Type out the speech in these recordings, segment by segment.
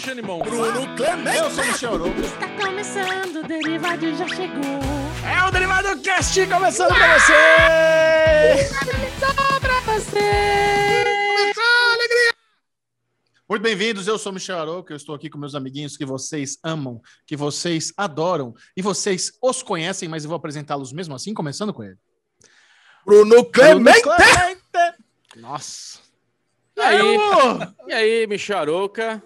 Alexandre Mon. Bruno Clemente. Eu sou o Michel Arouca. Está começando, o Derivado já chegou. É o Derivado Cast começando pra você! Só pra você! Muito bem-vindos, eu sou o Michel Arouca, eu estou aqui com meus amiguinhos que vocês amam, que vocês adoram, e vocês os conhecem, mas eu vou apresentá-los mesmo assim, começando com ele. Bruno Clemente. Bruno Clemente! Nossa! E aí, e aí, Michel Arouca?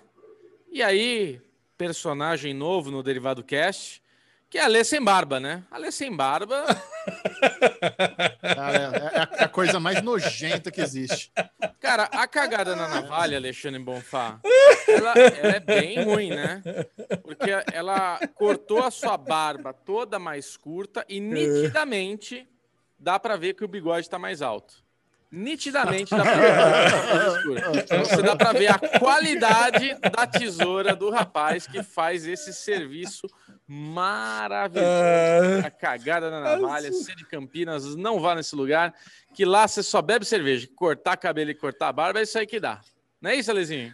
E aí, personagem novo no Derivado Cast, que é a Lê Sem Barba, né? A Lê Sem Barba... Cara, é, é a coisa mais nojenta que existe. Cara, a cagada na navalha, Alexandre Bonfá, ela, ela é bem ruim, né? Porque ela cortou a sua barba toda mais curta e nitidamente dá pra ver que o bigode tá mais alto. Nitidamente dá pra. Então, Você dá pra ver a qualidade da tesoura do rapaz que faz esse serviço maravilhoso. A cagada na navalha, ser de Campinas, não vá nesse lugar, que lá você só bebe cerveja. Cortar cabelo e cortar barba é isso aí que dá. Não é isso, Alezinho?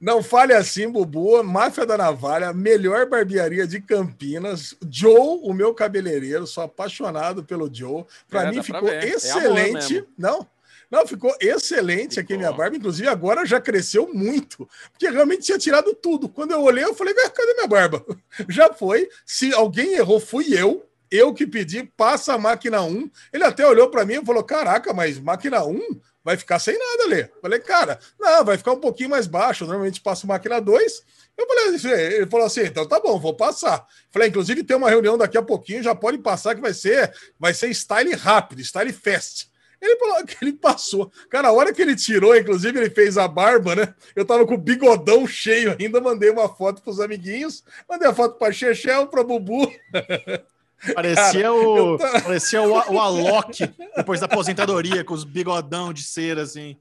Não fale assim, Bubu. Máfia da Navalha, melhor barbearia de Campinas. Joe, o meu cabeleireiro, sou apaixonado pelo Joe. Para É, mim pra ficou ver. É excelente. mesmo. não, não, ficou excelente aqui Ficou. minha barba. Inclusive, agora já cresceu muito, porque realmente tinha tirado tudo. Quando eu olhei, eu falei, "Ué, cadê minha barba? Já foi. Se alguém errou, fui eu. Eu que pedi, passa a máquina 1. Ele até olhou para mim e falou: Caraca, mas máquina 1 vai ficar sem nada, Lê. Falei, cara, não, vai ficar um pouquinho mais baixo. Normalmente passo máquina 2. Eu falei, ele falou assim: então tá bom, vou passar. Falei, inclusive tem uma reunião daqui a pouquinho, já pode passar que vai ser, vai ser style rápido, style fast. Ele falou que ele passou. Cara, a hora que ele tirou, inclusive ele fez a barba, né? Eu tava com o bigodão cheio ainda, mandei uma foto pros amiguinhos, mandei a foto pra Chechel, pra Bubu. Parecia, Cara, o, tá- parecia o, o Alok depois da aposentadoria, com os bigodão de cera, assim.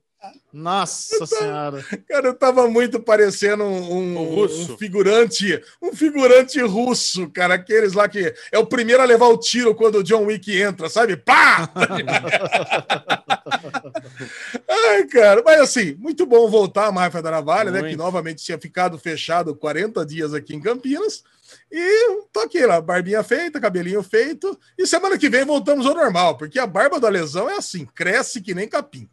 Nossa senhora. Cara, eu tava muito parecendo um, um- Um russo. um figurante, um figurante russo, cara, aqueles lá que é o primeiro a levar o tiro quando o John Wick entra, sabe? Pá! Ai, cara, mas assim, muito bom voltar a Máfia da Navalha, né? Muito. Que novamente tinha ficado fechado 40 dias aqui em Campinas. E tô aqui lá, barbinha feita, cabelinho feito. E semana que vem voltamos ao normal, porque a barba da lesão é assim, cresce que nem capim.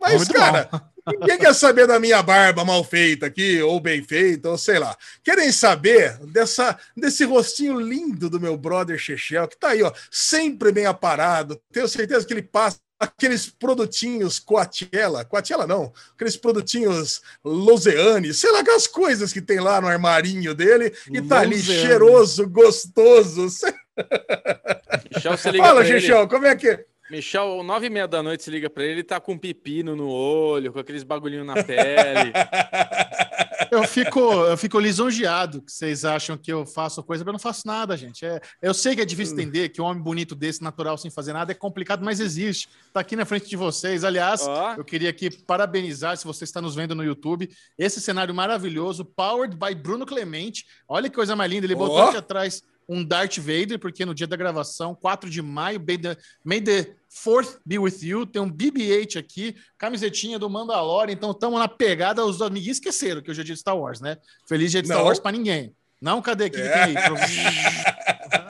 Mas, Muito cara, ninguém quer saber da minha barba mal feita aqui, ou bem feita, ou sei lá. Querem saber dessa, desse rostinho lindo do meu brother Chechel, que tá aí, ó, sempre bem aparado. Tenho certeza que ele passa aqueles produtinhos Coachella, Coachella não, aqueles produtinhos Loseane, sei lá, aquelas coisas que tem lá no armarinho dele, e tá ali Loseane. cheiroso, gostoso. Michel, você liga Fala, pra ele. Chechel, como é que... Michel, nove e meia da noite, se liga pra ele, ele tá com pepino no olho, com aqueles bagulhinhos na pele. Eu fico, eu fico lisonjeado que vocês acham que eu faço coisa, mas eu não faço nada, gente. É, eu sei que é difícil entender que um homem bonito desse, natural, sem fazer nada, é complicado, mas existe. Tá aqui na frente de vocês. Aliás, Ó. eu queria aqui parabenizar, se você está nos vendo no YouTube, esse cenário maravilhoso, powered by Bruno Clemente. Olha que coisa mais linda. Ele botou Ó. aqui atrás um Darth Vader, porque no dia da gravação, 4 de maio, may the, may the Fourth be with you. Tem um BB-8 aqui, camisetinha do Mandalorian. Então, estamos na pegada. Os amiguinhos esqueceram que hoje é dia de Star Wars, né? Feliz dia de Star Não. Wars para ninguém. Não, cadê aqui? É. Tem aí.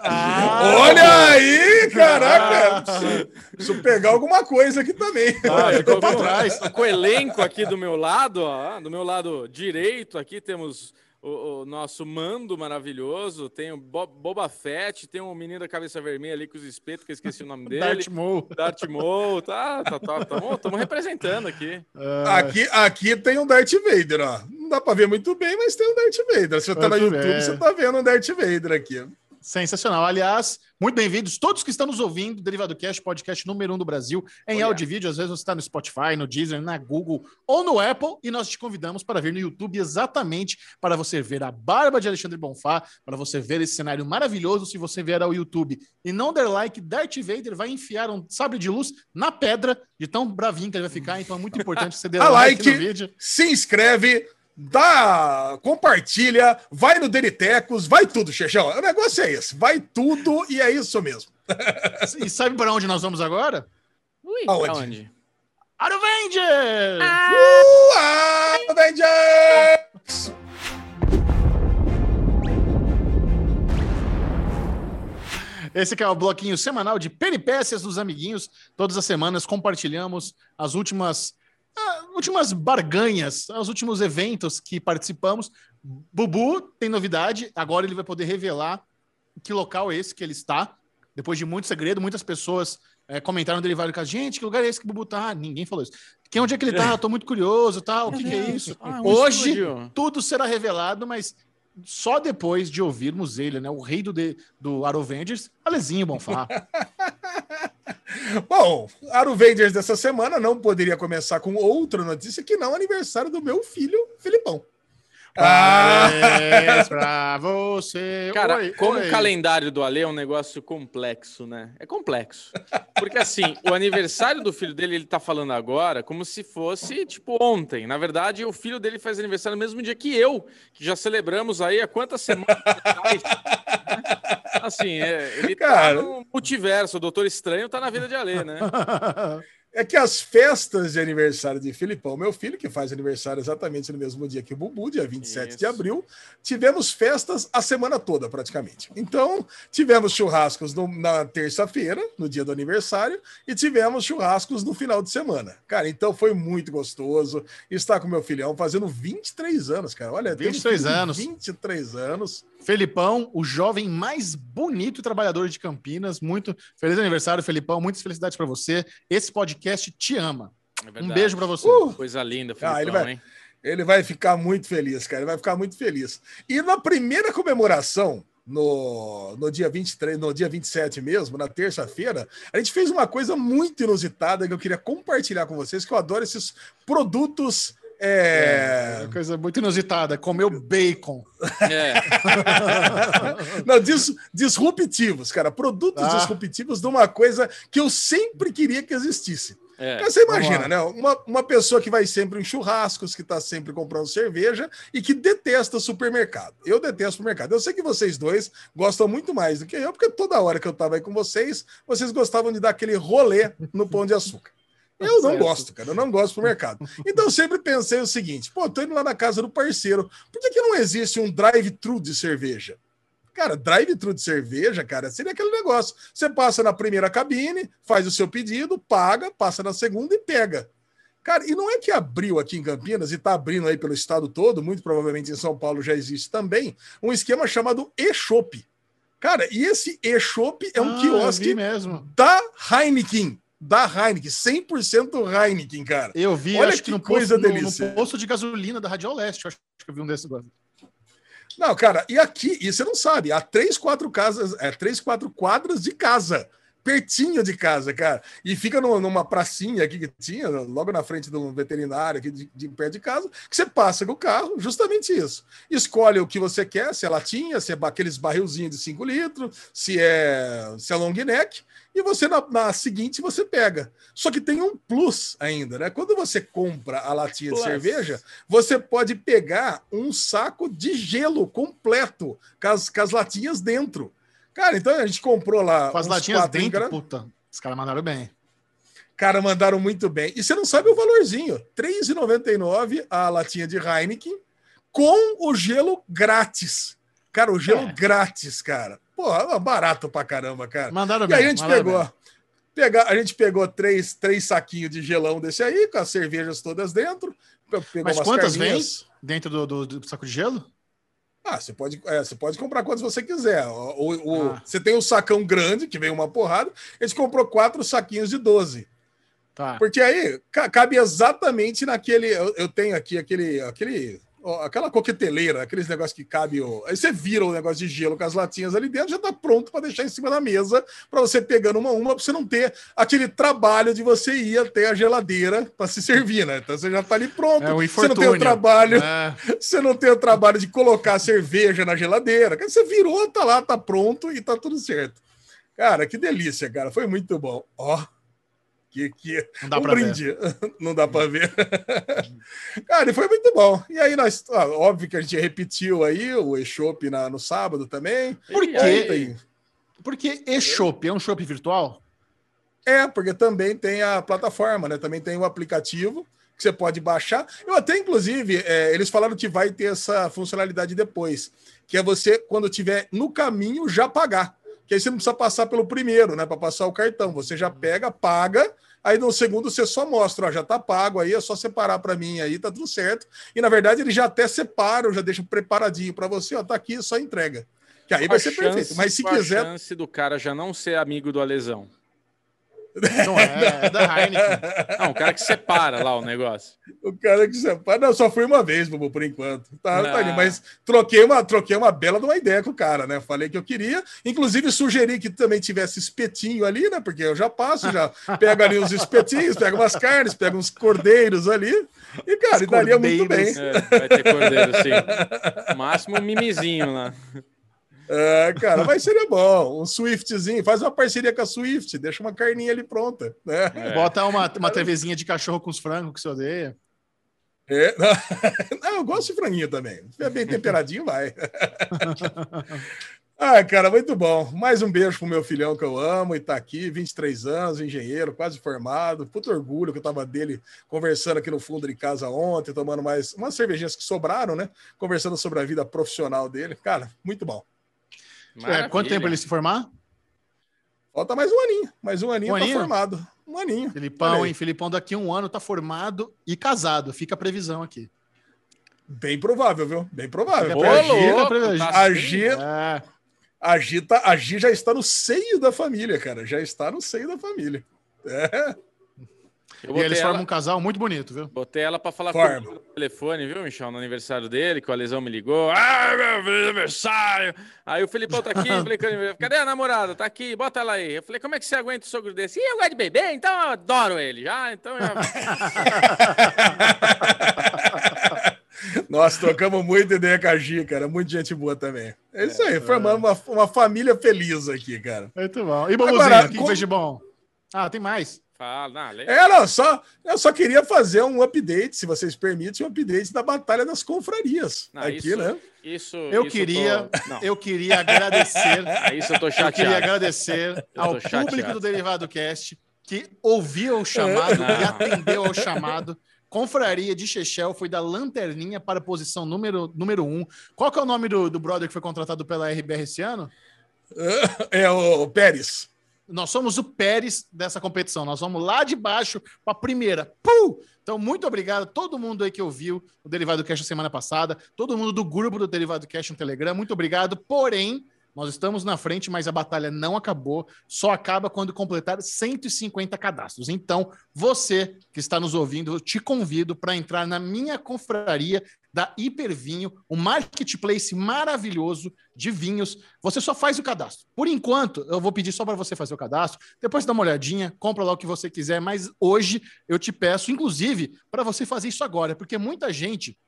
Ah, Olha aí, caraca! Preciso pegar alguma coisa aqui também. Ah, ficou Com- para trás. Com o elenco aqui do meu lado, ó, do meu lado direito, aqui temos o, o nosso mando maravilhoso, tem o Bo- Boba Fett, tem um menino da cabeça vermelha ali com os espetos, que eu esqueci o nome dele. Darth Maul. Darth Maul, tá, tá, tá, estamos representando aqui. Aqui, aqui tem um Darth Vader, ó. Não dá pra ver muito bem, mas tem um Darth Vader. Se você tá no YouTube, bem. você tá vendo um Darth Vader aqui. Sensacional. Aliás, muito bem-vindos todos que estão nos ouvindo. Derivado Cast, podcast número um do Brasil, em Olha. áudio e vídeo. Às vezes você está no Spotify, no Deezer, na Google ou no Apple. E nós te convidamos para vir no YouTube exatamente para você ver a barba de Alexandre Bonfá, para você ver esse cenário maravilhoso. Se você vier ao YouTube e não der like, Darth Vader vai enfiar um sabre de luz na pedra de tão bravinho que ele vai ficar. Então é muito importante você Dá like, like. no vídeo. Se inscreve, dá, compartilha, vai no Deritecos, vai tudo, Xexão. O negócio é esse, vai tudo e é isso mesmo. e sabe para onde nós vamos agora? Ui, aonde? aonde? Aruvengers! Uh, Aruvengers! Esse que é o bloquinho semanal de peripécias dos amiguinhos. Todas as semanas compartilhamos as últimas últimas barganhas, os últimos eventos que participamos. Bubu tem novidade, agora ele vai poder revelar que local é esse que ele está. Depois de muito segredo, muitas pessoas é, comentaram no Derivado com a gente, que lugar é esse que o Bubu tá? Ninguém falou isso. Que onde é que ele tá? Eu tô muito curioso, tá? O que, que é isso? Ah, um Hoje estúdio. tudo será revelado, mas só depois de ouvirmos ele, né? O rei do, de, do Arovengers, Alezinho Bonfá. Bom, Aro Vendors dessa semana não poderia começar com outra notícia que não aniversário do meu filho, Filipão. Parabéns pra você. Cara, Oi, como oi. o calendário do Ale é um negócio complexo, né? É complexo. Porque assim, o aniversário do filho dele, ele tá falando agora como se fosse, tipo, ontem. Na verdade, o filho dele faz aniversário no mesmo dia que eu, que já celebramos aí há quantas semanas atrás. Assim, é, ele Cara. tá no multiverso, o Doutor Estranho tá na vida de Ale, né? É que as festas de aniversário de Filipão, meu filho, que faz aniversário exatamente no mesmo dia que o Bubu, dia 27 de Isso. abril, tivemos festas a semana toda, praticamente. Então, tivemos churrascos no- na terça-feira, no dia do aniversário, e tivemos churrascos no final de semana. Cara, então foi muito gostoso estar com meu filhão, fazendo 23 anos, cara. Olha, tem um 23 filho de anos. 23 anos. Felipão, o jovem mais bonito e trabalhador de Campinas. Muito feliz aniversário, Felipão. Muitas felicidades pra você. Esse podcast te ama. É Um beijo pra você. Uh! Coisa linda, Ah, ele vai- hein? Ele vai ficar muito feliz, cara. Ele vai ficar muito feliz. E na primeira comemoração, no, no dia 23, no dia 27 mesmo, na terça-feira, a gente fez uma coisa muito inusitada que eu queria compartilhar com vocês, que eu adoro esses produtos. É, Uma coisa muito inusitada. Comeu bacon. É. Não, dis- disruptivos, cara. Produtos Ah. disruptivos de uma coisa que eu sempre queria que existisse. É. Cara, Você imagina, né? Uma, uma pessoa que vai sempre em churrascos, que tá sempre comprando cerveja e que detesta supermercado. Eu detesto supermercado. Eu sei que vocês dois gostam muito mais do que eu, porque toda hora que eu tava aí com vocês, vocês gostavam de dar aquele rolê no pão de açúcar. Eu não gosto, cara. Eu não gosto do supermercado. Então eu sempre pensei o seguinte: pô, tô indo lá na casa do parceiro. Por que, que não existe um drive-thru de cerveja? Cara, drive-thru de cerveja, cara, seria aquele negócio. Você passa na primeira cabine, faz o seu pedido, paga, passa na segunda e pega. Cara, e não é que abriu aqui em Campinas e está abrindo aí pelo estado todo, muito provavelmente em São Paulo já existe também, um esquema chamado e-shop. Cara, e esse e-shop é um Ah, quiosque da Heineken. Da Heineken, 100% Heineken, cara. Eu vi, Olha que que no coisa posto, no- delícia. no posto de gasolina da Radial Leste. Acho que eu vi um desses agora. Não, cara, e aqui, e você não sabe, há três, quatro casas, é, três, quatro quadras de casa, pertinho de casa, cara. E fica no- numa pracinha aqui que tinha, logo na frente do veterinário aqui de, de perto de casa, que você passa com o carro, justamente isso. Escolhe o que você quer, se é latinha, se é aqueles barrilzinhos de 5 litros, se é, se é long neck, e você na, na seguinte você pega. Só que tem um plus ainda, né? Quando você compra a latinha Plus. de cerveja, você pode pegar um saco de gelo completo, com as, com as latinhas dentro. Cara, então a gente comprou lá. Com as latinhas dentro, puta. Os caras mandaram bem. Cara, mandaram muito bem. E você não sabe o valorzinho: R$ 3,99 a latinha de Heineken com o gelo grátis. Cara, o gelo É. grátis, cara. Pô, é barato pra caramba, cara. Mandaram E bem. aí a gente pegou, bem. pega, a gente pegou três, três saquinhos de gelão desse aí, com as cervejas todas dentro. Pe- Pegou Mas quantas carninhas. Dentro do, do- do saco de gelo? Ah, você pode, é, você pode comprar quantos você quiser. O, o- o- Ah. Você tem o sacão grande, que vem uma porrada. A gente comprou quatro saquinhos de 12. Tá. Porque aí ca- cabe exatamente naquele. Eu, eu tenho aqui aquele. aquele aquela coqueteleira, aqueles negócios que cabe. O, aí você vira o negócio de gelo com as latinhas ali dentro, já tá pronto para deixar em cima da mesa, para você pegando uma a uma, para você não ter aquele trabalho de você ir até a geladeira para se servir, né? Então você já tá ali pronto. É o você não tem o trabalho. É. Você não tem o trabalho de colocar a cerveja na geladeira. Você virou, tá lá, tá pronto e tá tudo certo. Cara, que delícia, cara. Foi muito bom. Ó, que, que Não dá um pra ver. brinde. Não dá pra ver. cara, e foi muito bom. E aí nós, óbvio que a gente repetiu aí o e-shop na- no sábado também. Por quê? aí. Porque e-shop é um shop virtual? É, porque também tem a plataforma, né? Também tem o aplicativo que você pode baixar. Eu até, inclusive, é, eles falaram que vai ter essa funcionalidade depois, que é você, quando estiver no caminho, já pagar. que aí você não precisa passar pelo primeiro, né? Para passar o cartão. Você já pega, paga, aí no segundo você só mostra, ó, já tá pago aí, é só separar para mim aí, tá tudo certo. E na verdade ele já até separa, já deixa preparadinho para você, ó, tá aqui, só entrega. Que aí vai ser chance- perfeito. Mas se qual a quiser, chance do cara já não ser amigo do Alesão. Não é, é da Heineken. Não, o cara que separa lá o negócio. o cara que separa. Não, só fui uma vez, Bubu, por enquanto. Tá, tá ali, mas troquei uma, troquei uma bela de uma ideia com o cara, né? Falei que eu queria. Inclusive, sugeri que também tivesse espetinho ali, né? Porque eu já passo, já pego ali uns espetinhos, pego umas carnes, pego uns cordeiros ali. E, cara, e daria muito bem. É, vai ter cordeiro, sim. Máximo um mimizinho lá. É, cara, mas seria bom. Um Swiftzinho, faz uma parceria com a Swift, deixa uma carninha ali pronta, né? É. Bota uma, uma TVzinha de cachorro com os frangos que você odeia. É, não, eu gosto de franguinho também. Se tiver bem temperadinho, vai. Ah, cara, muito bom. Mais um beijo pro meu filhão que eu amo e tá aqui, 23 anos, engenheiro, quase formado. Puto orgulho que eu tava dele conversando aqui no fundo de casa ontem, tomando mais umas cervejinhas que sobraram, né? Conversando sobre a vida profissional dele. Cara, muito bom. É, quanto tempo ele se formar? Falta mais um aninho. Mais um aninho, Um aninho? tá formado. Um aninho. Filipão, hein? Filipão daqui a um ano tá formado e casado. Fica a previsão aqui. Bem provável, viu? Bem provável. Fica Porque pra a Gi- Gi- louco, pra- tá a assim? Gi- É, A Gi, tá, a Gi já está no seio da família, cara. Já está no seio da família. É. Eu e eles ela, formam um casal muito bonito, viu? botei ela pra falar Forma. comigo no telefone, viu, Michel? No aniversário dele, que o Alesão me ligou. Ah, meu feliz aniversário! Aí o Felipão tá aqui, eu falei, cadê a namorada? Tá aqui, bota ela aí. Eu falei, como é que você aguenta o sogro desse? Ih, eu gosto de beber, então eu adoro ele. Já, então já... Nós trocamos muita ideia com a Gi, cara. Muito gente boa também. É isso aí, formando uma, uma família feliz aqui, cara. Muito bom. E Bobuzinho, Agora, o que, que como- fez de bom? Ah, tem mais. Fala, não, le- É, não, só, eu só queria fazer um update, se vocês permitem, um update da Batalha das Confrarias. Não, aqui, isso- né? Isso, Eu isso queria, tô- eu queria agradecer, é isso eu tô eu queria chateado. agradecer Eu ao chateado. público do Derivado Cast que ouviu o chamado Não. e atendeu ao chamado. Confraria de Chechel foi da lanterninha para a posição número, número um. Qual que é o nome do, do brother que foi contratado pela RBR esse ano? É o Pérez. Nós somos o Pérez dessa competição. Nós vamos lá de baixo para a primeira. Pum! Então, muito obrigado a todo mundo aí que ouviu o Derivado Cash semana passada, todo mundo do grupo do Derivado Cash no Telegram. Muito obrigado. Porém, nós estamos na frente, mas a batalha não acabou. Só acaba quando completar 150 cadastros. Então, você que está nos ouvindo, eu te convido para entrar na minha confraria da Hipervinho, um marketplace maravilhoso de vinhos. Você só faz o cadastro. Por enquanto, eu vou pedir só para você fazer o cadastro. Depois dá uma olhadinha, compra lá o que você quiser. Mas hoje eu te peço, inclusive, para você fazer isso agora, porque muita gente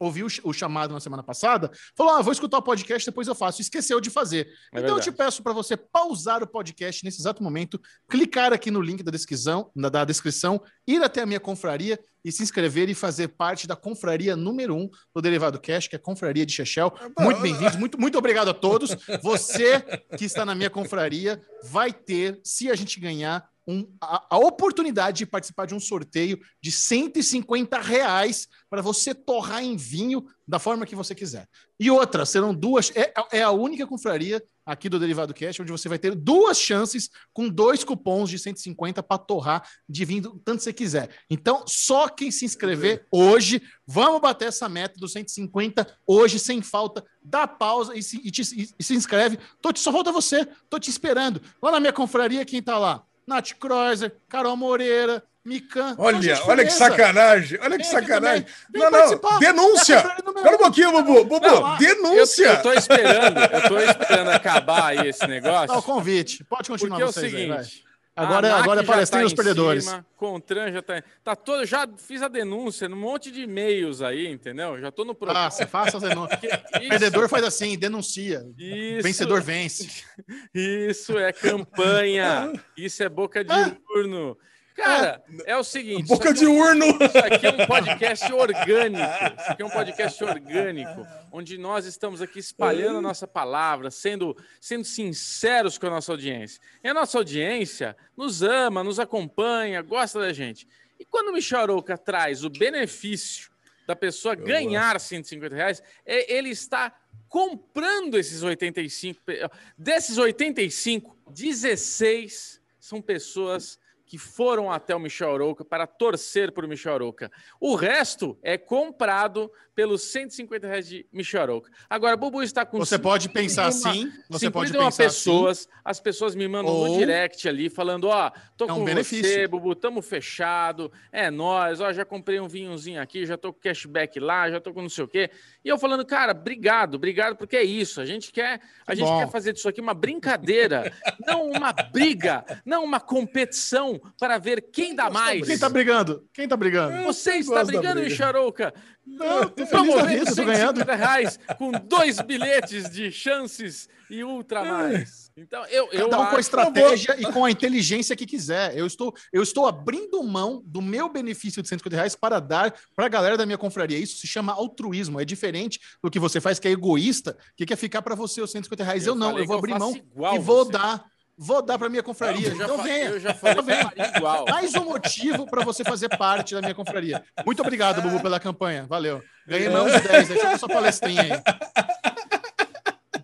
ouviu o ch- o chamado na semana passada, falou: ah, vou escutar o podcast, depois eu faço. Esqueceu de fazer. É então eu te verdade. peço para você pausar o podcast nesse exato momento, clicar aqui no link da descrição, na- da descrição, ir até a minha confraria e se inscrever e fazer parte da confraria número um do Derivado Cash, que é a confraria de Chechel. Muito bem-vindos, muito, muito obrigado a todos. Você que está na minha confraria vai ter, se a gente ganhar, um- a, a oportunidade de participar de um sorteio de 150 reais para você torrar em vinho da forma que você quiser. E outra, serão duas. É, é a única confraria aqui do Derivado Cash onde você vai ter duas chances com dois cupons de 150 para torrar de vinho tanto você quiser. Então, só quem se inscrever hoje, vamos bater essa meta dos 150 hoje, sem falta. Dá pausa e se, e te- e se inscreve. Tô te, só falta você, tô te esperando. Lá na minha confraria, quem tá lá? Nath Kreuzer, Carol Moreira, Mikan. Olha, Gente, olha que sacanagem. Olha que sacanagem. Não, não. Denúncia. Espera um pouquinho, Bubu. Bubu, Não, ah, Eu, denúncia. eu tô esperando, eu tô esperando acabar aí esse negócio. Dá o convite. Pode continuar Porque é o vocês aí, vai. seguinte. Agora, a agora palestrinha tá os perdedores. Cima, Contran já tá. Tá todo. Já fiz a denúncia num monte de e-mails aí, entendeu? Já tô no Faça, faça as denúncias. Isso, Perdedor faz assim, denuncia. isso, Vencedor vence. Isso é campanha. Isso é boca de urno. Cara, é o seguinte. Boca de urno. Isso aqui é um podcast orgânico. Isso aqui é um podcast orgânico, onde nós estamos aqui espalhando a nossa palavra, sendo, sendo sinceros com a nossa audiência. E a nossa audiência nos ama, nos acompanha, gosta da gente. E quando o Michel Arouca traz o benefício da pessoa ganhar 150 reais, é ele está comprando esses 85. pe- Desses 85, 16 são pessoas que foram até o Michel Arouca para torcer por Michel Arouca. O resto é comprado pelos 150 reais de Michel Arouca. Agora, Bubu está com Você pode pensar 51 assim, você pode 51 pensar assim. pessoas, as pessoas me mandam no Ou- direct ali, falando, ó, tô É um com você, benefício. Bubu, tamo fechado, é nóis, ó, já comprei um vinhozinho aqui, já tô com cashback lá, já tô com não sei o quê. E eu falando, cara, obrigado, obrigado, porque é isso, a gente quer, a gente bom. quer fazer disso aqui uma brincadeira, não uma briga, não uma competição para ver quem dá mais. Quem tá brigando? Quem tá brigando? Você está brigando, briga. Micharouca? Não, tô feliz Vamos da ver vida, tô ganhando. 150 reais com dois bilhetes de chances e ultra mais. Então, eu, eu Cada um com a acho... estratégia e com a inteligência que quiser. Eu estou, eu estou abrindo mão do meu benefício de 150 reais para dar para a galera da minha confraria. Isso se chama altruísmo. É diferente do que você faz, que é egoísta, que quer ficar para você os 150 reais. Eu, Eu não, eu vou que eu abrir mão igual e vou você. dar. Vou dar para minha confraria. Eu já, então venha. eu já falei faria igual. Mais um motivo para você fazer parte da minha confraria. Muito obrigado, Bubu, pela campanha. Valeu. Ganhei mais uns 10, deixa eu sua palestrinha aí.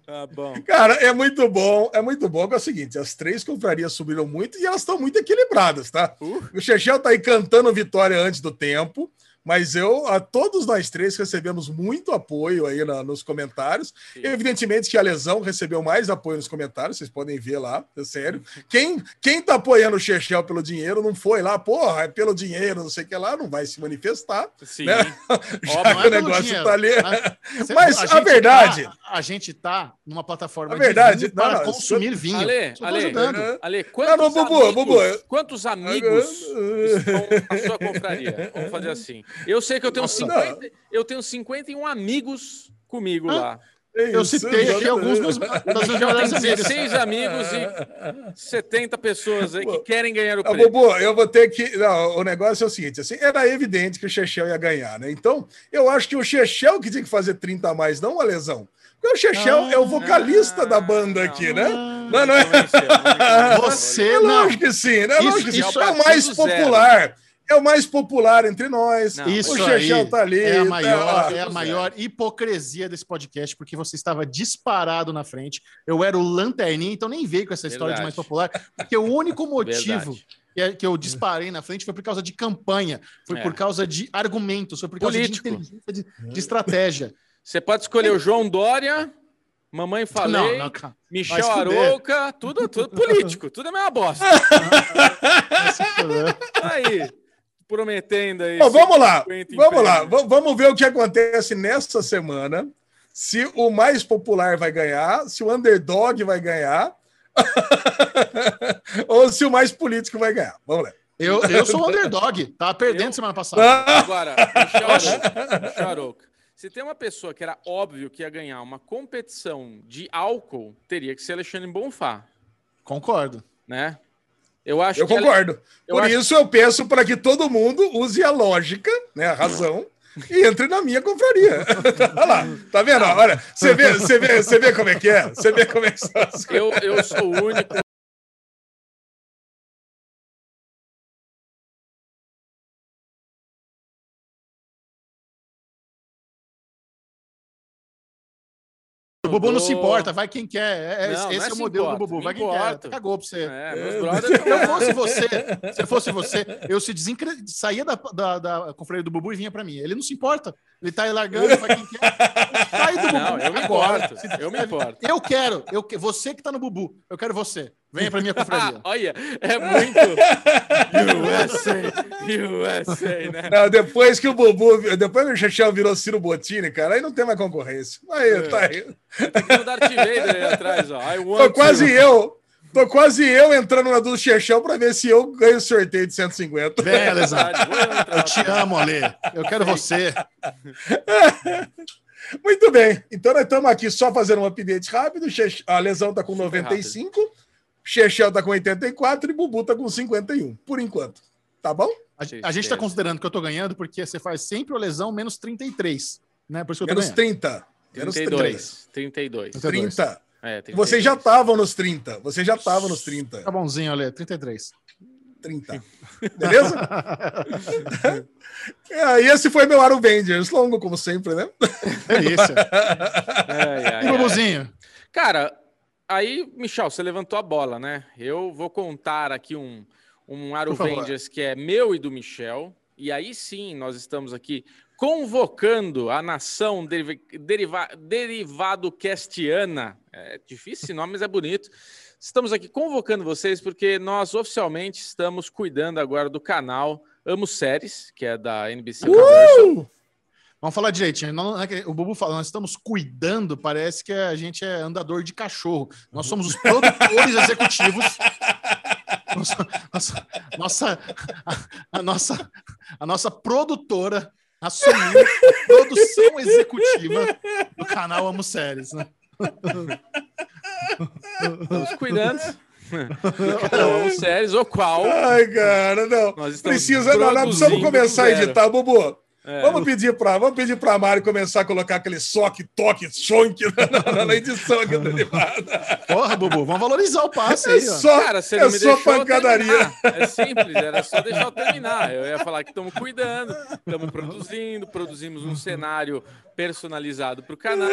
Tá bom. Cara, é muito bom, é muito bom que é o seguinte, as três confrarias subiram muito e elas estão muito equilibradas, tá? Uh. O Chechel tá aí cantando vitória antes do tempo, mas eu, a todos nós três recebemos muito apoio aí na- nos comentários. Sim. Evidentemente que a Lesão recebeu mais apoio nos comentários, vocês podem ver lá, é sério. Quem, quem tá apoiando o Chechel pelo dinheiro não foi lá, porra, é pelo dinheiro, não sei o que lá, não vai se manifestar, Sim. né? já não que é o negócio dinheiro. tá ali. Cê- Mas a gente verdade- tá- a gente tá numa plataforma A verdade- de vinho não, para não, consumir vinho. Ale, Ale, ajudando. Ale, Ah, quantos, não, Bubu, amigos, Bubu. quantos amigos estão na sua confraria? Vamos fazer assim. Eu sei que eu tenho, Nossa, 50, eu tenho 51 amigos comigo Ah, lá. É Eu citei aqui alguns dos, minhas Eu melhores tenho amigas. 16 amigos e 70 pessoas aí que querem ganhar o Ah, prêmio. Bobo, eu vou ter que. Não, o negócio é o seguinte: assim, era evidente que o Chechel ia ganhar, né? Então, eu acho que o Chechel que tinha que fazer 30 a mais, não a lesão. Porque o Chechel Ah, é o vocalista da banda aqui, né? Não, não é? Não convenceu. Você É não. lógico que sim, né? É Isso- lógico que sim. isso é é o mais partido zero. É o mais popular entre nós. Não, Isso o Chechel tá ali. é a tá maior, lá. é a maior hipocrisia desse podcast, porque você estava disparado na frente. Eu era o lanterninha, então nem veio com essa história de mais Verdade. popular, porque o único motivo Verdade. que, é- que eu disparei na frente foi por causa de campanha, foi É. por causa de argumentos, foi por causa Político. de inteligência, de, de estratégia. Você pode escolher o João Dória, Mamãe Falei, Não, não, cara. Michel. Arouca, tudo, tudo político, tudo é a mesma bosta. Aí, prometendo aí. Ó, vamos lá, 50 em vamos lá, vamos ver o que acontece nessa semana. Se o mais popular vai ganhar, se o underdog vai ganhar, ou se o mais político vai ganhar. Vamos lá. Eu, eu sou o underdog, tava perdendo Eu? semana passada. Agora, Arouca, Michel Arouca, se tem uma pessoa que era óbvio que ia ganhar uma competição de álcool, teria que ser Alexandre Bonfá, Concordo. né? Eu acho Eu concordo. eu Por acho- isso eu peço para que todo mundo use a lógica, né, a razão, e entre na minha confraria. Olha lá, tá vendo? Olha, você vê, você vê, você vê como é que é? Você vê como é que são as coisas. eu, eu sou o único. Bubu não se importa, vai quem quer. É- Não, esse não é é o modelo importa, do Bubu, vai quem importo. quer. Cagou pra você. É, É. brothers. Se eu fosse você, se eu fosse você, eu se desencre... saía da, da, da confraria do Bubu e vinha pra mim. Ele não se importa. Ele tá aí largando, vai quem quer. Sai do Bubu Não, eu me importo. Eu me importo. Eu quero, eu que- você que tá no Bubu, eu quero você. Venha pra minha confraria. Olha, é muito USA, USA, né? Não, depois que o Bubu, depois que o Chechel virou Ciro Bottini, cara, aí não tem mais concorrência. Aí, É. tá aí. Tem o Darth Vader aí atrás, ó. Tô quase to. eu, tô quase eu entrando na do Chechel para ver se eu ganho o sorteio de 150. Venha, Lesão. Verdade, vou entrar Eu te amo, Ale. Eu quero você. Muito bem. Então nós estamos aqui só fazendo um update rápido. A lesão tá com Super 95, Chechel tá com 84 e Bubu tá com 51, por enquanto. Tá bom? A, a gente tá considerando que eu tô ganhando porque você faz sempre o lesão menos 33. Né? Por isso que eu tô Menos ganhando. 30. Menos 32. 32. 30. É, 32. Vocês já estavam nos 30. Vocês já estavam nos 30. Tá bonzinho, Ale. 33. 30. Beleza? é, e esse foi meu Aro Avengers, longo como sempre, né? Delícia. Ai, ai, E ai. Bubuzinho? Cara, aí, Michel, você levantou a bola, né? Eu vou contar aqui um, um. Aruvengers que é meu e do Michel. E aí sim, nós estamos aqui convocando a nação deriva, deriva, derivado castiana. É difícil esse nome, mas é bonito. Estamos aqui convocando vocês porque nós oficialmente estamos cuidando agora do canal Amo Séries, que é da NBC Universal. Vamos falar direitinho. Não- não é que o Bubu fala, nós estamos cuidando, parece que a gente é andador de cachorro. Nós somos os produtores executivos. Nossa, nossa, nossa- a, a nossa, a nossa produtora assumiu a produção executiva do canal Amo Séries. Né? Estamos cuidando do canal Amo Séries, o qual Ai, cara, não. Precisa, não, nós precisamos começar a editar, Bubu. É. Vamos pedir para vamos pedir para Mari começar a colocar aquele soque, toque, chonque na, na- na edição aqui do. Porra, Bubu, vamos valorizar o passe É aí. só, Cara, você é não me só pancadaria. terminar. É simples, era só deixar eu terminar. Eu ia falar que estamos cuidando, estamos produzindo, produzimos um cenário personalizado para o canal,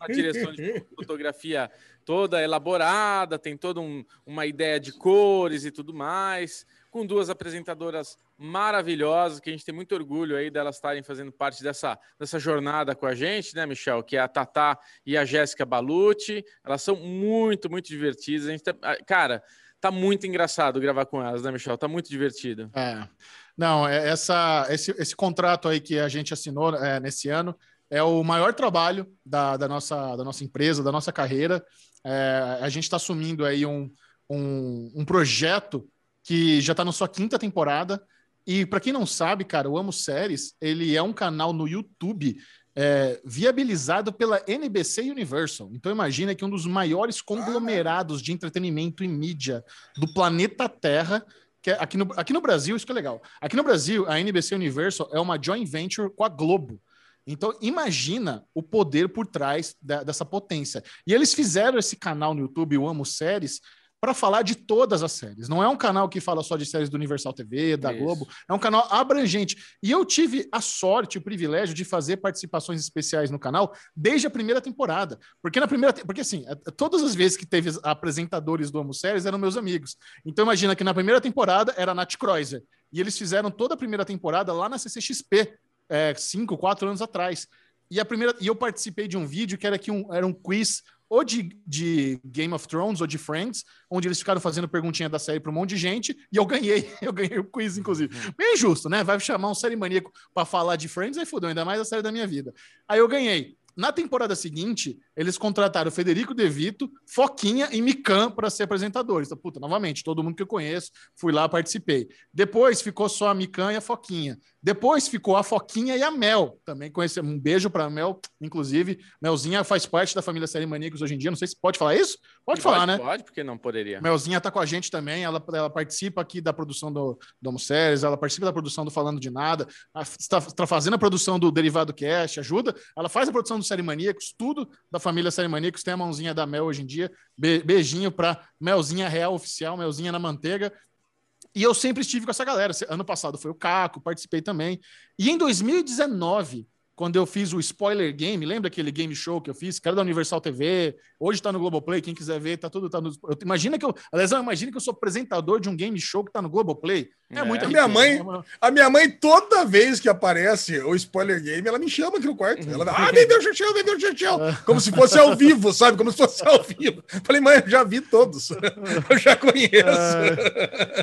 a direção de fotografia toda elaborada, tem toda um- uma ideia de cores e tudo mais, com duas apresentadoras maravilhosas, que a gente tem muito orgulho aí delas estarem fazendo parte dessa, dessa jornada com a gente, né, Michel? Que é a Tatá e a Jéssica Balucci. Elas são muito, muito divertidas. A gente tá- ah, cara, tá muito engraçado gravar com elas, né, Michel? Tá muito divertido. É. Não, é essa, esse, esse contrato aí que a gente assinou é, nesse ano é o maior trabalho da, da, nossa, da nossa empresa, da nossa carreira. É, a gente está assumindo aí um, um, um projeto que já está na sua quinta temporada. E para quem não sabe, cara, o Amo Séries, ele é um canal no YouTube é, viabilizado pela NBC Universal. Então imagina que um dos maiores conglomerados de entretenimento e mídia do planeta Terra que é aqui no, aqui no Brasil, isso que é legal. Aqui no Brasil, a NBC Universal é uma joint venture com a Globo. Então, imagina o poder por trás da- dessa potência. E eles fizeram esse canal no YouTube, o Amo Séries, para falar de todas as séries. Não é um canal que fala só de séries do Universal TV, da Isso. Globo. É um canal abrangente. E eu tive a sorte, o privilégio de fazer participações especiais no canal desde a primeira temporada. Porque na primeira, porque assim, a- todas as vezes que teve apresentadores do Amo Séries eram meus amigos. Então imagina que na primeira temporada era a Nath Kreuzer. E eles fizeram toda a primeira temporada lá na CCXP, é, cinco, quatro anos atrás. E a primeira, e eu participei de um vídeo que era que um, era um quiz ou de, de Game of Thrones ou de Friends, onde eles ficaram fazendo perguntinha da série para um monte de gente, e eu ganhei, eu ganhei o quiz, inclusive. Bem injusto, né? Vai chamar um série maníaco para falar de Friends, aí fudeu, ainda mais a série da minha vida. Aí eu ganhei. Na temporada seguinte, eles contrataram Federico De Vito, Foquinha e Mikan para ser apresentadores. Então, puta, novamente, todo mundo que eu conheço, fui lá, participei. Depois ficou só a Mikan e a Foquinha. Depois ficou a Foquinha e a Mel. Também conheci. Um beijo para Mel, inclusive. Melzinha faz parte da família Série Maníacos hoje em dia. Não sei se pode falar isso? Pode, falar, né? Pode, porque não poderia. Melzinha tá com a gente também, ela, ela participa aqui da produção do, do Homo Séries, ela participa da produção do Falando de Nada, a- está, está fazendo a produção do Derivado Cast, ajuda, ela faz a produção do Série Maníacos, tudo da família Série Maníacos, tem a mãozinha da Mel hoje em dia, Be- beijinho pra Melzinha Real Oficial, Melzinha na Manteiga, e eu sempre estive com essa galera, ano passado foi o Caco, participei também, e em 2019... Quando eu fiz o Spoiler Game, lembra aquele game show que eu fiz? Que era da Universal TV, hoje tá no Globoplay, quem quiser ver, tá tudo. Tá no, eu, imagina que eu. Aliás, imagina que eu sou apresentador de um game show que tá no Globoplay. É, É. muita A minha riqueza, mãe- né? A minha mãe, toda vez que aparece o spoiler game, ela me chama aqui no quarto. Ela ah, vendeu o Chechel, vendeu o Chechel. Como se fosse ao vivo, sabe? Como se fosse ao vivo. Falei, mãe, eu já vi todos. Eu já conheço.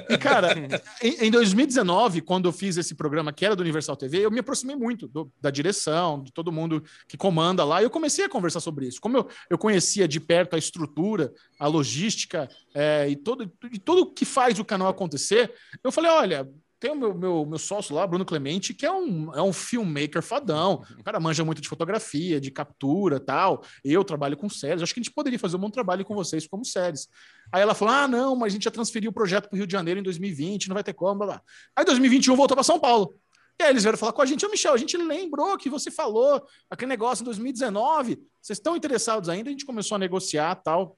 E, cara, em, em 2019, quando eu fiz esse programa que era do Universal TV, eu me aproximei muito do- da direção, de todo mundo que comanda lá, e eu comecei a conversar sobre isso. Como eu, eu conhecia de perto a estrutura, a logística é, e, todo, e tudo que faz o canal acontecer, eu falei: olha. Tem o meu, meu, meu sócio lá, Bruno Clemente, que é um, é um filmmaker fadão. O cara manja muito de fotografia, de captura tal. Eu trabalho com séries. Acho que a gente poderia fazer um bom trabalho com vocês como séries. Aí ela falou: ah, não, mas a gente já transferiu o projeto para o Rio de Janeiro em 2020, não vai ter como, blá, blá. Aí 2021 voltou para São Paulo. E aí eles vieram falar com a gente, ô Michel, a gente lembrou que você falou aquele negócio em 2019, vocês estão interessados ainda? A gente começou a negociar tal.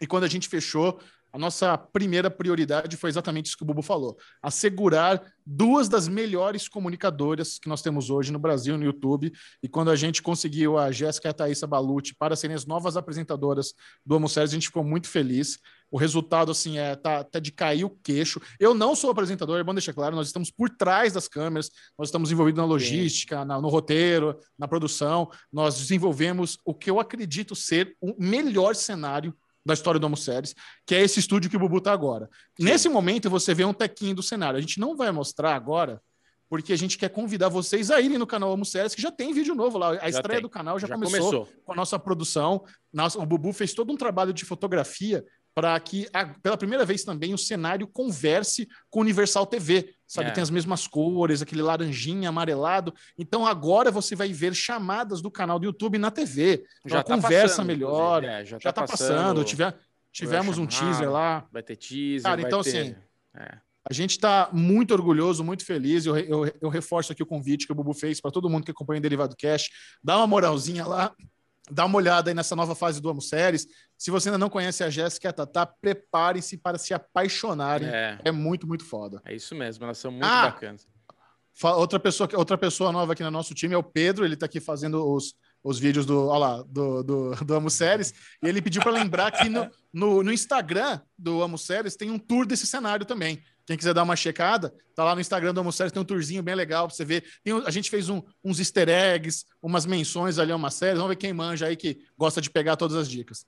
E quando a gente fechou, a nossa primeira prioridade foi exatamente isso que o Bubu falou: assegurar duas das melhores comunicadoras que nós temos hoje no Brasil, no YouTube. E quando a gente conseguiu a Jéssica e a Thaisa Balucci para serem as novas apresentadoras do Homo a gente ficou muito feliz. O resultado, assim, é tá, tá de cair o queixo. Eu não sou apresentador, é bom deixar claro, nós estamos por trás das câmeras, nós estamos envolvidos na logística, na, no roteiro, na produção. Nós desenvolvemos o que eu acredito ser o melhor cenário da história do Homo Séries, que é esse estúdio que o Bubu tá agora. Sim. Nesse momento, você vê um tequinho do cenário. A gente não vai mostrar agora, porque a gente quer convidar vocês a irem no canal Homo Séries, que já tem vídeo novo lá. A já estreia tem. do canal já, já começou, começou, com a nossa produção. Nossa, o Bubu fez todo um trabalho de fotografia para que, pela primeira vez também, o cenário converse com Universal TV. Sabe, é. tem as mesmas cores, aquele laranjinha, amarelado. Então agora você vai ver chamadas do canal do YouTube na TV. Já tá conversa passando, melhor. É, já, já tá, passando. Tiver, tivemos um teaser lá. Vai ter teaser. Cara, então ter... assim. É. A gente está muito orgulhoso, muito feliz. Eu, eu, eu, reforço aqui o convite que o Bubu fez para todo mundo que acompanha o Derivado Cash. Dá uma moralzinha lá, dá uma olhada aí nessa nova fase do Amo Séries. Se você ainda não conhece a Jéssica e a Tatá, prepare-se para se apaixonarem. É. é. muito, muito foda. É isso mesmo, elas são muito ah, bacanas. Outra pessoa, outra pessoa nova aqui no nosso time é o Pedro, ele está aqui fazendo os, os vídeos do, olha lá, do, do, do Amo Séries, e ele pediu para lembrar que no, no, no, Instagram do Amo Séries tem um tour desse cenário também. Quem quiser dar uma checada, tá lá no Instagram do Amo Séries, tem um tourzinho bem legal para você ver. Tem, a gente fez um, uns easter eggs, umas menções ali a uma série. Vamos ver quem manja aí que gosta de pegar todas as dicas.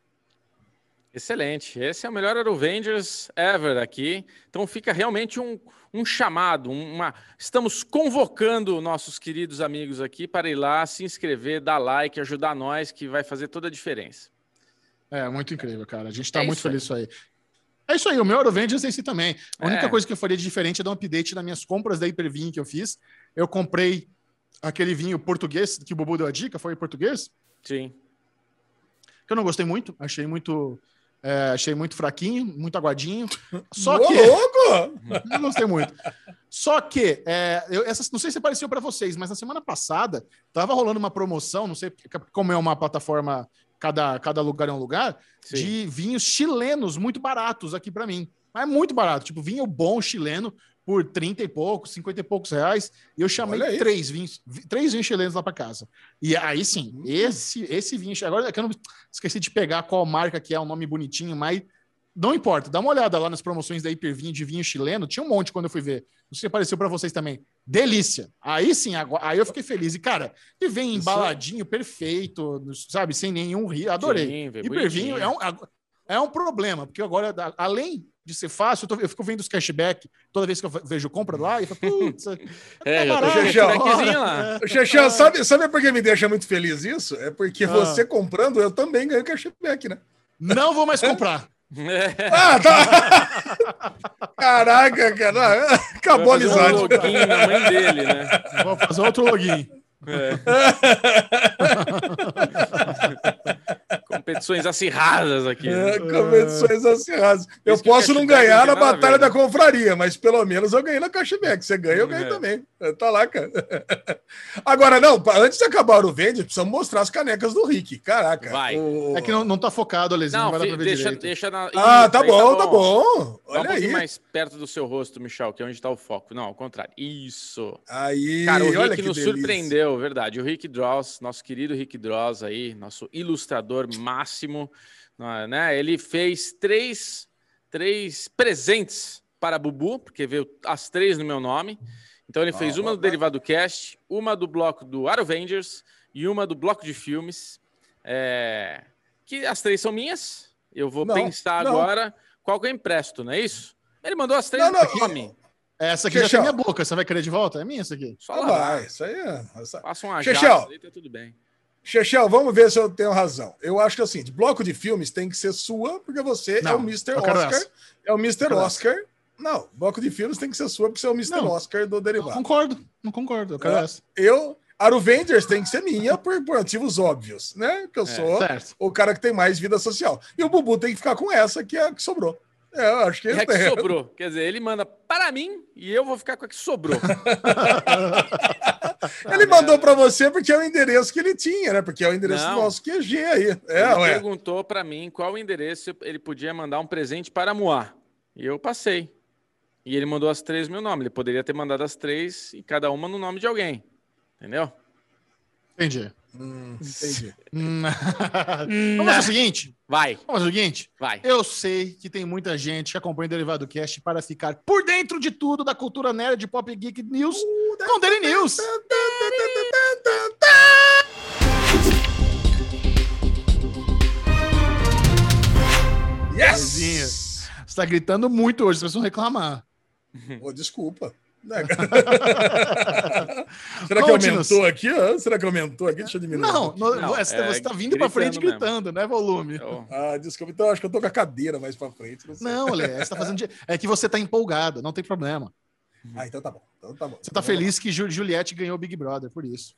Excelente. Esse é o melhor Avengers ever aqui. Então fica realmente um, um chamado, uma. Estamos convocando nossos queridos amigos aqui para ir lá, se inscrever, dar like, ajudar nós, que vai fazer toda a diferença. É, muito incrível, cara. A gente está é muito feliz com isso aí. É isso aí, o meu Eurovengers é esse também. A única é. coisa que eu faria de diferente é dar um update nas minhas compras da Hipervinho que eu fiz. Eu comprei aquele vinho português que o Bubu deu a dica, foi em português? Sim. Que eu não gostei muito, achei muito. É, achei muito fraquinho, muito aguadinho. Só Ô, que. louco! Não gostei muito. Só que, é, eu, essa, não sei se apareceu para vocês, mas na semana passada tava rolando uma promoção, não sei como é uma plataforma cada, cada lugar é um lugar, Sim. de vinhos chilenos muito baratos aqui para mim. Mas é muito barato, tipo vinho bom chileno por 30 e poucos, 50 e poucos reais, e eu chamei três vinhos, três vinhos chilenos lá para casa. E aí sim, uhum. esse esse vinho, agora é que eu não esqueci de pegar qual marca que é, um nome bonitinho, mas não importa, dá uma olhada lá nas promoções da Hipervinho de vinho chileno, tinha um monte quando eu fui ver. Não sei se apareceu para vocês também. Delícia. Aí sim, agora, aí eu fiquei feliz. E, cara, e vem embaladinho, perfeito, sabe, sem nenhum rio. Adorei. Sim, Hipervinho é um, é um problema, porque agora, além de ser fácil, eu, tô, eu, fico vendo os cashback toda vez que eu vejo compra lá e falo, putz, é, tá barato. Xexão, sabe, sabe por que me deixa muito feliz isso? É porque ah. você comprando, eu também ganho cashback, né? Não vou mais comprar. Ah, tá. Caraca, cara. Acabou a amizade. Um login na mãe dele, né? Vou fazer outro login. É. competições acirradas aqui. É, competições acirradas. Eu posso não ganhar na Batalha da Confraria, mas pelo menos eu ganhei na Cashback. Você ganha, eu ganho é. também. Tá lá, cara. Agora, não, antes de acabar o vende, precisamos mostrar as canecas do Rick. Caraca. Vai. O... É que não, não tá focado, Alezinho. Não, não vai ver deixa, deixa na... Ah, tá bom, tá bom, tá bom. Olha um aí. mais perto do seu rosto, Michel, que é onde tá o foco. Não, ao contrário. Isso. Aí, Cara, o Rick nos delícia. surpreendeu, verdade. O Rick Dross, nosso querido Rick Dross aí, nosso ilustrador máximo, né? Ele fez três, três presentes para Bubu, porque veio as três no meu nome. Então ele fez uma do Derivado Cast, uma do bloco do Avengers e uma do bloco de filmes. É... Que as três são minhas. Eu vou não, pensar não. agora qual que eu empresto, não é isso? Ele mandou as três não, no nome. Essa aqui Chechel. já tem minha boca. Você vai querer de volta? É minha essa aqui. Só lá. Vai, isso aí é. Essa... Passa um ajax aí, tá tudo bem. Chechel, vamos ver se eu tenho razão. Eu acho que assim, bloco de filmes tem que ser sua, porque você não, é o Mr. Oscar. Essa. É o Mr. Oscar. Essa. Não, bloco de filmes tem que ser sua, porque você é o Mr. Não, Oscar do derivado. Não concordo, não concordo. Eu quero é, essa. Eu. Aruvengers tem que ser minha por, por motivos óbvios, né? Que eu é, sou certo. o cara que tem mais vida social. E o Bubu tem que ficar com essa, que é a que sobrou. É, eu acho que, é que sobrou. Quer dizer, ele manda para mim e eu vou ficar com a que sobrou. Ele mandou para você porque é o endereço que ele tinha, né? Porque é o endereço Não. do nosso QG aí. É, ele ué. perguntou para mim qual o endereço ele podia mandar um presente para a Moá. E eu passei. E ele mandou as três no meu nome. Ele poderia ter mandado as três e cada uma no nome de alguém. Entendeu? Entendi. Hum, entendi. Vamos fazer o seguinte? Vai, Vamos fazer o seguinte? vai. Eu sei que tem muita gente que acompanha o Derivado Cast para ficar por dentro de tudo da cultura nerd, pop geek news com Daily News. Yes! Você tá gritando muito hoje, vocês vão reclamar. Ô, desculpa. Né, Será que aumentou aqui? Será que aumentou aqui? Deixa eu diminuir. Não, Não, você, é você tá vindo pra frente gritando gritando, né, volume? Eu- Ah, desculpa. Então acho que eu tô com a cadeira mais pra frente. Não. Não, Lê, você tá fazendo. de- É que você tá empolgado, não tem problema. Ah, então tá bom. Então tá bom. Você tá Então feliz que Ju- Juliette ganhou o Big Brother, por isso.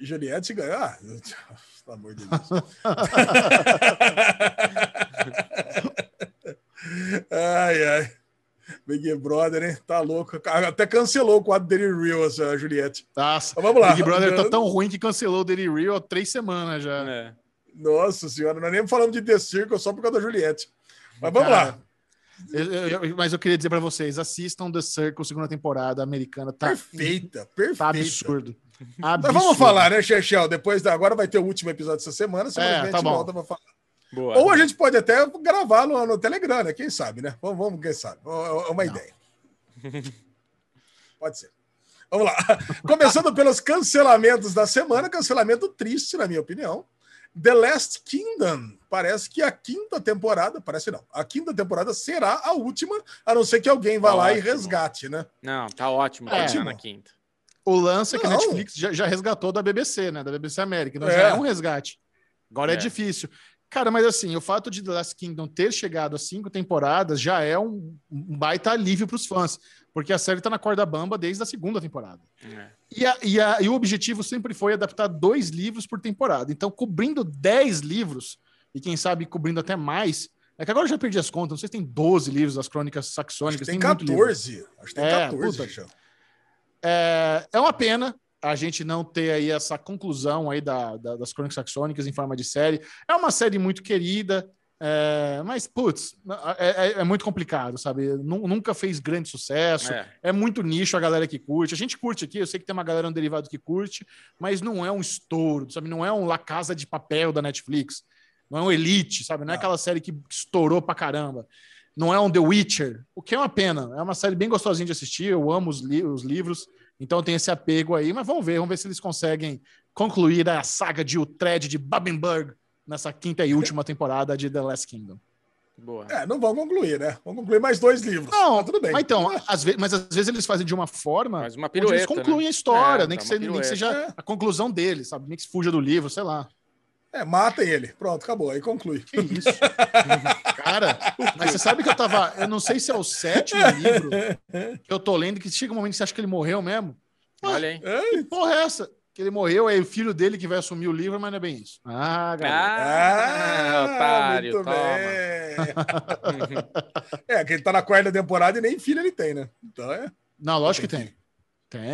Juliette ganhou. Ah, pelo amor de Deus. ai, ai. Big Brother, hein? Tá louco. Até cancelou o quadro dele Real, essa Juliette. Nossa, Mas vamos lá. Big Brother tá tão ruim que cancelou o Daily Real há três semanas já. é. Nossa senhora, nós nem falamos de The Circle só por causa da Juliette. Mas vamos Cara, lá. Eu- eu- mas eu queria dizer pra vocês, assistam The Circle, segunda temporada americana, tá, Perfeita, perfeita. tá absurdo. Mas Absurdo. vamos falar, né, Chechel? Depois da... agora vai ter o último episódio dessa semana. Semana É, que vem tá a gente bom. volta pra falar. Boa. Ou a gente pode até gravar no, no Telegram, né? Quem sabe, né? Vamos, vamos quem sabe. É é uma Não. ideia. Pode ser. Vamos lá. Começando pelos cancelamentos da semana, cancelamento triste, na minha opinião. The Last Kingdom. Parece que a quinta temporada, parece não, a quinta temporada será a última, a não ser que alguém vá lá e Ótimo. resgate, né? Não, tá ótimo. É. terminar na quinta. O lance é que a. Netflix já, já resgatou da BBC, né? Da BBC América. Então É. já é um resgate. Agora é. É. difícil. Cara, mas assim, o fato de The Last Kingdom ter chegado a cinco temporadas já é um, um baita alívio para os fãs, porque a série tá na corda bamba desde a segunda temporada. É. E, a- e a- e o objetivo sempre foi adaptar dois livros por temporada. Então, cobrindo 10 livros, e quem sabe cobrindo até mais, é que agora eu já perdi as contas, não sei se tem 12 livros das crônicas Acho saxônicas. que tem muito livro. 14. Acho que tem É, 14, puta. É, é uma pena a gente não ter aí essa conclusão aí da, da- das crônicas saxônicas em forma de série. É uma série muito querida, é, mas, putz, é, é- é muito complicado, sabe? Nu- Nunca fez grande sucesso. É. É muito nicho a galera que curte. A gente curte aqui, eu sei que tem uma galera no derivado que curte, mas não é um estouro, sabe? Não é um La Casa de Papel da Netflix. Não é um Elite, sabe? Não é aquela série que estourou pra caramba. Não é um The Witcher, o que é uma pena. É uma série bem gostosinha de assistir. Eu amo os, li- os livros, então tem esse apego aí. Mas vamos ver, vamos ver se eles conseguem concluir a saga de Utrecht de Babenberg nessa quinta e última temporada de The Last Kingdom. Boa. É, não vão concluir, né? Vão concluir mais dois livros. Não, Mas tudo bem. Mas então, às vezes, mas às vezes eles fazem de uma forma Faz uma onde eles pirueta. concluem né? a história, É, nem, que dá seja, nem que pirueta. seja É. a conclusão dele, sabe? Nem que se fuja do livro, sei lá. É, matem ele. Pronto, acabou. Aí conclui. Que isso? Cara, mas você sabe que eu tava. Eu não sei se é o sétimo livro que eu tô lendo, que chega um momento que você acha que ele morreu mesmo. Olha aí. É, Que porra é essa? Que ele morreu, é o filho dele que vai assumir o livro, mas não é bem isso. Ah, galera. Ah, otário, muito toma. bem. é, que ele tá na quarta temporada e nem filho ele tem, né? Então é. Não, lógico que Tem tem.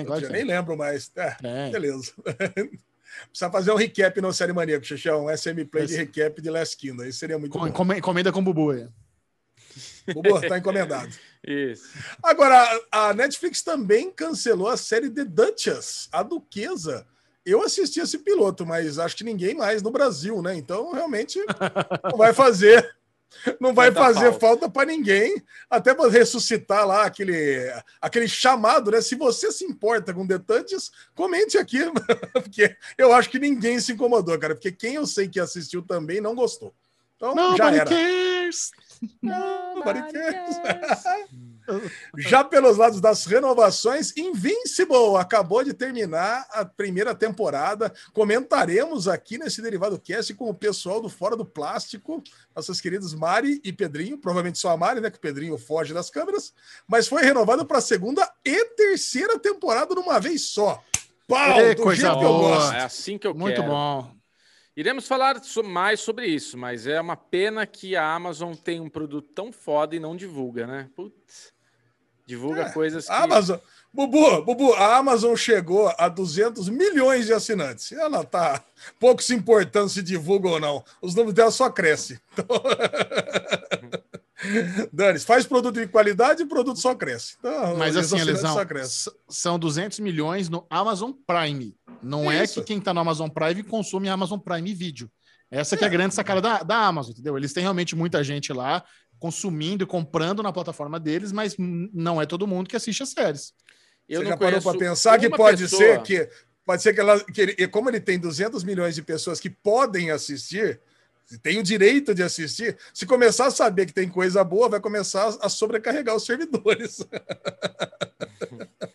Tem, Eu nem lembro mais. É, Tem. beleza. Precisa fazer um recap no Série Maníaco, Xixão. Um SM Play de Esse- recap de Last Kingdom. Isso seria muito Com- bom. encome- Encomenda com o Bubu aí. Bubu, tá encomendado. Isso. Agora, a Netflix também cancelou a série The Duchess, a Duquesa. Eu assisti esse piloto, mas acho que ninguém mais no Brasil, né? Então, realmente, não vai fazer. Não vai Muita fazer falta. falta para ninguém, até para ressuscitar lá aquele, aquele chamado, né? Se você se importa com Duchess, comente aqui, porque eu acho que ninguém se incomodou, cara, porque quem eu sei que assistiu também não gostou. Então, já Nobody era. cares. Nobody cares. Já pelos lados das renovações, Invincible acabou de terminar a primeira temporada. Comentaremos aqui nesse Derivado Cast com o pessoal do Fora do Plástico, nossas queridas Mari e Pedrinho, provavelmente só a Mari, né? Que o Pedrinho foge das câmeras, mas foi renovado para a segunda e terceira temporada numa vez só. Pau, do coisa jeito que eu boa. gosto. É assim que eu Muito quero. bom. Iremos falar mais sobre isso, mas é uma pena que a Amazon tem um produto tão foda e não divulga, né? Putz. Divulga É, coisas que. A Amazon. Bubu, Bubu, a Amazon chegou a 200 milhões de assinantes. Ela tá pouco se importando se divulga ou não. Os números dela só crescem. Então... Dani, faz produto de qualidade e o produto só cresce. Então, Mas assim, Elisão, s- são 200 milhões no Amazon Prime. Não é Isso. que quem tá no Amazon Prime consome Amazon Prime Vídeo. Essa que é a grande sacada da, da Amazon, entendeu? Eles têm realmente muita gente lá consumindo e comprando na plataforma deles, mas não é todo mundo que assiste as séries. eu Você não já parou para pensar que pode pessoa- ser que pode ser que ela que ele, como ele tem 200 milhões de pessoas que podem assistir, tem o direito de assistir, se começar a saber que tem coisa boa, vai começar a sobrecarregar os servidores.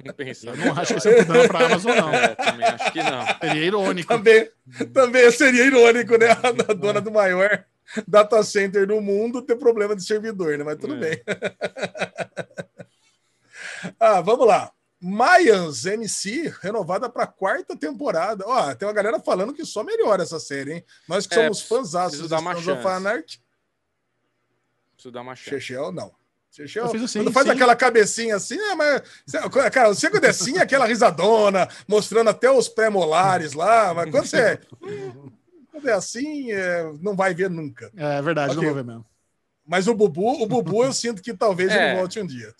Não pensa. Eu não acho que esse é um problema para Amazon, não. É, também acho que não. Seria irônico. também, também seria irônico, né? A dona do maior data center do mundo ter problema de servidor, né? Mas tudo É. bem. ah, vamos lá. Mayans MC, renovada para quarta temporada. Ó, tem uma galera falando que só melhora essa série, hein? Nós que É, somos fãs dar uma chance. Anarchy, Preciso dar uma chance. Chechel, não. Chechel, assim, quando faz sim. aquela cabecinha assim, é, mas. Cara, você quando é assim, é aquela risadona, mostrando até os pré-molares lá, mas quando você. hum, Quando é assim, é, não vai ver nunca. É verdade, Ok. não vou ver mesmo. Mas o Bubu, o Bubu eu sinto que talvez É. ele volte um dia.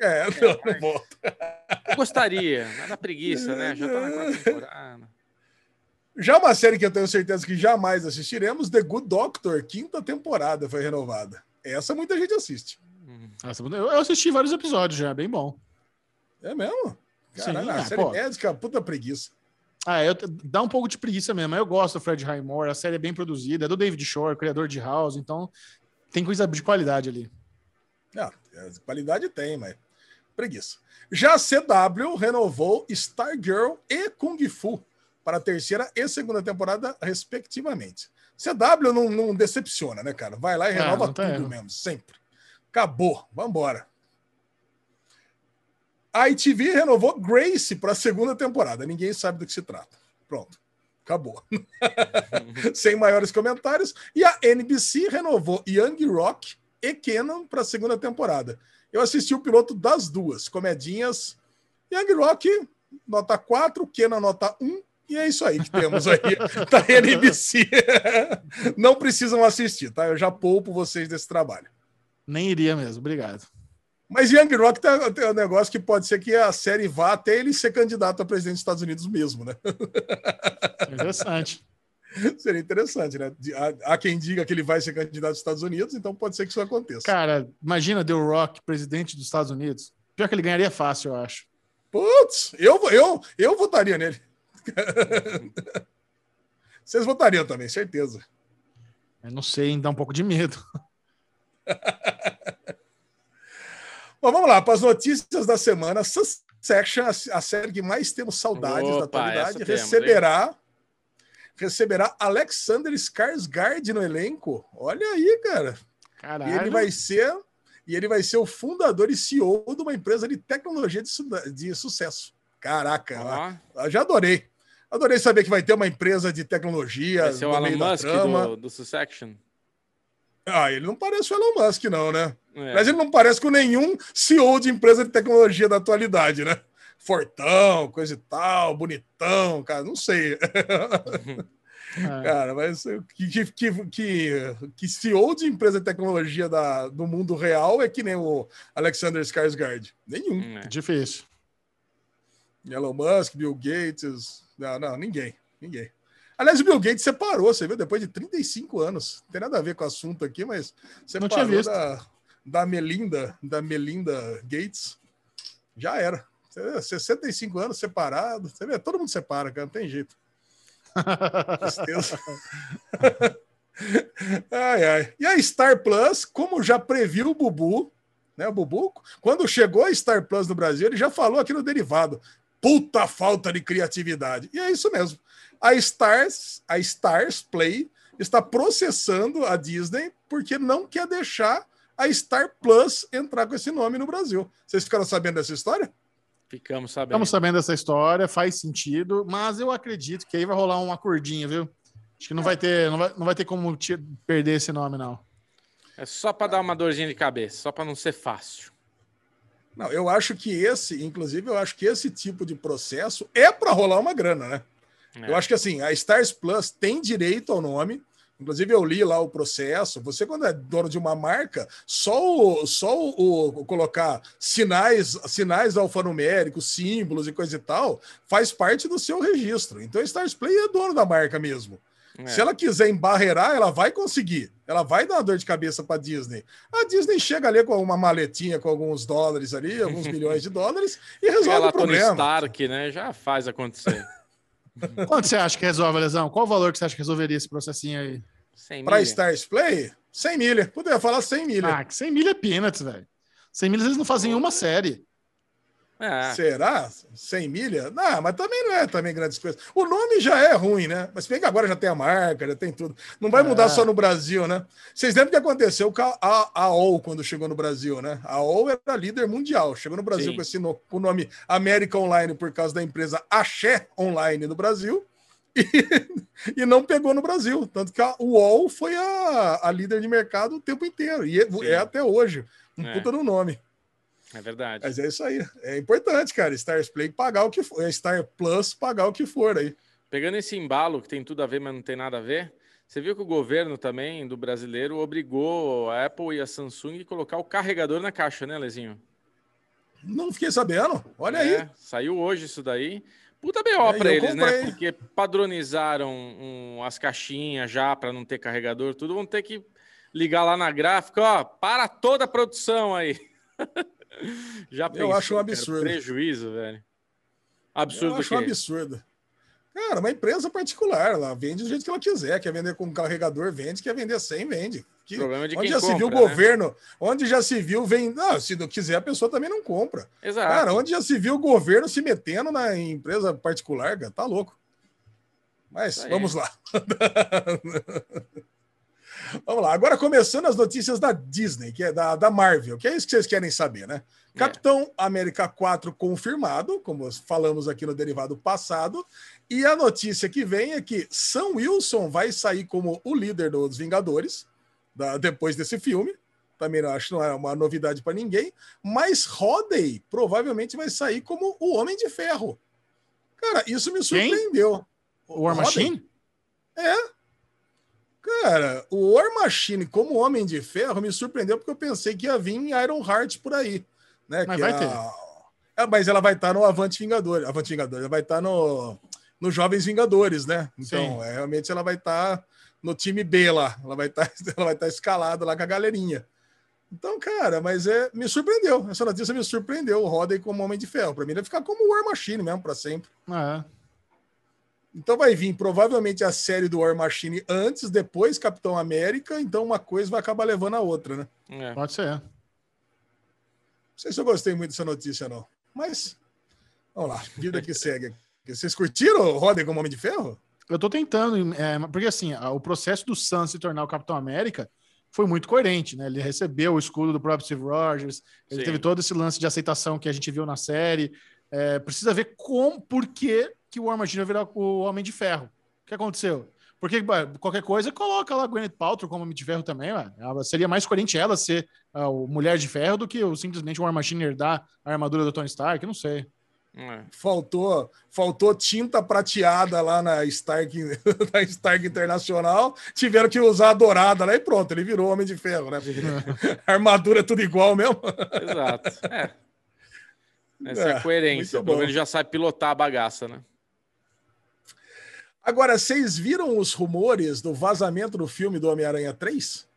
É, não, não volta. Eu gostaria, mas dá preguiça, né? Já tá na quarta temporada. Já uma série que eu tenho certeza que jamais assistiremos, The Good Doctor, quinta temporada foi renovada. Essa muita gente assiste. Hum. Eu eu assisti vários episódios já, bem bom. É mesmo? Caralho, Sim, a ah, série pô. médica, puta preguiça. Ah, eu, dá um pouco de preguiça mesmo. mas Eu gosto do Fred Highmore, a série é bem produzida, é do David Shore, criador de House, então tem coisa de qualidade ali. Ah, é, qualidade tem, mas preguiça. Já a CW renovou Stargirl e Kung Fu para a terceira e segunda temporada, respectivamente. CW não, não decepciona, né, cara? Vai lá e Ah, renova tá tudo mesmo, sempre. Acabou, vambora. A ITV renovou Grace para a segunda temporada. Ninguém sabe do que se trata. Pronto, acabou. Sem maiores comentários. E a NBC renovou Young Rock e Kenan para a segunda temporada. Eu assisti o piloto das duas, comedinhas. Young Rock, nota 4, Kenan, nota 1. E é isso aí que temos aí da NBC. Não precisam assistir, tá? Eu já poupo vocês desse trabalho. Nem iria mesmo, obrigado. Mas Young Rock tem, tem um negócio que pode ser que a série vá até ele ser candidato a presidente dos Estados Unidos mesmo, né? Interessante. Seria interessante, né? Há, quem diga que ele vai ser candidato aos Estados Unidos, então pode ser que isso aconteça. Cara, imagina The Rock, presidente dos Estados Unidos. Pior que ele ganharia fácil, eu acho. Putz, eu, eu, eu votaria nele. Vocês votariam também, certeza. Eu não sei, hein, dá um pouco de medo. Bom, vamos lá, para as notícias da semana. Succession, a a série que mais temos saudades da Opa, atualidade, essa temos, receberá receberá Alexander Skarsgård no elenco. Olha aí, cara. E Caralho. ele vai ser e ele vai ser o fundador e CEO de uma empresa de tecnologia de, su- de sucesso. Caraca, Ó, já adorei. Adorei saber que vai ter uma empresa de tecnologia vai ser o Elon da Musk do, do Succession. Ah, ele não parece o Elon Musk, não, né? É. Mas ele não parece com nenhum CEO de empresa de tecnologia da atualidade, né? Fortão, coisa e tal, bonitão, cara, não sei. É. Cara, mas que, que, que, que, CEO de empresa de tecnologia da, do mundo real é que nem o Alexander Skarsgård. Nenhum. É. Difícil. Elon Musk, Bill Gates. Não, não, ninguém. Ninguém. Aliás, o Bill Gates separou, você viu, depois de 35 anos. Não tem nada a ver com o assunto aqui, mas Não tinha separou visto. da, da Melinda, da Melinda Gates. Já era. Você vê, 65 anos separado. Você vê, todo mundo separa, cara, não tem jeito. Tristeza. ai, ai. E a Star Plus, como já previu o Bubu, né? O Bubu, quando chegou a Star Plus no Brasil, ele já falou aqui no derivado. Puta falta de criatividade. E é isso mesmo. A Stars, a Stars Play está processando a Disney porque não quer deixar a Star Plus entrar com esse nome no Brasil. Vocês ficaram sabendo dessa história? Ficamos sabendo. Estamos sabendo dessa história, faz sentido, mas eu acredito que aí vai rolar uma cordinha, viu? Acho que não vai ter, não vai, não vai ter como te- perder esse nome, não. É só para dar uma dorzinha de cabeça, só para não ser fácil. Não, eu acho que esse, inclusive, eu acho que esse tipo de processo é para rolar uma grana, né? É. Eu acho que assim, a Stars Plus tem direito ao nome. Inclusive, eu li lá o processo. Você, quando é dono de uma marca, só o, só o, o colocar sinais, sinais alfanuméricos, símbolos e coisa e tal, faz parte do seu registro. Então, a Stars Play é dono da marca mesmo. É. Se ela quiser embarrear, ela vai conseguir. Ela vai dar uma dor de cabeça para Disney. A Disney chega ali com uma maletinha com alguns dólares ali, alguns milhões de dólares e resolve ela, o problema. Tony Stark, né? Já faz acontecer. Quanto você acha que resolve, Lesão? Qual o valor que você acha que resolveria esse processinho aí? Para Stars Play? 100 milha. Poderia falar 100 milha. Ah, que 100 milha é peanuts, velho. 100 milhas eles não fazem uma série. É. Será? 100 milha? Não, mas também não é também grandes coisas. O nome já é ruim, né? Mas bem que agora já tem a marca, já tem tudo. Não vai mudar é. só no Brasil, né? Vocês lembram o que aconteceu com a, a, a OL quando chegou no Brasil, né? A OL era líder mundial. Chegou no Brasil Sim. com esse no, com o nome América Online por causa da empresa Axé Online no Brasil. E, e não pegou no Brasil. Tanto que a UOL foi a, a líder de mercado o tempo inteiro. E é, é até hoje. Um é. puta no nome. É verdade. Mas é isso aí. É importante, cara. Stars Play pagar o que for. Star Plus pagar o que for aí. Pegando esse embalo que tem tudo a ver, mas não tem nada a ver. Você viu que o governo também do brasileiro obrigou a Apple e a Samsung a colocar o carregador na caixa, né, Lezinho? Não fiquei sabendo. Olha é, aí. Saiu hoje isso daí. Puta BO é, para eles, né? comprei. né? Porque padronizaram um, as caixinhas já para não ter carregador, tudo. Vão ter que ligar lá na gráfica, ó, para toda a produção aí. Já pensou, Eu acho um absurdo. Cara, prejuízo, velho. Absurdo. Eu acho um absurdo. Cara, uma empresa particular, ela vende do jeito que ela quiser. Quer vender com carregador, vende. Quer vender sem, vende. Que, Problema de onde já compra, se viu o né? governo, onde já se viu, vem. Não, se não quiser, a pessoa também não compra. Exato. Cara, onde já se viu o governo se metendo na empresa particular, cara, tá louco. Mas vamos lá. Vamos lá, agora começando as notícias da Disney, que é da, da Marvel, que é isso que vocês querem saber, né? É. Capitão América 4 confirmado, como falamos aqui no derivado passado, e a notícia que vem é que Sam Wilson vai sair como o líder dos Vingadores da, depois desse filme. Também não acho que não é uma novidade para ninguém, mas Rodney provavelmente vai sair como o Homem de Ferro. Cara, isso me surpreendeu. Quem? O War Machine? É, Cara, o War Machine como Homem de Ferro me surpreendeu porque eu pensei que ia vir Iron Heart por aí. Né? Mas vai a... ter. É, mas ela vai estar no Avante Vingador. Avante Vingador, ela vai estar no, no Jovens Vingadores, né? Então, é, realmente ela vai estar no time B lá. Ela vai estar, ela vai estar escalada lá com a galerinha. Então, cara, mas é, me surpreendeu. Essa notícia me surpreendeu. O Rodney como Homem de Ferro. Para mim, ele vai ficar como War Machine mesmo, para sempre. É. Então vai vir provavelmente a série do War Machine antes, depois Capitão América, então uma coisa vai acabar levando a outra, né? É. Pode ser. Não sei se eu gostei muito dessa notícia, não. Mas vamos lá, vida que segue. Vocês curtiram o Roden como Homem de Ferro? Eu tô tentando, é, porque assim, o processo do Sam se tornar o Capitão América foi muito coerente, né? Ele recebeu o escudo do próprio Steve Rogers, ele Sim. teve todo esse lance de aceitação que a gente viu na série. É, precisa ver como, por que que o War Machine virar o Homem de Ferro. O que aconteceu? Porque qualquer coisa, coloca lá Gwyneth Paltrow como Homem de Ferro também, ué. seria mais coerente ela ser uh, Mulher de Ferro do que o, simplesmente o War Machine herdar a armadura do Tony Stark, não sei. É. Faltou, faltou tinta prateada lá na Stark, na Stark Internacional. Tiveram que usar a dourada lá e pronto, ele virou Homem de Ferro, né? a armadura é tudo igual mesmo. Exato. É. Essa é, é a coerência. Menos já sabe pilotar a bagaça, né? Agora, vocês viram os rumores do vazamento do filme do Homem-Aranha 3?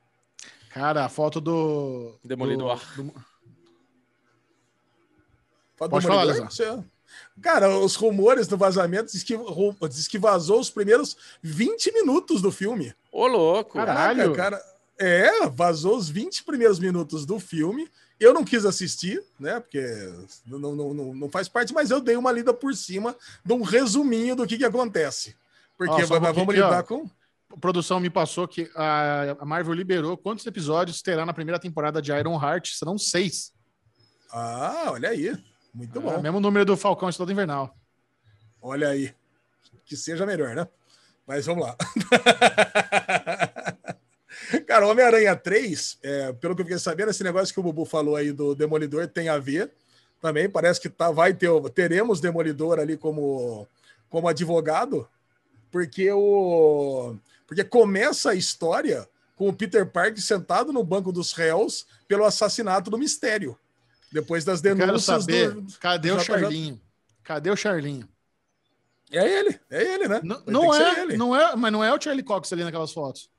Cara, a foto do. Demolidor. Do, do... Foto Pode Demolidor? falar, Cara, os rumores do vazamento diz que, diz que vazou os primeiros 20 minutos do filme. Ô, louco! Caralho! Cara, é, vazou os 20 primeiros minutos do filme. Eu não quis assistir, né? Porque não, não, não, não faz parte, mas eu dei uma lida por cima de um resuminho do que, que acontece. Porque Ó, vamos aqui, lidar ó, com. A produção me passou que a Marvel liberou quantos episódios terá na primeira temporada de Iron Heart? Serão seis. Ah, olha aí. Muito é, bom. Mesmo número do Falcão Estado Invernal. Olha aí. Que seja melhor, né? Mas vamos lá. Cara, Homem-Aranha 3, é, pelo que eu fiquei sabendo, esse negócio que o Bubu falou aí do Demolidor tem a ver. Também parece que tá, vai ter, teremos Demolidor ali como, como advogado, porque o porque começa a história com o Peter Parker sentado no banco dos réus pelo assassinato do Mistério. Depois das Quero denúncias saber, do. cadê o? Charlinho? Cadê o Charlinho? É ele, é ele, né? Não, não é, ele. não é, mas não é o Charlie Cox ali naquelas fotos.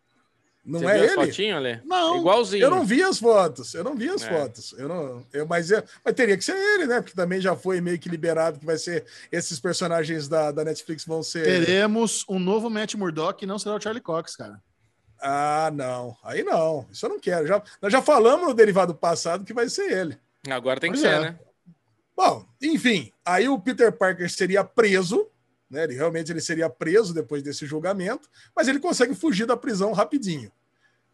Não Você é viu as ele? fotinhas, Ale? Não. Igualzinho. Eu não vi as fotos, eu não vi as É. fotos. Eu não, eu, mas, é- mas teria que ser ele, né? Porque também já foi meio que liberado que vai ser esses personagens da, da Netflix vão ser. Teremos um novo Matt Murdock e não será o Charlie Cox, cara. Ah, não. Aí não. Isso eu não quero. Já, nós já falamos no derivado passado que vai ser ele. Agora tem que Pois ser, é. né? Bom, enfim, aí o Peter Parker seria preso, né? Ele realmente ele seria preso depois desse julgamento, mas ele consegue fugir da prisão rapidinho.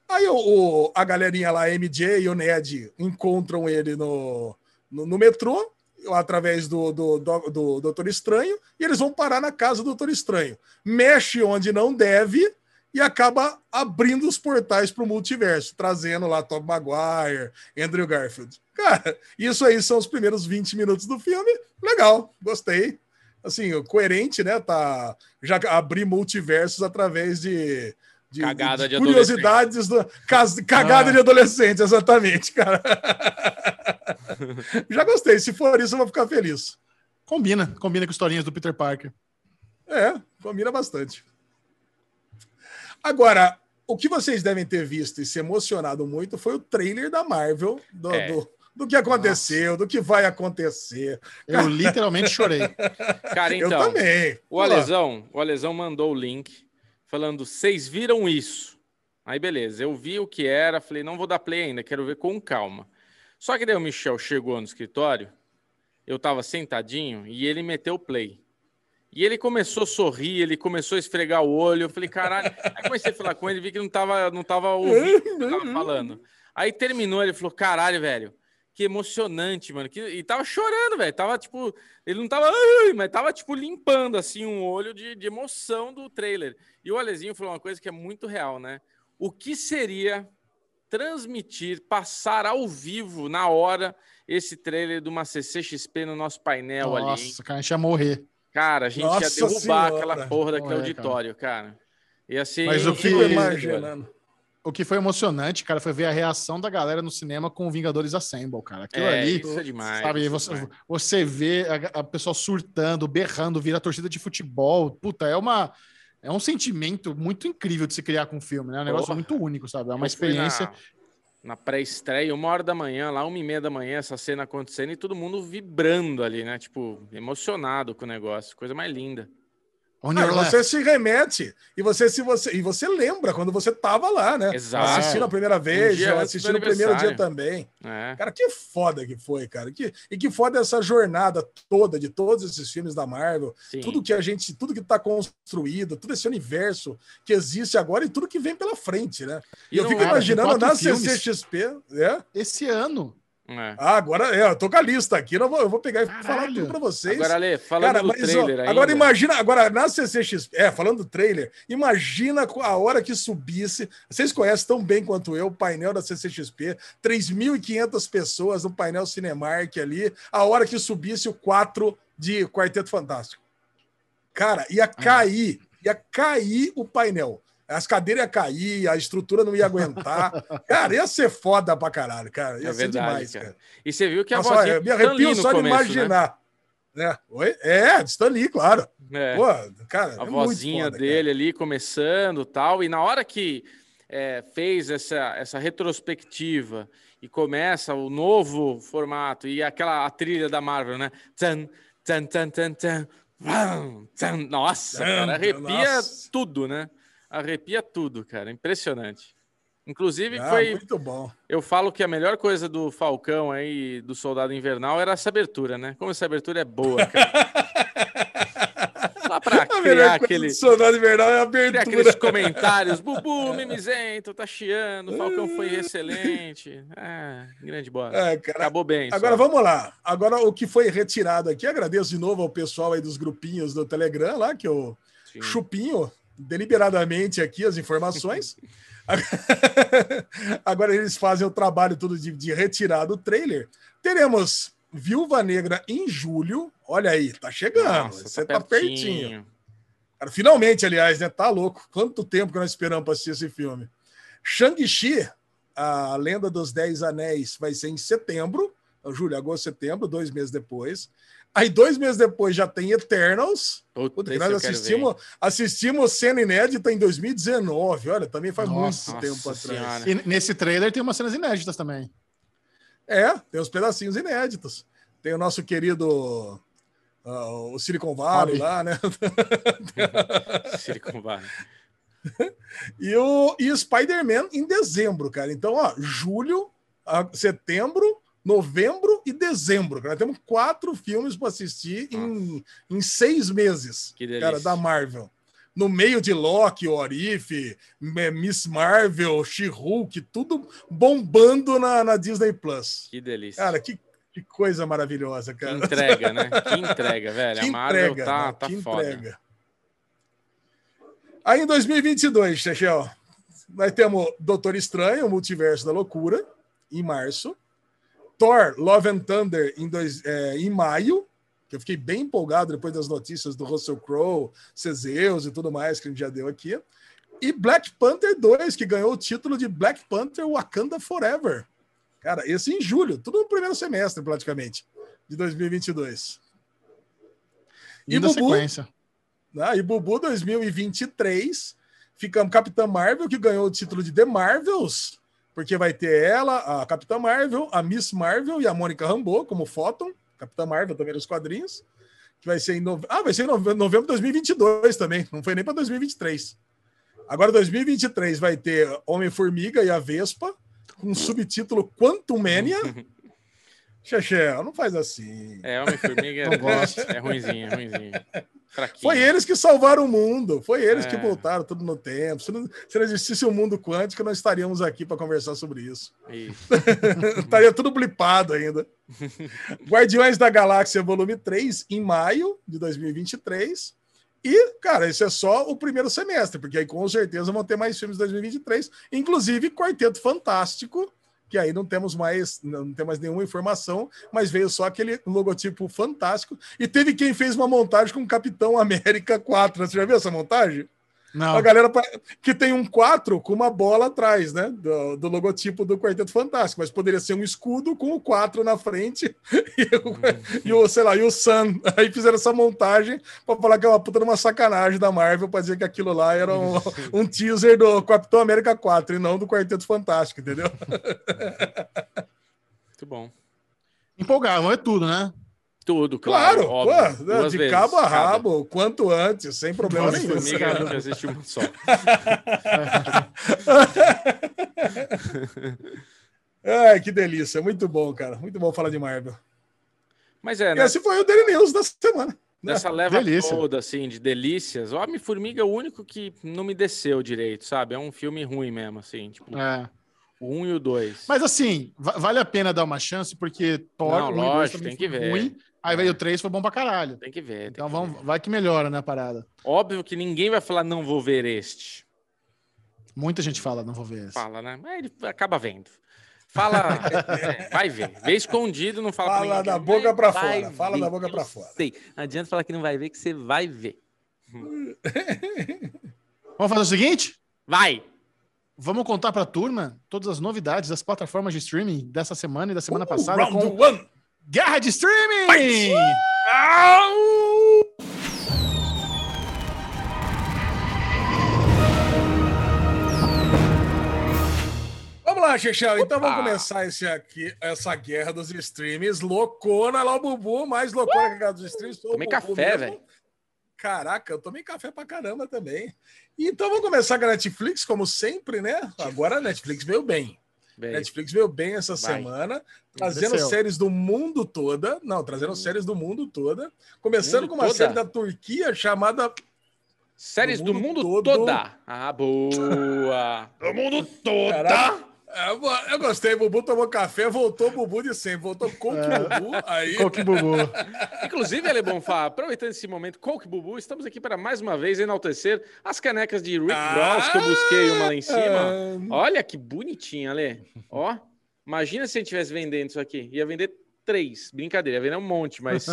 Aí o, o- a galerinha lá, MJ e o Ned, encontram ele no, no, no metrô, através do, do, do, do Doutor Estranho, e eles vão parar na casa do Doutor Estranho. Mexe onde não deve e acaba abrindo os portais para o multiverso, trazendo lá Tom Maguire, Andrew Garfield. Cara, isso aí são os primeiros 20 minutos do filme. Legal, gostei. Assim, coerente, né? Tá, já abrir multiversos através de, de, Cagada de curiosidades, do, cas- cagada Ah. de adolescente, exatamente, cara. já gostei. Se for isso, eu vou ficar feliz. Combina, combina com historinhas do Peter Parker. É, combina bastante. Agora, o que vocês devem ter visto e se emocionado muito foi o trailer da Marvel do, É. do, do que aconteceu, do que vai acontecer. Eu literalmente chorei. Cara, eu então, também. o Alesão, o Alesão mandou o link falando: vocês viram isso? Aí beleza, eu vi o que era, falei, não vou dar play ainda, quero ver com calma. Só que daí o Michel chegou no escritório, eu tava sentadinho e ele meteu o play. E ele começou a sorrir, ele começou a esfregar o olho. Eu falei, caralho. Aí comecei a falar com ele, vi que não tava, não tava ouvindo o que eu tava falando. Aí terminou, ele falou, caralho, velho. Que emocionante, mano. Que... E tava chorando, velho. Tava tipo. Ele não tava. "Ai", Mas tava, tipo, limpando assim um olho de, de emoção do trailer. E o Alezinho falou uma coisa que é muito real, né? O que seria transmitir, passar ao vivo, na hora, esse trailer de uma CCXP no nosso painel ali? hein? Nossa, cara, a gente ia morrer. Cara, a gente ia Nossa derrubar Senhora. aquela porra daquele é, auditório, cara. Ia ser. Mas o que- imaginando. O que foi emocionante, cara, foi ver a reação da galera no cinema com o Vingadores Assemble, cara. Aquilo É, ali, isso é demais. sabe, isso é você, demais. você vê a, a pessoa surtando, berrando, vira torcida de futebol. Puta, é uma. É um sentimento muito incrível de se criar com o filme, né? É um negócio Porra. muito único, sabe? É uma Eu experiência. Na, na pré-estreia, uma hora da manhã, lá, uma e meia da manhã, essa cena acontecendo e todo mundo vibrando ali, né? Tipo, emocionado com o negócio. Coisa mais linda. On Ah, você se remete e você se você e você lembra quando você tava lá, né? Exato. Assistindo a primeira vez, dia eu antes assisti do no primeiro dia também. É. Cara, que foda que foi, cara. Que, e que foda essa jornada toda de todos esses filmes da Marvel. Sim. Tudo que a gente, tudo que tá construído, todo esse universo que existe agora e tudo que vem pela frente, né? E, eu fico Cara, imaginando na filmes. CCXP, é? Esse ano. É. Ah, agora é, eu tô com a lista aqui, eu vou, eu vou pegar e falar Caralho. tudo pra vocês. Agora, Ale, falando Cara, do mas, ó, trailer ainda. agora imagina, agora na CCXP, é, falando do trailer, imagina a hora que subisse, vocês conhecem tão bem quanto eu o painel da CCXP, 3.500 pessoas no painel Cinemark ali, a hora que subisse o 4 de Quarteto Fantástico. Cara, ia cair, ia cair o painel. As cadeiras iam cair, a estrutura não ia aguentar. Cara, ia ser foda pra caralho, cara. Ia É ser verdade, demais, cara. cara. E você viu que a Nossa, vozinha eu me Lee arrepio só de começo, imaginar. Né? Oi? É, Stan Lee, claro. Né? É. Pô, cara, a é vozinha foda, dele ali começando tal. E na hora que é, fez essa, essa retrospectiva e começa o novo formato e aquela a trilha da Marvel, né? Tchan, tchan, tchan, vram, tchan. Nossa, cara, arrepia nossa. tudo, né? Arrepia tudo, cara. Impressionante. Inclusive, Ah, foi. muito bom. Eu falo que a melhor coisa do Falcão aí, do Soldado Invernal, era essa abertura, né? Como essa abertura é boa, cara. Lá pra A criar aquele. do Soldado Invernal é a abertura. aqueles comentários, Bubu, mimizento, tá chiando, o Falcão foi excelente. Ah, grande bola. É. Acabou bem. só. Agora vamos lá. Agora o que foi retirado aqui, agradeço de novo ao pessoal aí dos grupinhos do Telegram lá, que eu Sim. chupinho deliberadamente aqui as informações. Agora eles fazem o trabalho todo de, de retirar do trailer. Teremos Viúva Negra em julho. Olha aí, tá chegando. Nossa, Você tá, pertinho. pertinho. Cara, finalmente, aliás, né? Tá louco. Quanto tempo que nós esperamos para assistir esse filme? Shang-Chi, a Lenda dos Dez Anéis, vai ser em setembro. Julho, agosto, setembro, dois meses depois. Aí, dois meses depois, já tem Eternals. Puta, Puta, que nós assistimos, assistimos cena inédita em 2019. Olha, também faz Nossa muito tempo atrás. Senhora. E nesse trailer tem umas cenas inéditas também. É, tem os pedacinhos inéditos. Tem o nosso querido ah, o Silicon Valley lá, né? Silicon Valley. E o e Spider-Man em dezembro, cara. Então, ó, julho, a- setembro, novembro e dezembro. Cara. Temos quatro filmes para assistir em, em seis meses, Que delícia. cara, da Marvel. No meio de Loki, Orif, Miss Marvel, She-Hulk, tudo bombando na, na Disney Plus. Que delícia. Cara, que, que coisa maravilhosa, que cara. entrega, né? Que entrega, velho. Que a Marvel entrega, tá, né? tá que foda. entrega. Aí em 2022, Chechel, nós temos Doutor Estranho, o Multiverso da Loucura, em março. Thor, Love and Thunder, em, dois, é, em maio, que eu fiquei bem empolgado depois das notícias do Russell Crowe, Cezeus e tudo mais que a gente já deu aqui. E Black Panther 2, que ganhou o título de Black Panther Wakanda Forever. Cara, esse em julho, tudo no primeiro semestre, praticamente, de 2022. E Linda Bubu? sequência. né? E Bubu 2023, ficamos Capitã Marvel, que ganhou o título de The Marvels, porque vai ter ela, a Capitã Marvel, a Miss Marvel e a Mônica Rambeau como Photon, Capitã Marvel também nos quadrinhos, que vai ser em nove... ah, vai ser em nove- novembro de 2022 também, não foi nem para 2023. Agora 2023 vai ter Homem-Formiga e a Vespa, com um subtítulo Quantum Mania. Xexé, não faz assim. É, Homem-Formiga gosto. é ruimzinho, é ruimzinho. Fraquinho. Foi eles que salvaram o mundo, foi eles É. que voltaram tudo no tempo. Se não, se não existisse o mundo quântico, nós estaríamos aqui para conversar sobre isso. Isso. Estaria tudo blipado ainda. Guardiões da Galáxia Volume 3, em maio de 2023. E, cara, esse é só o primeiro semestre, porque aí com certeza vão ter mais filmes em 2023, inclusive Quarteto Fantástico, que aí não temos mais, não tem mais nenhuma informação, mas veio só aquele logotipo fantástico. E teve quem fez uma montagem com Capitão América 4. Você já viu essa montagem? Não. A galera que tem um 4 com uma bola atrás, né? Do, do logotipo do Quarteto Fantástico, mas poderia ser um escudo com o 4 na frente e o, e o, sei lá, e o Sun. Aí fizeram essa montagem para falar que é uma puta de uma sacanagem da Marvel para dizer que aquilo lá era um, um teaser do Capitão América 4 e não do Quarteto Fantástico, entendeu? Muito bom. Empolgavam, é tudo, né? Tudo, claro. Claro, óbvio. pô, Duas de vezes, cabo a cada. rabo, quanto antes, sem problema Nossa, nenhum. Formiga gente assiste uma só. Ai, que delícia, muito bom, cara. Muito bom falar de Marvel. Mas é, né? esse foi o Daily News da semana. Nessa leva delícia. toda, assim, de delícias, o Homem-Formiga é o único que não me desceu direito, sabe? É um filme ruim mesmo, assim, tipo, É. o 1 e o 2. Mas assim, va- vale a pena dar uma chance, porque Thor, Não, um lógico, tem que ver. ruim, aí É. veio o 3 foi bom pra caralho. Tem que ver. tem Então que vamos, ver. vai que melhora, né, a parada. Óbvio que ninguém vai falar, não vou ver este. Muita gente fala, não vou ver esse. Fala, né? Mas ele acaba vendo. Fala, é, vai ver. Vê escondido, não fala pra Fala da boca pra Vai fora, fala ver, da boca eu pra fora. Sei. Não adianta falar que não vai ver, que você vai ver. Vamos fazer o seguinte? Vai! Vamos contar pra turma todas as novidades das plataformas de streaming dessa semana e da semana passada Uh, Round com one. Guerra de Streaming! Vamos lá, Chechão. Então vamos começar esse aqui, essa guerra dos streams. Loucona lá o Bubu, mais loucona que a guerra dos streams. Tomei café, velho. Caraca, eu tomei café pra caramba também. Então vamos começar com a Netflix, como sempre, né? Agora a Netflix veio bem. Bem, Netflix veio bem essa Vai. semana, trazendo Desceu. séries do mundo toda. Não, trazendo séries do mundo toda. Começando Mundo com uma toda? série da Turquia chamada séries do do mundo mundo, todo. toda. Ah, boa! do mundo toda! Caraca. Eu, eu gostei, Bubu tomou café, voltou Bubu de sempre, voltou Coke É. Bubu, aí Coque Bubu. Inclusive, Ale Bonfá, aproveitando esse momento, Coke Bubu, estamos aqui para mais uma vez enaltecer as canecas de Rick Ah! Ross, que eu busquei uma lá em cima. Olha que bonitinha, Ale. Ó, imagina se a gente estivesse vendendo isso aqui. Ia vender três. Brincadeira, ia ver um monte, mas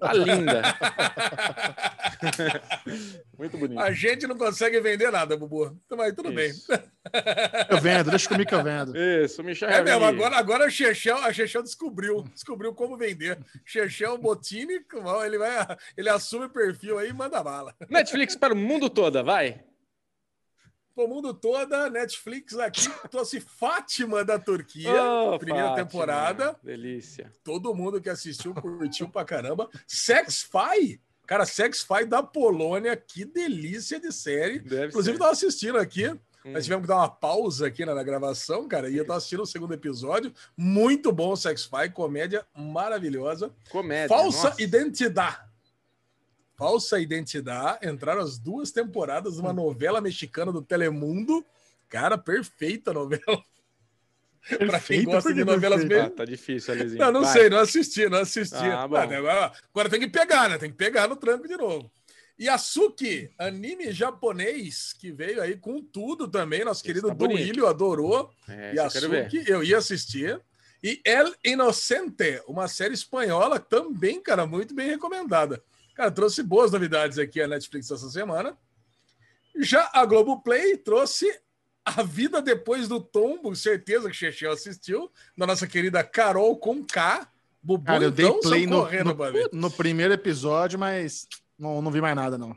tá linda. Muito bonito. A gente não consegue vender nada, Bubu. Mas tudo bem. Isso. Eu vendo, deixa comigo que eu vendo. Isso, Michel É mesmo, agora, agora o Chechel, a Chechel descobriu, descobriu como vender. Chechel Botini, ele vai, ele assume o perfil aí e manda bala. Netflix para o mundo toda, vai. O mundo toda, Netflix aqui trouxe Fátima da Turquia, Ô, primeira Fátima, temporada. Delícia. Todo mundo que assistiu curtiu pra caramba. Sex Fi, cara, Sex Fi da Polônia, que delícia de série. Deve Inclusive, ser. tava assistindo aqui. Hum. Nós tivemos que dar uma pausa aqui na, na gravação, cara, e eu tava assistindo o segundo episódio. Muito bom o Sex Fi, comédia maravilhosa. Comédia. Falsa nossa. Identidade. Falsa Identidade. Entraram as duas temporadas de uma novela mexicana do Telemundo. Cara, perfeita a pra quem gosta de porque novelas. Ah, tá difícil, Alezinho. Não, não Vai. sei, não assisti, não assisti. Ah, bom. agora, agora tem que pegar, né? Tem que pegar no tranco de novo. Yasuki, anime japonês, que veio aí com tudo também. Nosso Esse querido tá. Duílio adorou. É, esse eu eu ia assistir. E El Inocente, uma série espanhola também, cara, muito bem recomendada. Cara, trouxe boas novidades aqui a Netflix essa semana. Já a Globoplay trouxe A Vida Depois do Tombo, certeza que o Chechel assistiu, da nossa querida Carol com K. Bubu, Cara, eu dei então, play no, no, no primeiro episódio, mas não, não vi mais nada, não.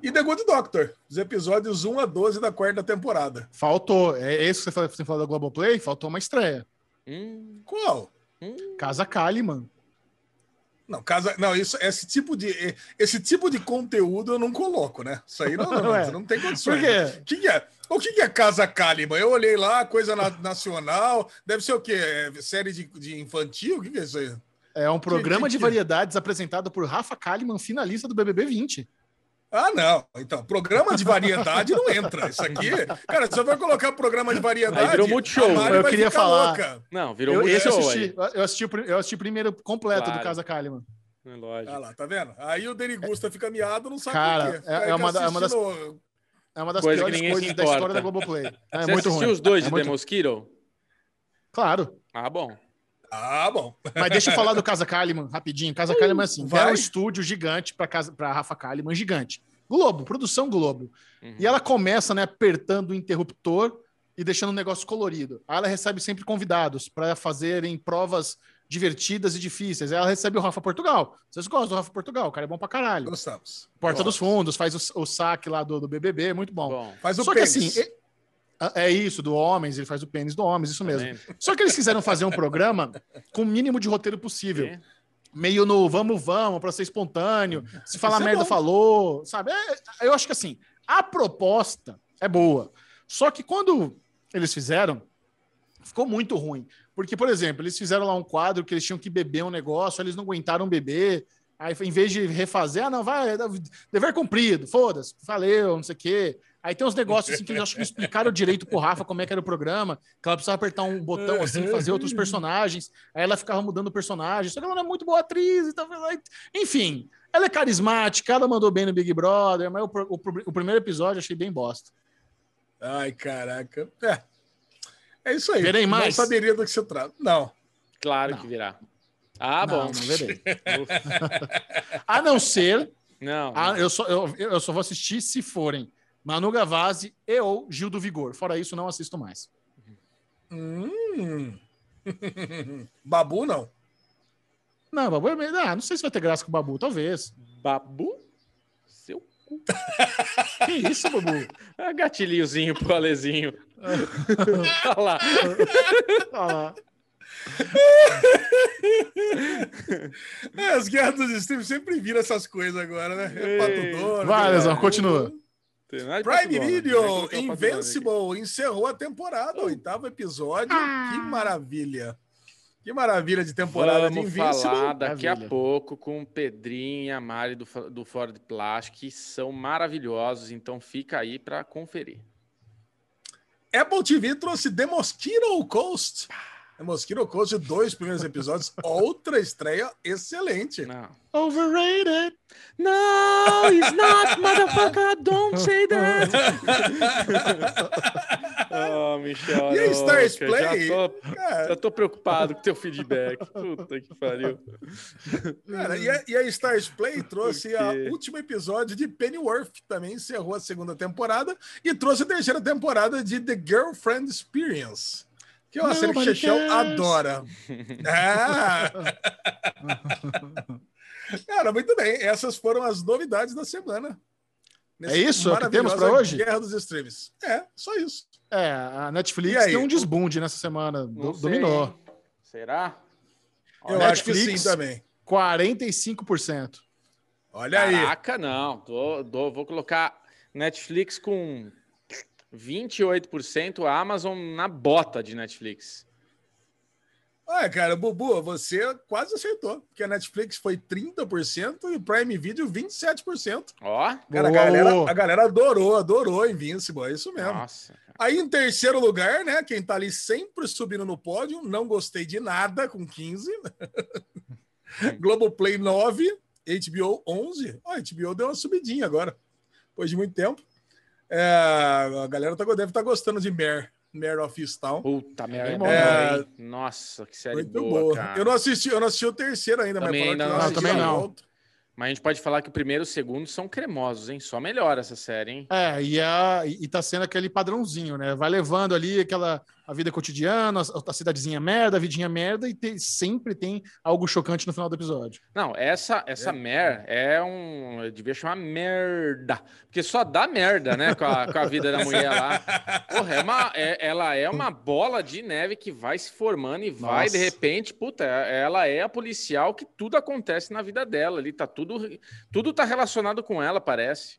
E The Good Doctor, os episódios 1 a 12 da quarta temporada. Faltou. É isso que você falou, você falou da Globoplay? Faltou uma estreia. Hum, Qual? Casa Kalimann. Não, casa, não, isso, esse tipo de esse tipo de conteúdo eu não coloco, né? Isso aí não, não, não, você não tem condições. Por quê? O que, é? O que, é Casa Kalimann? Eu olhei lá, coisa na- nacional, deve ser o quê? É série de, de infantil? O que, que é isso aí? É um programa que- de variedades apresentado por Rafa Kalimann, finalista do BBB 20. Ah, não. Então, programa de variedade não entra. Isso aqui, cara, se eu for colocar programa de variedade, Aí virou Multishow. a Mari Eu vai queria falar. louca. Não, virou Eu, muito esse eu show assisti, eu assisti, eu assisti primeiro completo Claro. do Casa Kalimann. É Lógico. Ah lá, tá vendo? Aí o Derigusta fica miado, não sabe Cara, por quê. é- é uma é uma das- É uma das Coisa que piores coisas da história da Globoplay. É Você muito assistiu ruim. os dois É de muito- The Mosquito? Claro. Ah, bom. Ah, bom. Mas deixa eu falar do Casa Kalimann rapidinho. Casa Kalimann é assim, vai. era um estúdio gigante para casa para Rafa Kalimann, gigante. Globo, produção Globo. Uhum. E ela começa, né, apertando o interruptor e deixando o negócio colorido. Aí ela recebe sempre convidados para fazerem provas divertidas e difíceis. Aí ela recebe o Rafa Portugal. Vocês gostam do Rafa Portugal? O cara é bom pra caralho. Gostamos. Porta dos. Fundos, faz o, o saque lá do, do BBB, muito bom. Bom, Faz o Só que pênis. assim, é, é isso, do Homens, ele faz o pênis do Homens, isso mesmo. vendo? Só que eles quiseram fazer um programa com o mínimo de roteiro possível. É. Meio no vamos, vamos, pra ser espontâneo. Se falar é merda, falou, sabe? É, eu acho que assim, a proposta é boa. Só que quando eles fizeram, ficou muito ruim. Porque, por exemplo, eles fizeram lá um quadro que eles tinham que beber um negócio, eles não aguentaram beber. Aí, em vez de refazer, ah, não, vai, dever cumprido, foda-se, valeu, não sei o quê. Aí tem uns negócios assim que eles acho que explicaram direito pro Rafa como é que era o programa, que ela precisava apertar um botão assim, fazer outros personagens. Aí ela ficava mudando o personagem, só que ela não é muito boa atriz e tal. Enfim, ela é carismática, ela mandou bem no Big Brother, mas o, o o primeiro episódio eu achei bem bosta. Ai, caraca. É. É isso aí. Verei mais? Não saberia do que se trata. Não. Claro Não. que virá. Ah, Não, bom. não verei. A não ser Não. Ah, eu, só, eu, eu só vou assistir se forem Manu Gavazzi e ou Gil do Vigor. Fora isso, não assisto mais. Hum. Babu, não. Não, Babu é meio. Ah, não sei se vai ter graça com o Babu, talvez. Babu? Seu cu. Que isso, Babu? Ah, gatilhozinho pro Alezinho. Olha lá. Olha lá. É, as guerras dos streams sempre viram essas coisas agora, né? É. Pato Dono, Vai, né? Lesão, continua. De Prime vai Video, Invincible, encerrou a temporada, oitavo episódio. Ah. Que maravilha. Que maravilha de temporada de Vamos Invincible. falar daqui a Maravilha. pouco com o Pedrinho e a Mari do, do Fora de Plástico, que são maravilhosos, então fica aí para conferir. Apple TV trouxe The Mosquito Coast. The Mosquito Coast, dois primeiros episódios, outra estreia excelente. Não. Overrated. No, it's not, motherfucker, don't say that. oh, Michel. E a Stars Play? Já tô, Cara, já tô preocupado com teu feedback. Puta que pariu. cara, e, a, e a Stars Play trouxe quê? último episódio de Pennyworth, que também encerrou a segunda temporada, e trouxe a terceira temporada de The Girlfriend Experience, que é uma série que o Chechel cares. adora. Ah! Cara, muito bem. Essas foram as novidades da semana. É isso? É o que temos pra maravilhosa hoje? Guerra dos Streams. É, só isso. É, a Netflix aí? deu um desbunde nessa semana. Do- dominou. Será? Eu Olha, acho que Netflix. sim também. 45%. Olha aí. Caraca, não. Tô- tô- vou colocar Netflix com 28%, a Amazon na bota de Netflix. Olha, cara, Bubu, você quase acertou. Porque a Netflix foi 30% e o Prime Video 27%. Ó, Cara, a galera, a galera adorou, adorou Invincible, é isso mesmo. nossa. Aí em terceiro lugar, né, quem tá ali sempre subindo no pódio, não gostei de nada com 15. Globoplay 9, HBO 11. Ó, a HBO deu uma subidinha agora, depois de muito tempo. É, a galera tá, deve estar gostando de Mare, Mare of Easttown. Puta merda. bom. É. hein? Nossa, que série Muito boa, boa. cara. Eu não assisti, eu não assisti o terceiro ainda, Também mas ainda não que assisti, eu não. Mas a gente pode falar que o primeiro e o segundo são cremosos, hein? Só melhora essa série, hein? É, e, a, e tá sendo aquele padrãozinho, né? Vai levando ali aquela a vida cotidiana, a, cidadezinha merda, a vidinha merda, e tem- sempre tem algo chocante no final do episódio. Não, essa, essa É. mer é um. Eu devia chamar merda. Porque só dá merda, né? Com a, com a vida da mulher lá. Porra, é uma, é- ela é uma bola de neve que vai se formando e vai, Nossa. de repente, puta, ela é a policial que tudo acontece na vida dela ali. Tá tudo, tudo tá relacionado com ela, parece.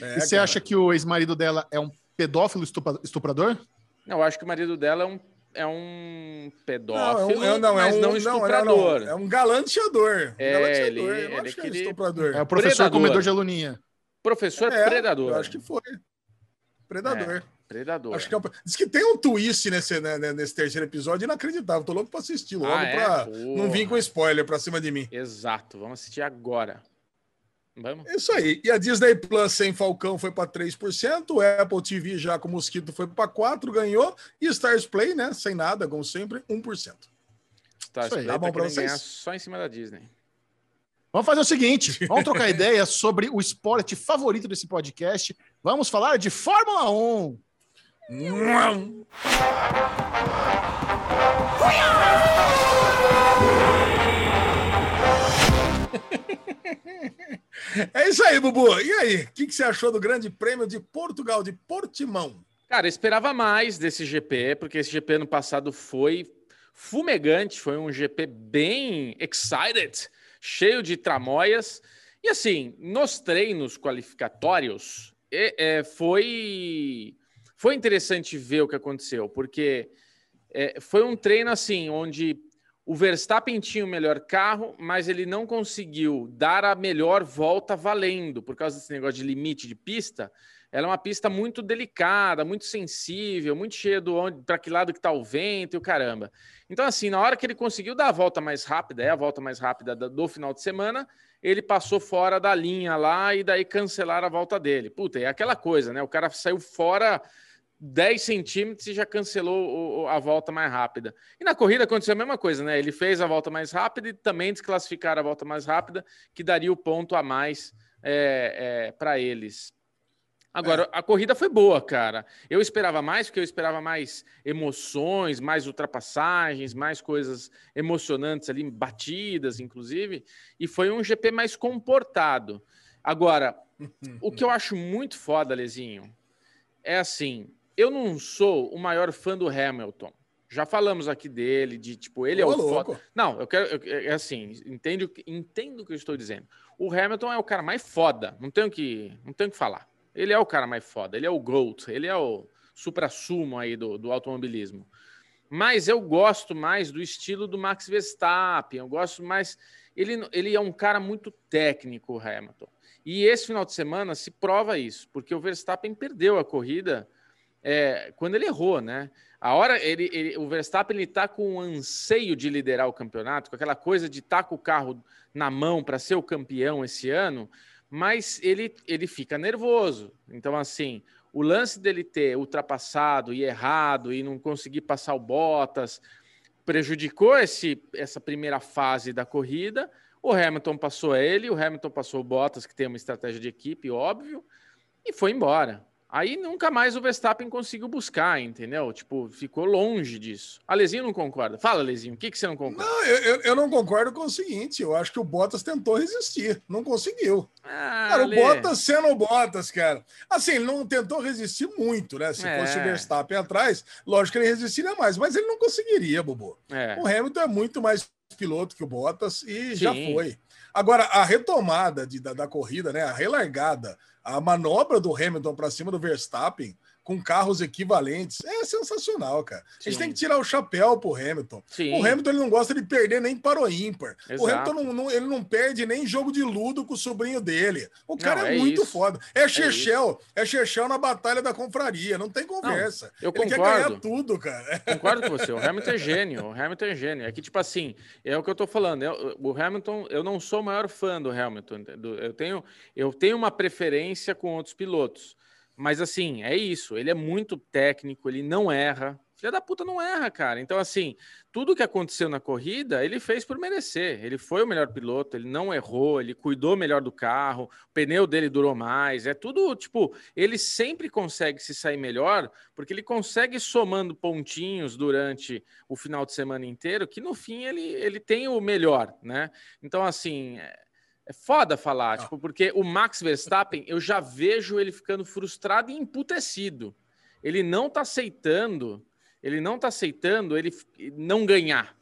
É, e você cara. acha que o ex-marido dela é um pedófilo estupra- estuprador? Eu acho que o marido dela é um, é um Não, é pedófilo, um, é, não, mas é um, não não, estuprador. não, é um galanteador. É, galanteador. ele- ele acho que é estuprador. É o professor Predador. comedor de aluninha. Professor É, predador. Eu acho que foi. Predador. Predador. Acho que é o- Diz que tem um twist nesse, né, né, nesse terceiro episódio inacreditável. Tô louco pra assistir logo Ah, é? pra Porra. não vir com spoiler pra cima de mim. Exato. Vamos assistir agora. Vamos? Isso aí. E a Disney Plus sem Falcão foi para 3%, o Apple TV já com Mosquito foi para 4%, ganhou. E Stars Play, né, sem nada, como sempre, 1%. Tá, Isso aí. tá Tá bom querendo ganhar vocês? só em cima da Disney. Vamos fazer o seguinte: vamos trocar ideia sobre o esporte favorito desse podcast. Vamos falar de Fórmula 1. É isso aí, Bubu. E aí, o que, que você achou do Grande Prêmio de Portugal, de Portimão? Cara, eu esperava mais desse GP, porque esse GP ano passado foi fumegante, foi um GP bem excited, cheio de tramóias. E assim, nos treinos qualificatórios, é- é, foi, foi interessante ver o que aconteceu, porque é, foi um treino assim, onde o Verstappen tinha o melhor carro, mas ele não conseguiu dar a melhor volta valendo, por causa desse negócio de limite de pista. Ela é uma pista muito delicada, muito sensível, muito cheia do onde para que lado que está o vento e o caramba. Então, assim, na hora que ele conseguiu dar a volta mais rápida, é a volta mais rápida da- do final de semana, ele passou fora da linha lá e daí cancelaram a volta dele. Puta, é aquela coisa, né? O cara saiu fora 10 centímetros e já cancelou a volta mais rápida. E na corrida aconteceu a mesma coisa, né? Ele fez a volta mais rápida e também desclassificaram a volta mais rápida, que daria o ponto a mais para eles. Agora, a corrida foi boa, cara. Eu esperava mais, porque eu esperava mais emoções, mais ultrapassagens, mais coisas emocionantes ali, batidas, inclusive, e foi um GP mais comportado. Agora, o que eu acho muito foda, Lezinho, é assim: eu não sou o maior fã do Hamilton. Já falamos aqui dele, de tipo, ele é Ô, o foda. louco. Não, eu quero. eu- é assim, entende, o que- entendo o que eu estou dizendo. O Hamilton é o cara mais foda, não tenho que, não tenho que falar. Ele é o cara mais foda, ele é o GOAT, ele é o supra-sumo aí do, do automobilismo. Mas eu gosto mais do estilo do Max Verstappen, eu gosto mais. Ele, ele é um cara muito técnico, o Hamilton. E esse final de semana se prova isso, porque o Verstappen perdeu a corrida é, quando ele errou, né? A hora ele, ele- o Verstappen ele tá com um anseio de liderar o campeonato, com aquela coisa de estar com o carro na mão para ser o campeão esse ano, mas ele, ele fica nervoso. Então, assim, o lance dele ter ultrapassado e errado e não conseguir passar o Bottas prejudicou esse, essa primeira fase da corrida. O Hamilton passou ele, o Hamilton passou o Bottas, que tem uma estratégia de equipe, óbvio, e foi embora. Aí nunca mais o Verstappen conseguiu buscar, entendeu? Tipo, ficou longe disso. Alezinho não concorda. Fala, Alezinho, o que, que você não concorda? Não, eu, eu, não concordo com o seguinte: eu acho que o Bottas tentou resistir, não conseguiu. Ah, Cara, o Ale, Bottas sendo o Bottas, cara. Assim, ele não tentou resistir muito, né? Se É. fosse o Verstappen atrás, lógico que ele resistiria mais, mas ele não conseguiria, Bobo. É, O Hamilton é muito mais piloto que o Bottas e já Sim. foi. Agora, a retomada de- da, da corrida, né? A relargada, a manobra do Hamilton para cima do Verstappen com carros equivalentes é sensacional, cara. A gente Sim. tem que tirar o chapéu pro Hamilton. sim. O Hamilton ele não gosta de perder nem para o ímpar. O Exato. Hamilton não, não- ele não perde nem jogo de ludo com o sobrinho dele. O cara Não, é, é muito isso. foda. É Chechel, é Chechel na batalha da confraria, não tem conversa. eu ele quer ganhar concordo. tudo, cara. Concordo com você. O Hamilton é gênio. O Hamilton é gênio. É que, tipo assim, é o que eu tô falando. Eu- o Hamilton, eu não sou o maior fã do Hamilton. do- Eu tenho, eu tenho uma preferência com outros pilotos. Mas, assim, é isso. Ele é muito técnico, ele não erra. Filha da puta não erra, cara. Então, assim, tudo que aconteceu na corrida, ele fez por merecer. Ele foi o melhor piloto, ele não errou, ele cuidou melhor do carro, o pneu dele durou mais. É tudo, tipo, ele sempre consegue se sair melhor, porque ele consegue somando pontinhos durante o final de semana inteiro, que no fim ele, ele tem o melhor, né? Então, assim, é, é foda falar, tipo, porque o Max Verstappen, eu já vejo ele ficando frustrado e emputecido. Ele não tá aceitando, ele não tá aceitando ele não ganhar.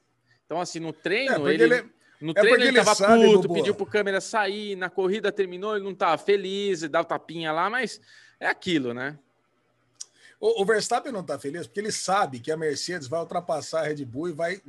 Então, assim, no É, treino, porque ele, ele- no é treino ele ele tava puto, pediu pro câmera sair, na corrida terminou, ele não tava feliz, dá o tapinha lá, mas é aquilo, né? O, o Verstappen não tá feliz porque ele sabe que a Mercedes vai ultrapassar a Red Bull e vai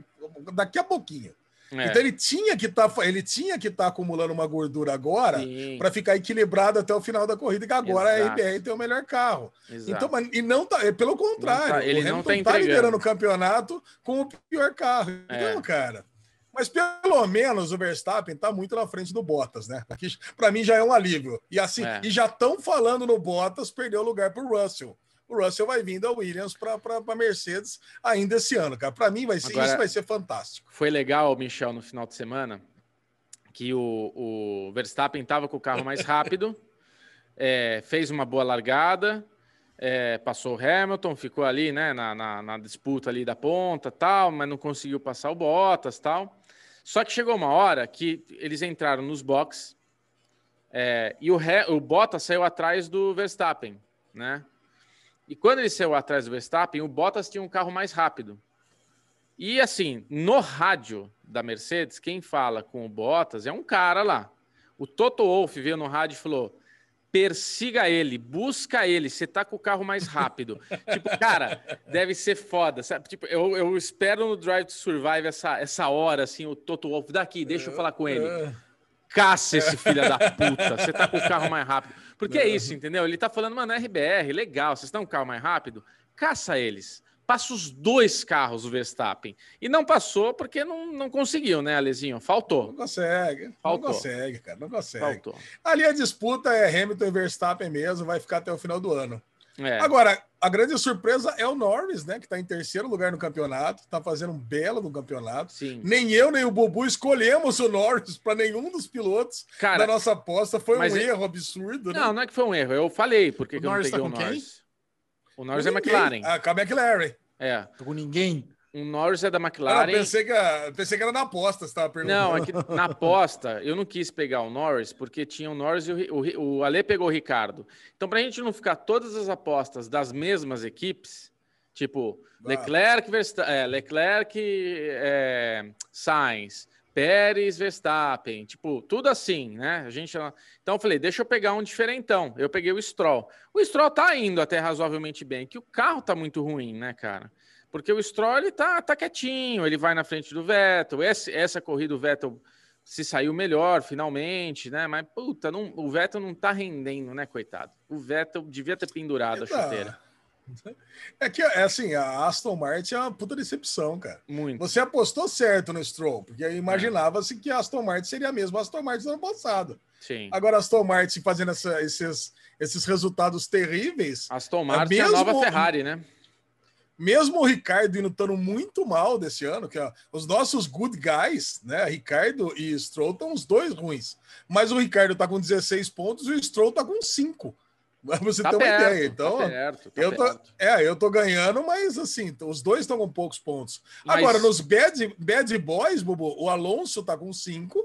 daqui a pouquinho. É, Então ele tinha que tá, estar acumulando uma gordura agora para ficar equilibrado até o final da corrida, que agora Exato. a RBR tem o melhor carro. exato. Então, mas- e não tá, é pelo contrário, Não tá- ele o não tá tá, liderando o campeonato com o pior carro. É. Então, cara, mas pelo menos o Verstappen tá muito na frente do Bottas, né? Para mim já é um alívio. E assim, É. e já estão falando no Bottas perder o lugar pro Russell. O Russell vai vir da Williams para Mercedes ainda esse ano, cara. Para mim vai ser Agora- isso vai ser fantástico. Foi legal, Michel, no final de semana, que o, o Verstappen estava com o carro mais rápido, é, fez uma boa largada, é, passou o Hamilton, ficou ali, né, na, na- na disputa ali da ponta, tal, mas não conseguiu passar o Bottas, tal. Só que chegou uma hora que eles entraram nos boxes é, e o, o Bottas saiu atrás do Verstappen, né? E quando ele saiu atrás do Verstappen, o Bottas tinha um carro mais rápido. E assim, no rádio da Mercedes, quem fala com o Bottas é um cara lá. O Toto Wolff veio no rádio e falou: persiga ele, busca ele, você tá com o carro mais rápido. tipo, cara, deve ser foda. Sabe? Tipo, eu, eu espero no Drive to Survive essa, essa hora, assim, o Toto Wolff, daqui, deixa eu falar com ele. É. Caça esse filho da puta, você tá com o carro mais rápido. Porque é isso, entendeu? Ele tá falando, mano, RBR, legal, vocês estão com o carro mais rápido? Caça eles. Passa os dois carros, o Verstappen. E não passou porque não, não conseguiu, né, Alezinho? Não Faltou. consegue, Faltou. não consegue, cara, não consegue. Faltou. Ali a disputa é Hamilton e Verstappen mesmo, vai ficar até o final do ano. É, Agora, a grande surpresa é o Norris, né? Que está em terceiro lugar no campeonato, está fazendo um belo no campeonato. sim. Nem eu, nem o Bubu escolhemos o Norris para nenhum dos pilotos Cara, da nossa aposta. Foi um é- erro absurdo, né? não, não é que foi um erro. Eu falei porque O que eu não Norris peguei tá o com quem? Norris. O Norris é Ninguém. McLaren. Ah, com a McLaren. É. Tô com ninguém. O Norris é da Ah, McLaren. pensei, que, a- pensei que era na aposta, você estava perguntando. Não, é que na aposta eu não quis pegar o Norris porque tinha o Norris e o, o, o Ale pegou o Ricardo. Então, para a gente não ficar todas as apostas das mesmas equipes, tipo Ah. Leclerc, Versta é, Leclerc, é, Sainz, Pérez, Verstappen, tipo tudo assim, né? A gente, então eu falei, deixa eu pegar um diferentão. Eu peguei o Stroll. O Stroll tá indo até razoavelmente bem, que o carro tá muito ruim, né, cara? Porque o Stroll ele tá, quietinho, ele vai na frente do Vettel. Esse, essa corrida o Vettel se saiu melhor finalmente, né? Mas puta, não, o Vettel não tá rendendo, né, coitado? O Vettel devia ter pendurado a Tá. chuteira. É que, é assim, a Aston Martin é uma puta decepção, cara. Muito. Você apostou certo no Stroll, porque imaginava-se que a Aston Martin seria a mesma Aston Martin do ano passado. Sim. Agora a Aston Martin fazendo essa- esses, esses resultados terríveis, Aston Martin é a nova Ferrari, né? Mesmo o Ricardo indo estando muito mal desse ano, que ó, os nossos good guys, né, Ricardo e Stroll estão os dois ruins. Mas o Ricardo tá com 16 pontos e o Stroll tá com 5. Pra você Tá ter uma perto, ideia. Então, tá perto, tá eu tô, perto. é, eu tô ganhando, mas assim, os dois estão com poucos pontos. Mas- Agora, nos bad, bad Boys, Bubu, o Alonso tá com 5,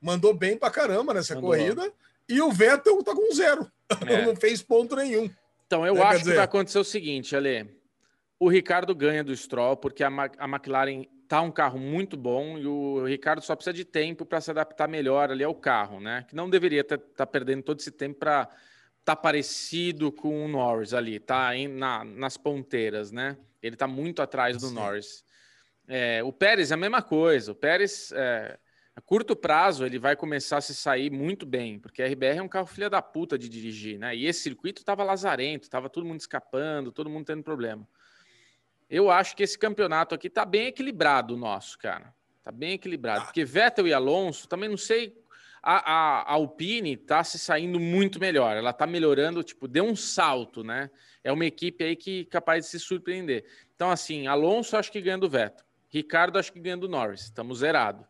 mandou bem pra caramba nessa Mandou. corrida, e o Vettel tá com zero. É. Não fez ponto nenhum. Então, eu É, acho dizer- que vai acontecer o seguinte, Ale. O Ricardo ganha do Stroll, porque a, Ma- a McLaren tá um carro muito bom e o Ricardo só precisa de tempo para se adaptar melhor ali ao carro, né? Que não deveria estar perdendo todo esse tempo para tá parecido com o Norris ali, tá em- na, nas ponteiras, né? Ele tá muito atrás do Sim. Norris. É, o Pérez é a mesma coisa. O Pérez, é, a curto prazo, ele vai começar a se sair muito bem, porque a RBR é um carro filha da puta de dirigir, né? E esse circuito tava lazarento, tava todo mundo escapando, todo mundo tendo problema. Eu acho que esse campeonato aqui tá bem equilibrado, o nosso, cara. Tá bem equilibrado. Tá. Porque Vettel e Alonso, também não sei. A, a, a Alpine tá se saindo muito melhor. Ela tá melhorando, tipo, deu um salto, né? É uma equipe aí que capaz de se surpreender. Então, assim, Alonso acho que ganha do Vettel. Ricardo acho que ganha do Norris. Estamos zerado.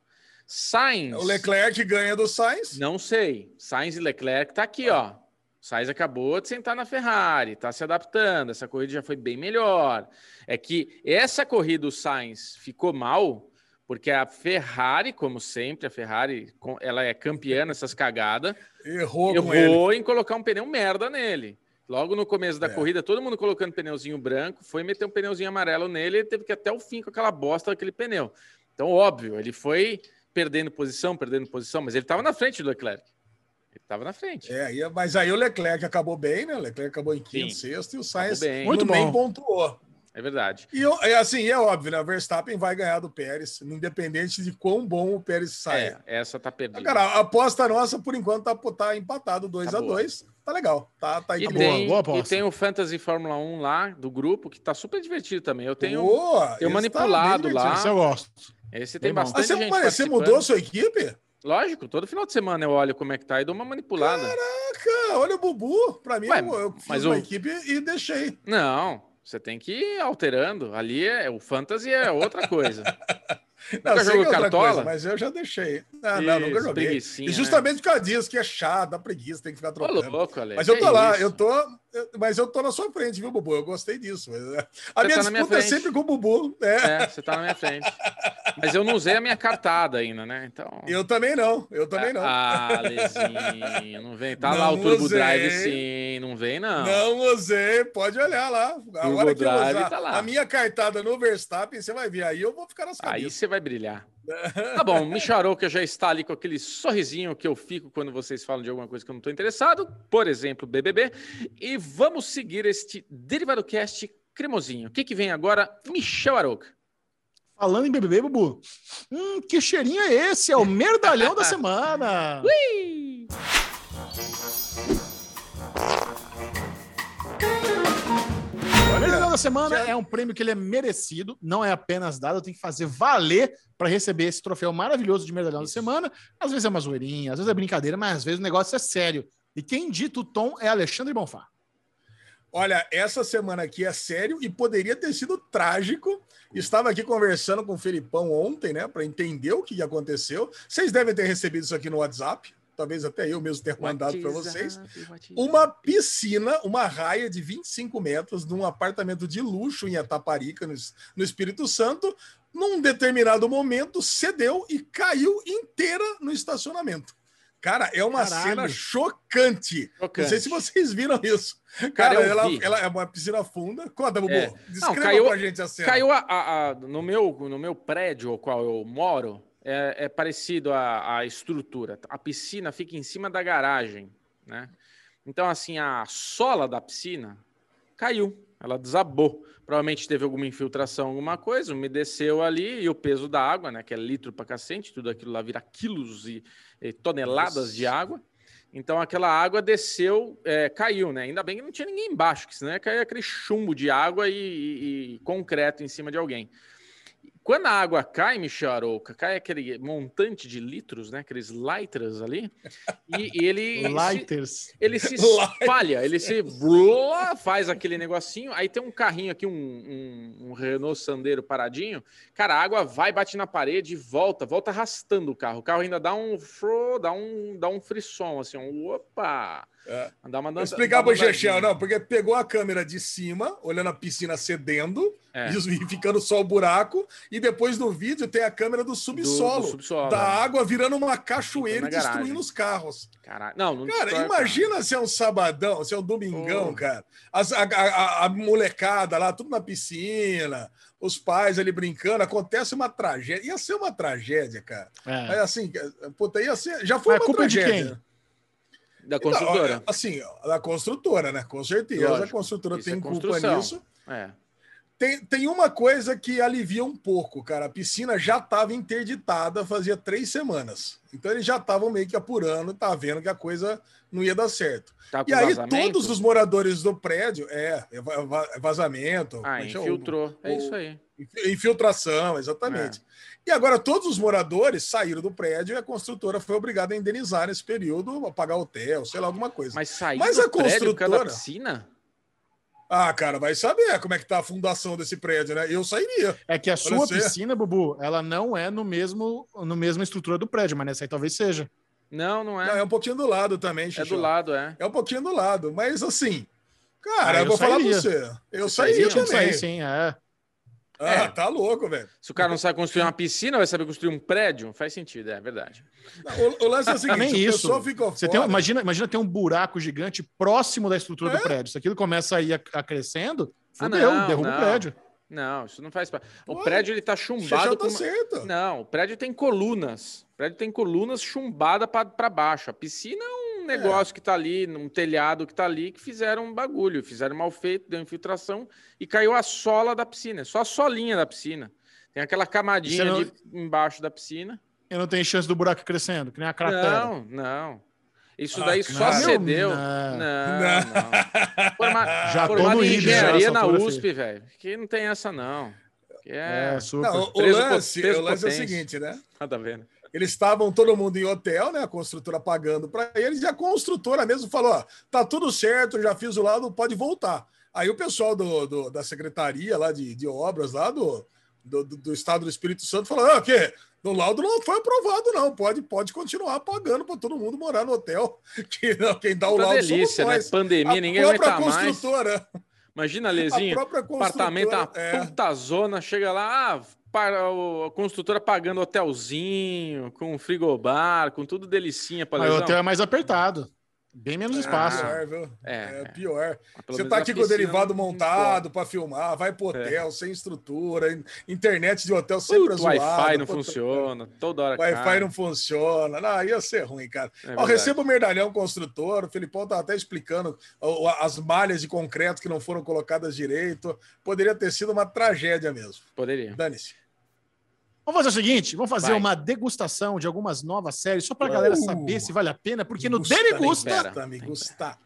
Sainz. O Leclerc ganha do Sainz. Não sei. Sainz e Leclerc tá aqui, ó. Sainz acabou de sentar na Ferrari, tá se adaptando. Essa corrida já foi bem melhor. É que essa corrida o Sainz ficou mal porque a Ferrari, como sempre, a Ferrari, ela é campeã nessas cagadas, Errou, errou em colocar um pneu merda nele. Logo no começo da É. corrida, todo mundo colocando pneuzinho branco, foi meter um pneuzinho amarelo nele, ele teve que ir até o fim com aquela bosta daquele pneu. Então, óbvio, ele foi perdendo posição, perdendo posição, mas ele estava na frente do Leclerc. Estava na frente. É, aí- mas aí o Leclerc acabou bem, né? O Leclerc acabou em quinto, Sim. sexto e o Sainz bem. Muito bom. pontuou. É verdade. E é assim, é óbvio, né? O Verstappen vai ganhar do Pérez, independente de quão bom o Pérez saia. É, essa tá perdida. Cara, a aposta nossa, por enquanto, tá, tá empatado 2 Tá a boa. 2 Tá legal. Tá, tá E boa, tem, boa e aposta. tem o Fantasy Fórmula 1 lá do grupo, que tá super divertido também. Eu tenho. Boa, tenho esse manipulado bem lá. Isso eu gosto. Esse tem Bem bastante você, gente. você mudou a sua equipe? Lógico, todo final de semana eu olho como é que tá e dou uma manipulada. Caraca, olha o Bubu. Pra mim, Ué, eu, eu fiz mas uma o- equipe e deixei. Não, você tem que ir alterando. Ali é o fantasy é outra coisa. Não, Nunca é Cartola? coisa, mas eu já deixei. Ah, não, nunca joguei. E né? justamente por causa disso, que é chato, dá preguiça, tem que ficar Ô, trocando. louco, Ale. Mas eu tô lá, isso? eu tô. Mas eu tô na sua frente, viu, Bubu? Eu gostei disso. mas, é, A Você minha tá na minha disputa é sempre com o Bubu. É. É, você tá na minha frente. Mas eu não usei a minha cartada ainda, né? Então. Eu também não, eu também não. Ah, Lezinho, não vem. Tá lá Não o Turbo usei. Drive, sim. Não vem, não. Não usei, pode olhar lá. A Turbo hora que eu Drive usar tá lá. a minha cartada no Verstappen, você vai ver. Aí eu vou ficar nas Aí cabeças. você vai brilhar. Tá bom, Micharouca já está ali com aquele sorrisinho que eu fico quando vocês falam de alguma coisa que eu não estou interessado, por exemplo, BBB. E vamos seguir este Derivado Cast cremosinho. O que, que vem agora? Michel Arouca. Falando em BBB, Bubu. Hum, que cheirinho é esse? É o merdalhão da semana. O merdalhão da semana é um prêmio que ele é merecido, não é apenas dado, tem que fazer valer para receber esse troféu maravilhoso de merdalhão da semana. Às vezes é uma zoeirinha, às vezes é brincadeira, mas às vezes o negócio é sério. E quem dita o tom é Alexandre Bonfá. Olha, essa semana aqui é sério e poderia ter sido trágico. Estava aqui conversando com o Felipão ontem, né, para entender o que aconteceu. Vocês devem ter recebido isso aqui no WhatsApp, talvez até eu mesmo ter mandado para vocês. Uma piscina, uma raia de 25 metros, num apartamento de luxo em Ataparica, no, no Espírito Santo, num determinado momento cedeu e caiu inteira no estacionamento. Cara, é uma Caralho. cena chocante. Chocante. Não sei se vocês viram isso. Cara, Cara, ela, vi. ela é uma piscina funda. Conta, Bubu. É. Descreva caiu- pra gente a cena. Caiu a, a- a- no, meu, no meu prédio, ao qual eu moro, é, é parecido a, a estrutura. A piscina fica em cima da garagem, né? Então, assim, a sola da piscina caiu, ela desabou. Provavelmente teve alguma infiltração, alguma coisa, umedeceu ali e o peso da água, né? Que é litro pra cacete, tudo aquilo lá vira quilos e, e toneladas Nossa. de água. Então aquela água desceu, é, caiu, né? Ainda bem que não tinha ninguém embaixo, que senão ia cair aquele chumbo de água e, e- e concreto em cima de alguém. Quando a água cai, Michel Arouca, cai aquele montante de litros, né? Aqueles litros ali, e, ele, se, Lighters. ele se espalha, ele se blá, faz aquele negocinho, aí tem um carrinho aqui, um, um, um Renault Sandero paradinho, cara, a água vai, bate na parede e volta, volta arrastando o carro. O carro ainda dá um fro, dá um, dá um frisson, assim, um opa! É. Dança. explicar uma pro Chechel, não, porque pegou a câmera de cima, olhando a piscina cedendo, É. e ficando só o buraco, e depois no vídeo tem a câmera do Do- subsolo, do subsolo, da é. água virando uma cachoeira e destruindo os carros. Caralho. Não, não Cara, destrói, imagina se é um sabadão, se é um domingão, Oh. cara. As- a, a- a- molecada lá, tudo na piscina, os pais ali brincando, acontece uma tragédia. Ia ser uma tragédia, cara. Mas É. assim, puta, ia ser. Já foi Mas uma culpa de tragédia. quem? Da construtora. Não, assim, da construtora, né? Com certeza. Lógico. A construtora tem é culpa construção. nisso. É. Tem, tem uma coisa que alivia um pouco, cara. A piscina já estava interditada fazia três semanas. Então eles já estavam meio que apurando, tá vendo que a coisa não ia dar certo. Tá E aí vazamento? todos os moradores do prédio, é, é va- vazamento, Ah, é chama? infiltrou. É o- isso aí. infiltração, exatamente. É. E agora todos os moradores saíram do prédio e a construtora foi obrigada a indenizar nesse período, a pagar hotel, sei lá, alguma coisa. Mas saiu Mas do a prédio por causa da construtora- piscina? Ah, cara, vai saber como é que tá a fundação desse prédio, né? Eu sairia. É que a sua você- piscina, Bubu, ela não é no mesmo, no mesma estrutura do prédio, mas nessa aí talvez seja. Não, não é. Não, é um pouquinho do lado também, é Xixi. do lado, é. É um pouquinho do lado, mas assim, cara, Ah, eu eu vou falar pra sairia. você. Eu Você sairia sairia? Que também. sair, sim, é. Ah, É. tá louco, velho. Se o cara não sabe construir uma piscina, vai saber construir um prédio? Faz sentido, é verdade. O, o lance é o seguinte, Nem o isso. Você tem, imagina, imagina ter um buraco gigante próximo da estrutura É? do prédio. Se aquilo começa a ir a, a crescendo, Ah, fudeu, não, derruba não. o prédio. Não, isso não faz parte. O Ué, prédio ele tá chumbado tá com uma-. Não, o prédio tem colunas. O prédio tem colunas chumbadas para baixo. A piscina é um negócio que tá ali, num telhado que tá ali, que fizeram um bagulho, fizeram mal feito, deu infiltração e caiu a sola da piscina, é só a solinha da piscina. Tem aquela camadinha não- ali embaixo da piscina. E não tem chance do buraco crescendo, que nem a cratera. Não, não. Isso Ah, daí só cara. cedeu. Não. Não, Não. Forma... Já tô Formado no em já engenharia nessa na USP, velho. Que não tem essa, não. Que é... É, super. Não, o lance, o lance é o seguinte, né? Nada a ver. né? Eles estavam todo mundo em hotel, né? A construtora pagando para eles, e a construtora mesmo falou: ó, tá tudo certo, já fiz o lado, pode voltar. Aí o pessoal do, do- da secretaria lá de, de obras lá do, do, do- do estado do Espírito Santo falou: ah, o quê? O laudo não foi aprovado, não. Pode, pode continuar pagando para todo mundo morar no hotel. Que, não, quem dá o Puta laudo delícia, somos né? nós. Pandemia, a ninguém própria aguenta mais. construtora. Imagina, A Lezinho, apartamento, construtora. é. puta zona, chega lá, ah, a construtora pagando hotelzinho, com frigobar, com tudo delicinha para Mas o hotel é mais apertado. Bem menos espaço. Pior, viu? É, É, é. pior. Você tá a aqui com o derivado É. montado para filmar, vai pro hotel, sem estrutura, in- internet de hotel sempre é o Wi-Fi não funciona, toda hora Wi-Fi não funciona. Não, ia ser ruim, cara. É Ó, receba o Merdalhão Construtor, o Felipão tá até explicando as malhas de concreto que não foram colocadas direito. Poderia ter sido uma tragédia mesmo. Poderia. Dane-se. Vamos fazer o seguinte: vamos fazer Vai. uma degustação de algumas novas séries, só pra Uh. galera saber se vale a pena, porque no Gusta, Dele me Gusta. me gusta.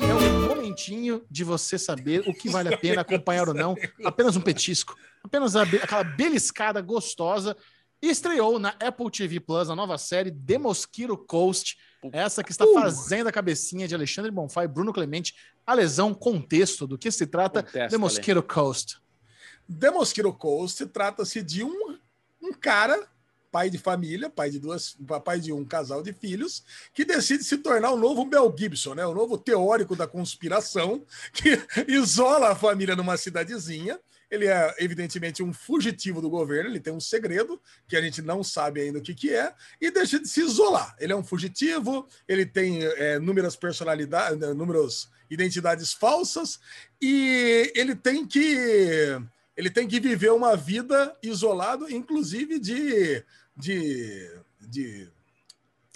É um momentinho de você saber o que vale a pena acompanhar ou não. Apenas um petisco. Apenas a be- aquela beliscada gostosa. E estreou na Apple TV Plus a nova série The Mosquito Coast. Essa que está fazendo a cabecinha de Alexandre Bonfá e Bruno Clemente. A lesão contexto do que se trata Contesta, The Mosquito Coast. The Mosquito Coast trata-se de um, um cara, pai de família, pai de duas, pai de um casal de filhos, que decide se tornar o novo Mel Gibson, né? O novo teórico da conspiração, que isola a família numa cidadezinha. Ele é, evidentemente, um fugitivo do governo, ele tem um segredo que a gente não sabe ainda o que, que é, e deixa de se isolar. Ele é um fugitivo, ele tem é, números personalidades, números identidades falsas, e ele tem que ele tem que viver uma vida isolado, inclusive de, de, de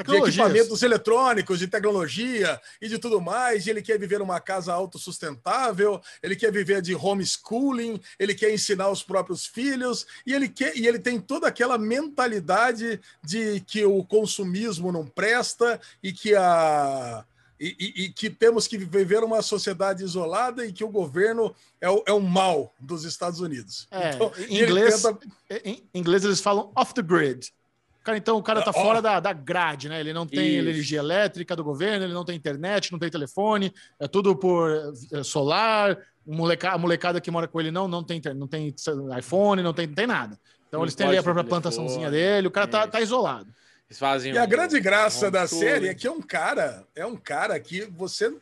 de equipamentos eletrônicos, de tecnologia e de tudo mais. Ele quer viver numa casa autossustentável, ele quer viver de homeschooling, ele quer ensinar os próprios filhos e ele quer e ele tem toda aquela mentalidade de que o consumismo não presta e que a e, e- e que temos que viver uma sociedade isolada e que o governo é o, é o mal dos Estados Unidos. É, Então, em inglês, tenta- em inglês eles falam off the grid. Cara, então o cara tá Ó. fora da, da grade, né? Ele não tem Isso. energia elétrica do governo, ele não tem internet, não tem telefone, é tudo por eh, solar. Moleca- a molecada que mora com ele não, não tem, não tem iPhone, não tem, não tem nada. Então Não eles têm ali a própria telefone, plantaçãozinha dele, o cara tá, tá isolado. Eles fazem E a um- grande graça da homeschooling. série é que é um cara, é um cara que você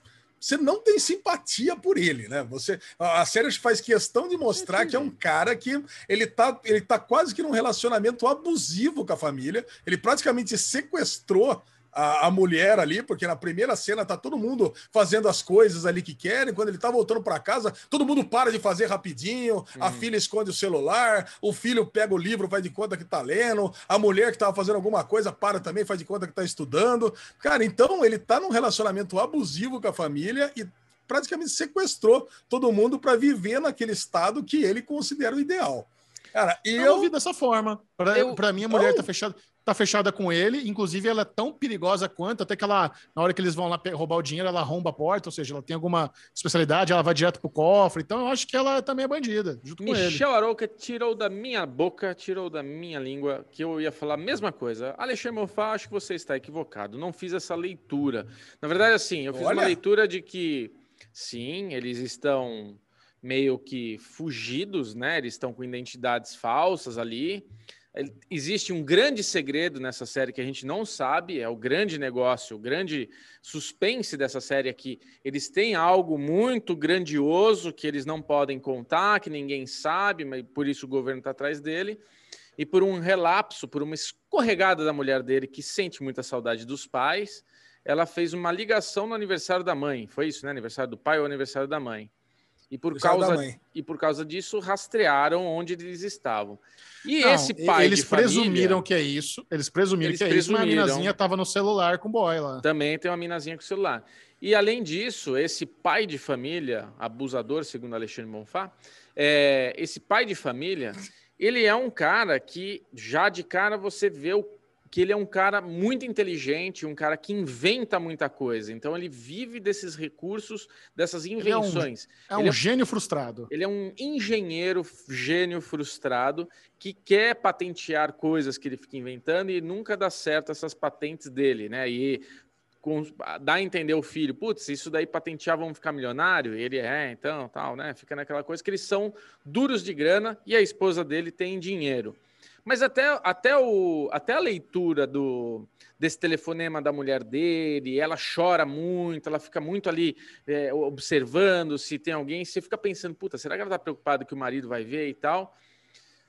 você não tem simpatia por ele, né? Você a a série faz questão de mostrar que é um cara que ele tá ele tá quase que num relacionamento abusivo com a família. Ele praticamente sequestrou a, a mulher ali, porque na primeira cena tá todo mundo fazendo as coisas ali que querem. Quando ele tá voltando para casa, todo mundo para de fazer rapidinho. A filha esconde o celular, o filho pega o livro, faz de conta que tá lendo. A mulher que tava fazendo alguma coisa para também, faz de conta que tá estudando. Cara, então ele tá num relacionamento abusivo com a família e praticamente sequestrou todo mundo para viver naquele estado que ele considera o ideal. Cara, Eu, eu vi dessa forma. Pra, Eu- mim, a mulher Não. tá fechada, tá fechada com ele. Inclusive, ela é tão perigosa quanto, até que ela, na hora que eles vão lá roubar o dinheiro, ela arromba a porta, ou seja, ela tem alguma especialidade, ela vai direto pro cofre. Então, eu acho que ela também é bandida, junto com ele. Michel Arouca tirou da minha boca, tirou da minha língua que eu ia falar a mesma coisa. Alexandre Mofá, acho que você está equivocado. Não fiz essa leitura. Na verdade, assim, eu fiz uma Olha. leitura de que, sim, eles estão meio que fugidos, né? Eles estão com identidades falsas ali. Existe um grande segredo nessa série que a gente não sabe, é o grande negócio, o grande suspense dessa série aqui. Eles têm algo muito grandioso que eles não podem contar, que ninguém sabe, mas por isso o governo está atrás dele. E por um relapso, por uma escorregada da mulher dele que sente muita saudade dos pais, ela fez uma ligação no aniversário da mãe. Foi isso, né? Aniversário do pai ou aniversário da mãe. E por, causa, e por causa disso rastrearam onde eles estavam. E Não, esse pai eles de família presumiram que é isso. Eles presumiram Eles que é isso, mas a presumiram. minazinha tava no celular com o boy lá. também tem uma minazinha com celular. E além disso, esse pai de família, abusador, segundo Alexandre Bonfá, é, esse pai de família, ele é um cara que já de cara você vê o, que ele é um cara muito inteligente, um cara que inventa muita coisa. Então ele vive desses recursos, dessas é um- invenções. É um Ele é- gênio frustrado. Ele é um engenheiro gênio frustrado que quer patentear coisas que ele fica inventando e nunca dá certo essas patentes dele, né? E com- dá a entender o filho, putz, isso daí patentear, vamos ficar milionário? E ele é, então, tal, né? Fica naquela coisa que eles são duros de grana e a esposa dele tem dinheiro. Mas até, até, o, até a leitura do, desse telefonema da mulher dele, ela chora muito, ela fica muito ali é, observando se tem alguém, você fica pensando, puta, será que ela tá preocupada que o marido vai ver e tal?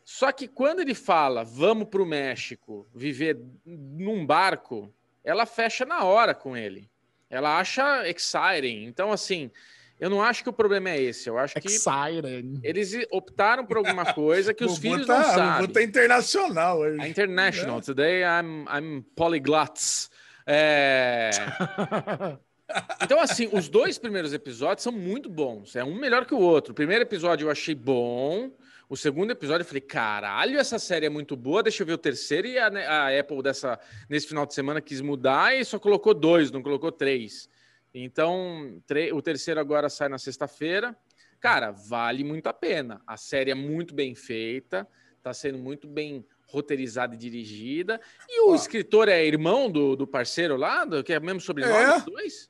Só que quando ele fala, vamos para o México viver num barco, ela fecha na hora com ele. Ela acha exciting. Então, assim, eu não acho que o problema é esse. Eu acho que Exciting. eles optaram por alguma coisa que os filhos botar- não sabem. botar internacional hoje. A International. Today I'm, I'm polyglots. É... Então, assim, os dois primeiros episódios são muito bons. É um melhor que o outro. O primeiro episódio eu achei bom. O segundo episódio eu falei, caralho, essa série é muito boa. Deixa eu ver o terceiro. E a, a Apple dessa, nesse final de semana quis mudar e só colocou dois, não colocou três. Então, tre- o terceiro agora sai na sexta-feira. Cara, vale muito a pena. A série é muito bem feita, tá sendo muito bem roteirizada e dirigida. E o Ó. escritor é irmão do, do parceiro lá, do, que é o mesmo sobrenome É. dos dois?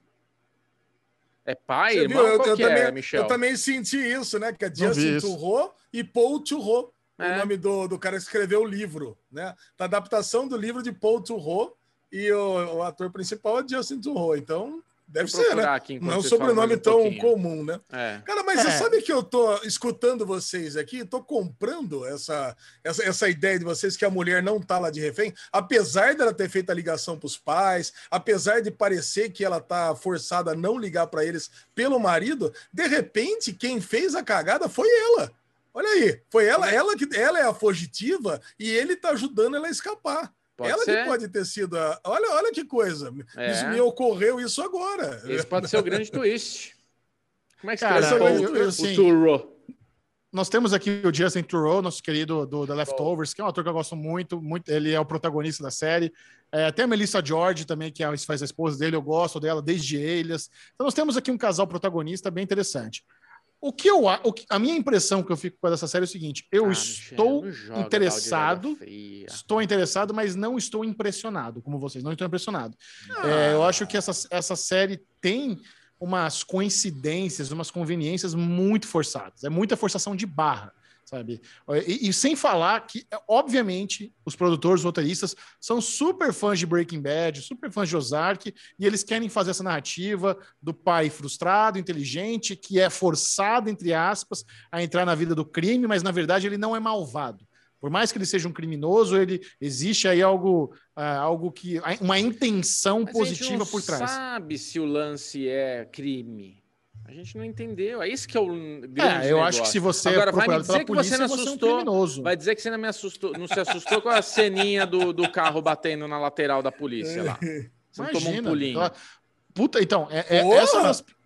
É pai, Você irmão? viu? Eu, Qual eu que também, é, Michel? eu também senti isso, né? Que é Justin. Turro e Paul Turro, É. o nome do, do cara que escreveu o livro, né? Da adaptação do livro de Paul Turro e o, o ator principal é Justin Turro. Então, deve ser, né? aqui Não é um sobrenome um tão pouquinho. comum, né? É. Cara, mas É. você sabe que eu tô escutando vocês aqui, tô comprando essa, essa, essa ideia de vocês que a mulher não tá lá de refém, apesar dela ter feito a ligação pros pais, apesar de parecer que ela tá forçada a não ligar para eles pelo marido, de repente quem fez a cagada foi ela. Olha aí, foi ela, ela que ela é a fugitiva e ele tá ajudando ela a escapar. Pode ela ser. que pode ter sido a... Olha, olha que coisa. É. Isso me ocorreu isso agora. Esse pode ser o grande twist. Como é que Cara, eu- o, eu- o assim, Turro? Nós temos aqui o Justin Theroux, nosso querido do The Leftovers, que é um ator que eu gosto muito, muito ele é o protagonista da série. É, tem a Melissa George também, que é, faz a esposa dele, eu gosto dela desde Elias. Então nós temos aqui um casal protagonista bem interessante. O que eu a- o que- a minha impressão que eu fico com essa série é o seguinte: eu Ah, estou Michel, interessado, estou interessado, mas não estou impressionado, como vocês, não estou impressionado. É, eu acho que essa, essa série tem umas coincidências, umas conveniências muito forçadas. É muita forçação de barra, sabe? E, e sem falar que, obviamente, os produtores, os roteiristas, são super fãs de Breaking Bad, super fãs de Ozark, e eles querem fazer essa narrativa do pai frustrado, inteligente, que é forçado, entre aspas, a entrar na vida do crime, mas na verdade ele não é malvado. Por mais que ele seja um criminoso, ele existe aí algo, ah, algo que. uma intenção Mas a gente positiva não por trás. sabe se o lance é crime. A gente não entendeu. É isso que é o grande É, eu negócio. acho que se você Agora, é vai me dizer que você polícia, não você é um assustou. Vai dizer que você não, me assustou, não se assustou com a ceninha do, do carro batendo na lateral da polícia lá. Você não tomou um pulinho. ela- Puta, então, é, é- essa é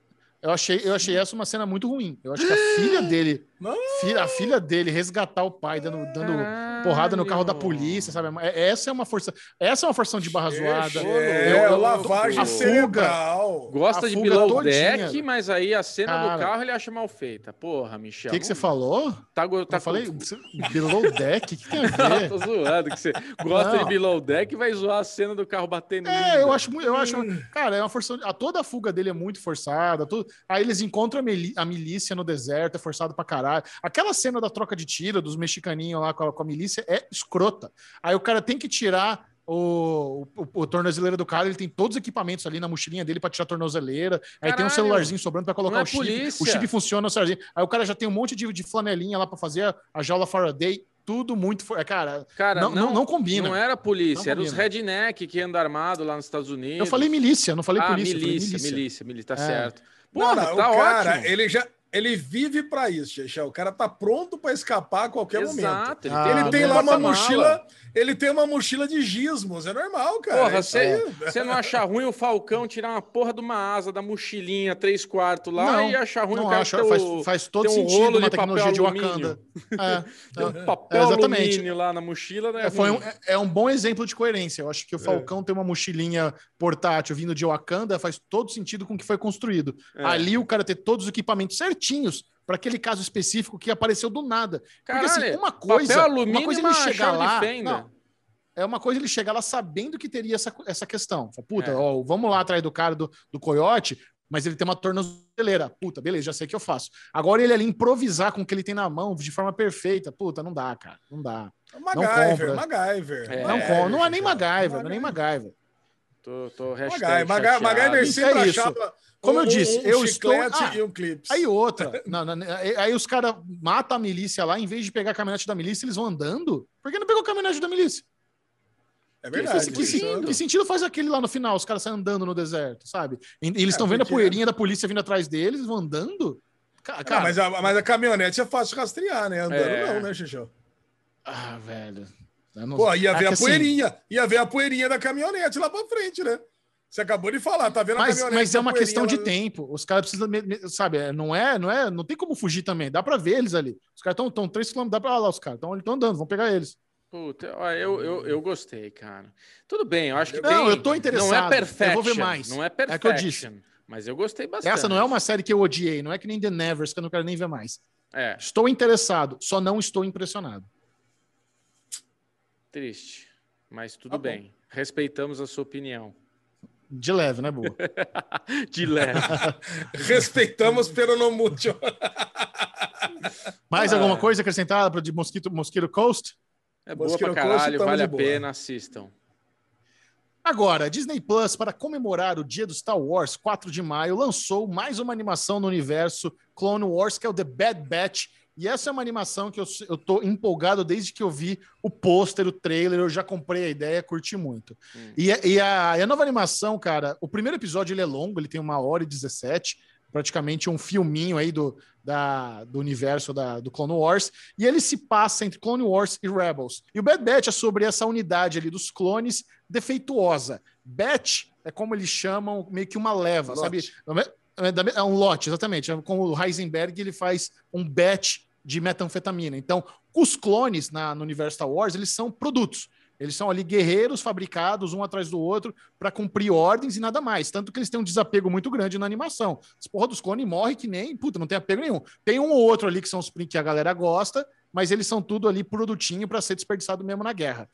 eu achei, eu achei essa uma cena muito ruim. Eu acho que a filha dele. Filha- a filha dele resgatar o pai dando, dando porrada no carro da polícia, sabe? É- Essa é uma força, essa é uma força de barra zoada. É, Eu- eu- lavagem a fuga. Gosta A de below todinha. deck, mas aí a cena do Cara. carro ele acha mal feita. Porra, O Michel. que, que você não- falou? Tá, go- tá eu falei below deck? O que tem a Não, ver? tô zoando, que você gosta Não. de below deck e vai zoar a cena do carro batendo. É, eu acho, eu acho, cara, é uma força. A toda a fuga dele é muito forçada. tudo- aí eles encontram a milícia no deserto, é forçado pra caralho. Aquela cena da troca de tiro dos mexicaninhos lá com a, com a milícia é escrota. Aí o cara tem que tirar o, o, o tornozeleira do cara, ele tem todos os equipamentos ali na mochilinha dele pra tirar a tornozeleira. Aí tem um Caralho, celularzinho sobrando pra colocar é o chip. polícia. O chip funciona, o celularzinho. Aí o cara já tem um monte de, de flanelinha lá pra fazer a, a jaula Faraday. Tudo muito. for- é, Cara, Cara, não, não, não combina. Não era polícia, Não era os redneck que andam armado lá nos Estados Unidos. Eu falei milícia, não falei ah, polícia. eu falei milícia, milícia, milícia, tá É. certo. Porra, não, tá o cara, ótimo. ele já ele vive pra isso, Xexé. O cara tá pronto pra escapar a qualquer momento. Exato. Ah, Ele tem lá uma mochila, ele tem uma mochila de gizmos, é normal, cara. Porra, aí- você não acha ruim o Falcão tirar uma porra de uma asa da mochilinha, três quartos lá Não, e achar ruim não o cara acho, ter faz, o, faz todo um sentido rolo uma de tecnologia de. Wakanda. É, tem um é, papel é, exatamente. alumínio lá na mochila, né? É, foi um, é- é um bom exemplo de coerência. Eu acho que o É. Falcão tem uma mochilinha portátil vindo de Wakanda faz todo sentido com o que foi construído. É. Ali o cara ter todos os equipamentos certinhos para aquele caso específico que apareceu do nada. Porque assim, Caralho, uma coisa, papel alumínio uma coisa e ele chegar lá, não, é uma coisa ele chegar lá sabendo que teria essa, essa questão. Fala, Puta, É. ó, vamos lá atrás do cara do, do coiote, mas ele tem uma tornozeleira. Puta, beleza, já sei o que eu faço. Agora ele ali improvisar com o que ele tem na mão de forma perfeita. Puta, não dá, cara. Não dá. MacGyver, compra. MacGyver. É, não, com, não é nem. MacGyver, não é nem MacGyver. Tô, tô MacGyver. MacGyver sempre é isso. achava Como eu disse, um eu estou- Ah, e um clipe. Aí outra, não, não, aí os caras matam a milícia lá, em vez de pegar a caminhonete da milícia, eles vão andando. Por que não pegou a caminhonete da milícia? É Que, verdade. que, isso. que- que sentido faz aquele lá no final, os caras saem andando no deserto, sabe? E, e eles estão vendo a poeirinha da polícia vindo atrás deles, eles vão andando? Ca- Ah, Cara, mas, a, mas a caminhonete é fácil rastrear, né? Andando É. não, né, Xixão? Ah, velho. Não- Pô, ia É ver que a assim, poeirinha. Ia ver a poeirinha da caminhonete lá pra frente, né? Você acabou de falar, tá vendo a Mas, mas é uma questão de lá- tempo. Os caras precisam, sabe? é, Não é, não é, não tem como fugir também. Dá pra ver eles ali. Os caras estão 3 km, dá pra lá, os caras estão andando, vão pegar eles. Puta, ó, eu, eu, eu gostei, cara. Tudo bem, eu acho que Não, tem... eu tô interessado. Não é perfection. Eu vou ver mais. Não é É que eu perfection. disse. Mas eu gostei bastante. Essa não é uma série que eu odiei, não é que nem The Nevers, que eu não quero nem ver mais. É, Estou interessado, só não estou impressionado. triste. Mas tudo Tá bem. Respeitamos a sua opinião. De leve, né, boa? De leve. Respeitamos pelo no mucho. Mais Ah. alguma coisa acrescentada para de Mosquito, Mosquito Coast? É boa Mosquito pra Coast, caralho, tamo vale a boa. pena, assistam. Agora, Disney Plus, para comemorar o dia do Star Wars, 4 de maio, lançou mais uma animação no universo Clone Wars, que é o The Bad Batch. E essa é uma animação que eu, eu tô empolgado desde que eu vi o pôster, o trailer, eu já comprei a ideia, curti muito. Hum. E, a- e a, e a nova animação, cara, o primeiro episódio ele é longo, ele tem uma hora e 17. praticamente um filminho aí do, da, do universo da, do Clone Wars, e ele se passa entre Clone Wars e Rebels. E o Bad Batch é sobre essa unidade ali dos clones defeituosa. Batch é como eles chamam, meio que uma leva, sabe? É, é um lote, exatamente. É como o Heisenberg ele faz um batch de metanfetamina. Então, os clones na, no universo Star Wars, eles são produtos. Eles são ali guerreiros fabricados um atrás do outro para cumprir ordens e nada mais. Tanto que eles têm um desapego muito grande na animação. As porra dos clones morre que nem, puta, não tem apego nenhum. Tem um ou outro ali que são os que a galera gosta, mas eles são tudo ali produtinho para ser desperdiçado mesmo na guerra.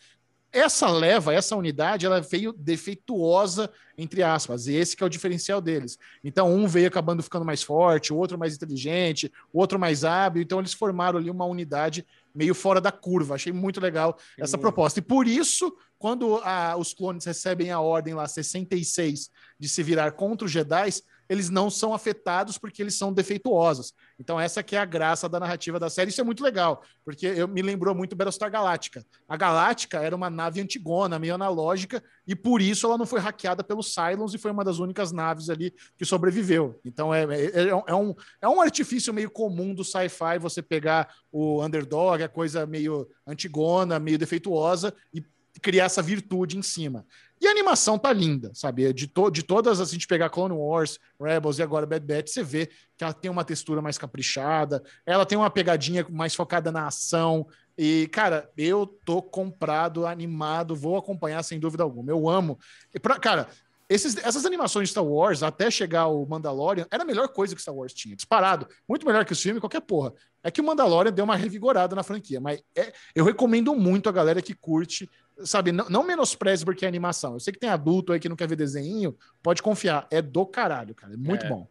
Essa leva, essa unidade, ela veio defeituosa, entre aspas, e esse que é o diferencial deles. Então, um veio acabando ficando mais forte, o outro mais inteligente, o outro mais hábil, então eles formaram ali uma unidade meio fora da curva. Achei muito legal essa proposta. E por isso, quando a, os clones recebem a ordem lá 66 de se virar contra os Jedi, eles não são afetados porque eles são defeituosos. Então essa que é a graça da narrativa da série. Isso é muito legal, porque eu me lembrou muito Battlestar Galáctica. A Galáctica era uma nave antigona, meio analógica, e por isso ela não foi hackeada pelos Cylons e foi uma das únicas naves ali que sobreviveu. Então é, é, é, é um, é um artifício meio comum do sci-fi você pegar o underdog, a coisa meio antigona, meio defeituosa, e criar essa virtude em cima. E a animação tá linda, sabe? De, to de todas, assim, a gente pegar Clone Wars, Rebels e agora Bad Batch, você vê que ela tem uma textura mais caprichada, ela tem uma pegadinha mais focada na ação. E, cara, eu tô comprado, animado, vou acompanhar sem dúvida alguma. Eu amo. E pra, cara, esses, essas animações de Star Wars, até chegar o Mandalorian, era a melhor coisa que Star Wars tinha. Disparado. Muito melhor que o filme, qualquer porra. É que o Mandalorian deu uma revigorada na franquia, mas é, eu recomendo muito a galera que curte sabe, não, não menospreze porque é animação. Eu sei que tem adulto aí que não quer ver desenho, pode confiar, é do caralho, cara, é muito é, bom.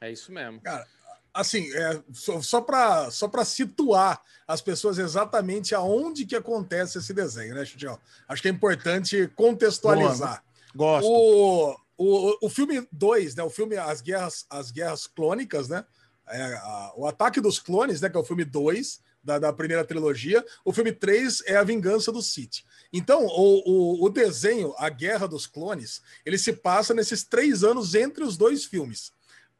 É isso mesmo. Cara, assim, é, só, só para só situar as pessoas exatamente aonde que acontece esse desenho, né, Chutião? Acho que é importante contextualizar. Boa, gosto. O, o, o filme 2, né, o filme As Guerras, As Guerras Clônicas, né, é, a, o Ataque dos Clones, né, que é o filme 2 da, da primeira trilogia, o filme 3 é A Vingança do Sith. Então, o, o, o, desenho, A Guerra dos Clones, ele se passa nesses três anos entre os dois filmes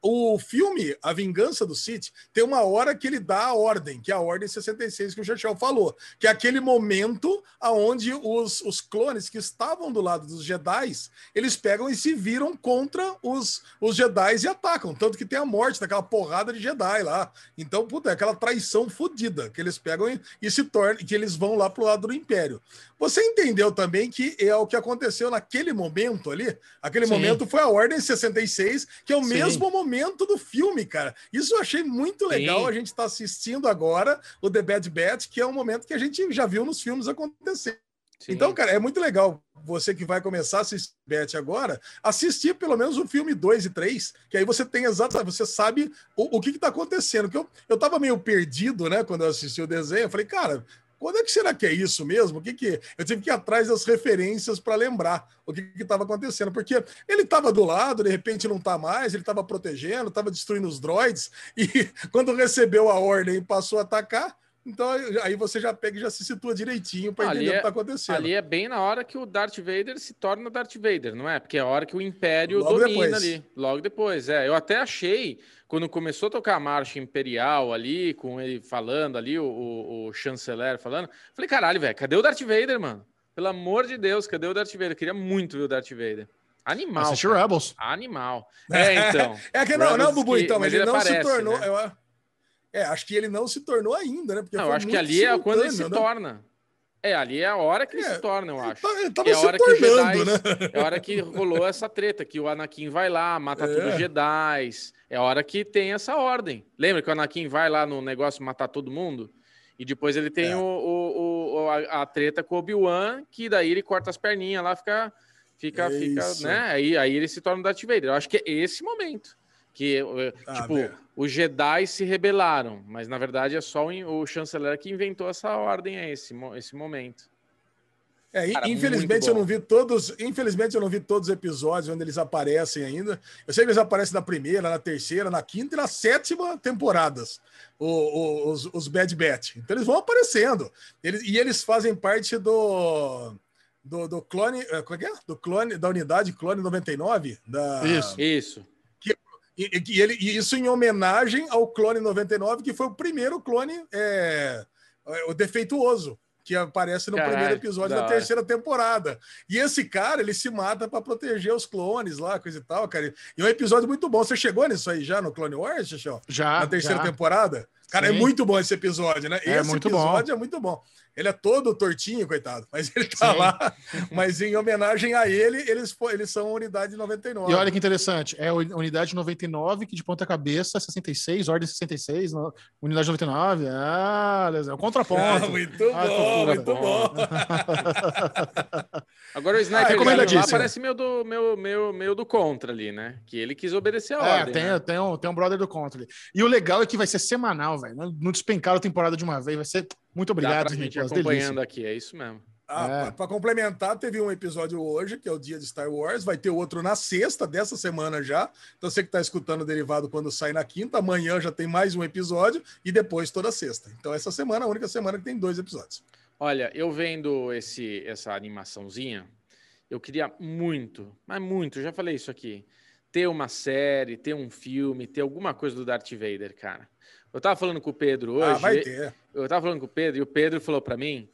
o filme A Vingança do Sith tem uma hora que ele dá a ordem, que é a ordem 66 que o Churchill falou, que é aquele momento aonde os, os clones que estavam do lado dos Jedi, eles pegam e se viram contra os, os Jedi e atacam, tanto que tem a morte daquela porrada de Jedi lá. Então, puta, é aquela traição fodida que eles pegam e, e se tornam, que eles vão lá pro lado do Império. Você entendeu também que é o que aconteceu naquele momento ali? Aquele Sim. momento foi a Ordem 66, que é o Sim. mesmo momento do filme, cara. Isso eu achei muito legal. Sim. A gente está assistindo agora o The Bad Batch, que é um momento que a gente já viu nos filmes acontecer. Sim. Então, cara, é muito legal você que vai começar a assistir Bet agora, assistir pelo menos o filme 2 e 3, que aí você tem exatamente, você sabe o, o que está acontecendo. Que eu, eu tava meio perdido, né, quando eu assisti o desenho. Eu falei, cara, quando é que será que é isso mesmo? O que que eu tive que ir atrás das referências para lembrar o que estava acontecendo, porque ele estava do lado, de repente não está mais, ele estava protegendo, estava destruindo os droids e quando recebeu a ordem e passou a atacar, então aí você já pega e já se situa direitinho para entender é, o que está acontecendo. Ali é bem na hora que o Darth Vader se torna Darth Vader, não é? Porque é a hora que o Império logo domina depois. ali. Logo depois, é. Eu até achei, quando começou a tocar a marcha imperial ali, com ele falando ali, o, o, o chanceler falando, falei, caralho, velho, cadê o Darth Vader, mano? Pelo amor de Deus, cadê o Darth Vader? Eu queria muito ver o Darth Vader. Animal. Assistir Rebels. Animal. É, então. é que não, não, Bubu, então, mas ele, ele não aparece, se tornou. Né? Eu, é, acho que ele não se tornou ainda, né? Porque não, eu acho que ali é quando ele se né? torna. É, ali é a hora que ele é, se torna, eu acho. Ele tava é a hora tornando, que Jedi, né? É a hora que rolou essa treta, que o Anakin vai lá, mata é. todos os Jedi. É a hora que tem essa ordem. Lembra que o Anakin vai lá no negócio matar todo mundo? E depois ele tem é. o, o, o, a, a treta com o Obi-Wan, que daí ele corta as perninhas lá, fica. Fica, fica, né? Aí, aí ele se torna o Darth Vader. Eu acho que é esse momento. Que, eh, ah, tipo, os Jedi se rebelaram, mas na verdade é só o chanceler que inventou essa ordem, é esse, esse momento. É, Cara, infelizmente eu não vi todos, infelizmente eu não vi todos os episódios onde eles aparecem ainda. Eu sei que eles aparecem na primeira, na terceira, na quinta e na sétima temporadas, os, os Bad Batch. Então eles vão aparecendo. Eles, e eles fazem parte do do, do clone, eh, como é que é? Do clone da unidade clone 99 da Isso. Isso E, e ele, e isso em homenagem ao clone 99, que foi o primeiro clone é, é, o defeituoso, que aparece no Caralho, primeiro episódio da da, terceira temporada. E esse cara, ele se mata para proteger os clones lá, coisa e tal, cara. E é um episódio muito bom. Você chegou nisso aí já no Clone Wars, Xixão? Já. na terceira já. temporada? Cara, Sim. é muito bom esse episódio, né? É esse muito bom. episódio é muito bom. Ele é todo tortinho, coitado, mas ele tá Sim. lá. Mas em homenagem a ele, eles, eles são unidade 99. E olha que interessante, é unidade 99, que de ponta cabeça, 66, ordem 66, no- unidade 99. Ah, é o contraponto. Ah, muito Ah, bom, muito bom. Agora o Ah, Sniper recomendadíssimo. lá parece meio do, meio, meio, meio do contra ali, né? Que ele quis obedecer a É, ordem. tem, né? tem, um, tem um brother do contra ali. E o legal é que vai ser semanal, velho. Não, não despencaram a temporada de uma vez. Vai ser. Muito Dá obrigado, pra Disney gente Plus. acompanhando Delícia. aqui, é isso mesmo. Ah, É. Para complementar, teve um episódio hoje, que é o dia de Star Wars, vai ter outro na sexta dessa semana já. Então você que está escutando o derivado quando sai na quinta, amanhã já tem mais um episódio e depois toda sexta. Então essa semana é a única semana que tem dois episódios. Olha, eu vendo esse, essa animaçãozinha, eu queria muito, mas muito, já falei isso aqui, ter uma série, ter um filme, ter alguma coisa do Darth Vader, cara. Eu tava falando com o Pedro hoje, ah, vai ter. eu tava falando com o Pedro e o Pedro falou pra mim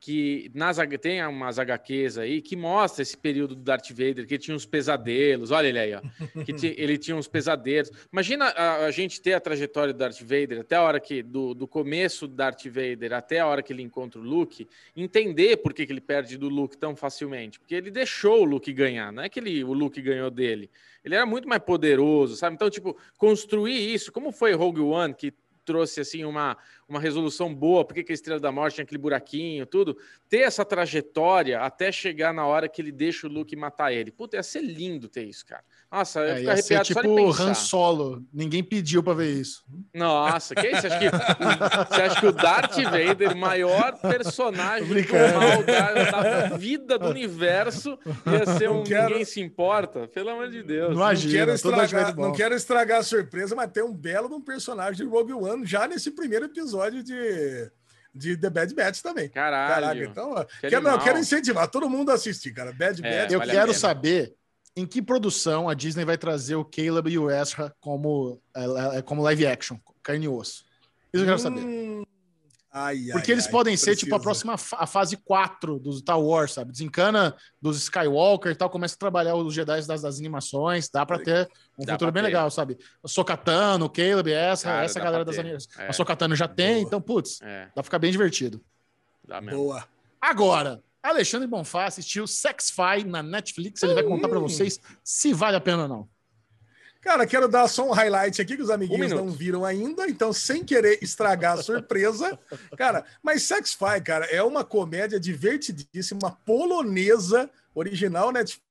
que nas, tem umas HQs aí que mostra esse período do Darth Vader, que ele tinha uns pesadelos, olha ele aí, ó, que ti- ele tinha uns pesadelos. Imagina a, a gente ter a trajetória do Darth Vader até a hora que, do, do começo do Darth Vader até a hora que ele encontra o Luke, entender por que, que ele perde do Luke tão facilmente, porque ele deixou o Luke ganhar, não é que ele, o Luke ganhou dele, ele era muito mais poderoso, sabe? Então, tipo, construir isso, como foi Rogue One, que trouxe assim uma, uma resolução boa, porque que a Estrela da Morte tinha aquele buraquinho, tudo, ter essa trajetória até chegar na hora que ele deixa o Luke matar ele. Puta, ia ser lindo ter isso, cara. Nossa, eu É, fico ia ser arrepiado só de tipo pensar. Han Solo. Ninguém pediu pra ver isso. Nossa, que isso? Você acha que, você acha que o Darth Vader, maior personagem do Brincando. mal da, da vida do universo, ia ser um quero- ninguém se importa? Pelo amor de Deus. Não quero, estragar, não quero estragar a surpresa, mas tem um belo de um personagem de Rogue One já nesse primeiro episódio de, de The Bad Batch também. Caralho. Caraca, então, Que quero, não, quero incentivar todo mundo a assistir, cara. Bad É, Batch. Eu vale quero saber em que produção a Disney vai trazer o Caleb e o Ezra como, é, é, como live action, carne e osso. Isso eu quero saber. Ai, Porque ai, eles ai, podem ser, tipo, a próxima a fase 4 do Star Wars, sabe? Desencana dos Skywalker e tal, começa a trabalhar os Jedi das, das animações, dá pra ter um Dá futuro bem ter. legal, sabe? O Sokatano, o Caleb, essa, Cara, essa galera das animações. É. A Sokatano já tem, Boa. então, putz, É, dá pra ficar bem divertido. dá mesmo. Boa. Agora, Alexandre Bonfá assistiu Sexify na Netflix, ele vai contar pra vocês se vale a pena ou não. Cara, quero dar só um highlight aqui que os amiguinhos Um não viram ainda, então, sem querer estragar a surpresa. Cara, mas Sex Fi, cara, é uma comédia divertidíssima, polonesa, original Netflix,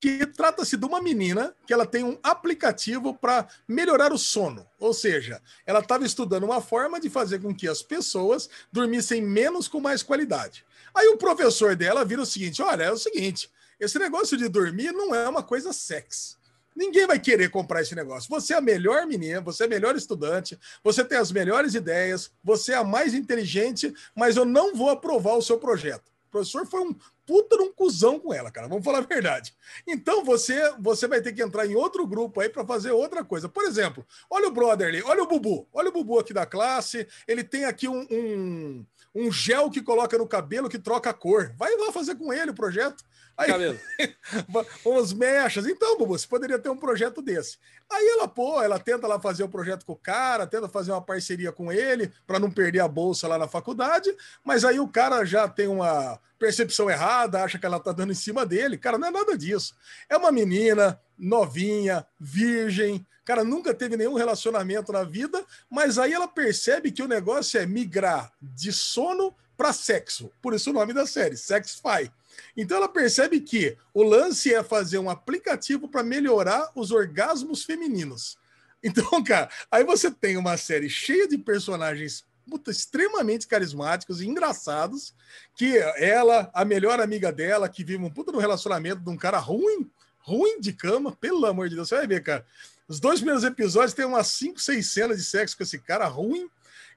que trata-se de uma menina que ela tem um aplicativo para melhorar o sono. Ou seja, ela estava estudando uma forma de fazer com que as pessoas dormissem menos com mais qualidade. Aí o professor dela vira o seguinte: olha, é o seguinte, esse negócio de dormir não é uma coisa sexy. Ninguém vai querer comprar esse negócio. Você é a melhor menina, você é a melhor estudante, você tem as melhores ideias, você é a mais inteligente, mas eu não vou aprovar o seu projeto. O professor foi um puta de um cuzão com ela, cara. Vamos falar a verdade. Então você você vai ter que entrar em outro grupo aí para fazer outra coisa. Por exemplo, olha o brother ali, olha o Bubu, olha o Bubu aqui da classe. Ele tem aqui um, um, um gel que coloca no cabelo que troca a cor. Vai lá fazer com ele o projeto. Aí, Cabelo. uns mechas. Então, Bubu, você poderia ter um projeto desse. Aí ela, pô, ela tenta lá fazer o projeto com o cara, tenta fazer uma parceria com ele para não perder a bolsa lá na faculdade, mas aí o cara já tem uma percepção errada, acha que ela tá dando em cima dele. Cara, não é nada disso. É uma menina novinha, virgem, cara, nunca teve nenhum relacionamento na vida, mas aí ela percebe que o negócio é migrar de sono para sexo. Por isso o nome da série, Sex Fi. Então ela percebe que o lance é fazer um aplicativo para melhorar os orgasmos femininos. Então, cara, aí você tem uma série cheia de personagens puta, extremamente carismáticos e engraçados, que ela, a melhor amiga dela, que vive um puta no relacionamento de um cara ruim, ruim de cama, pelo amor de Deus, você vai ver, cara. Os dois primeiros episódios tem umas 5, 6 cenas de sexo com esse cara ruim.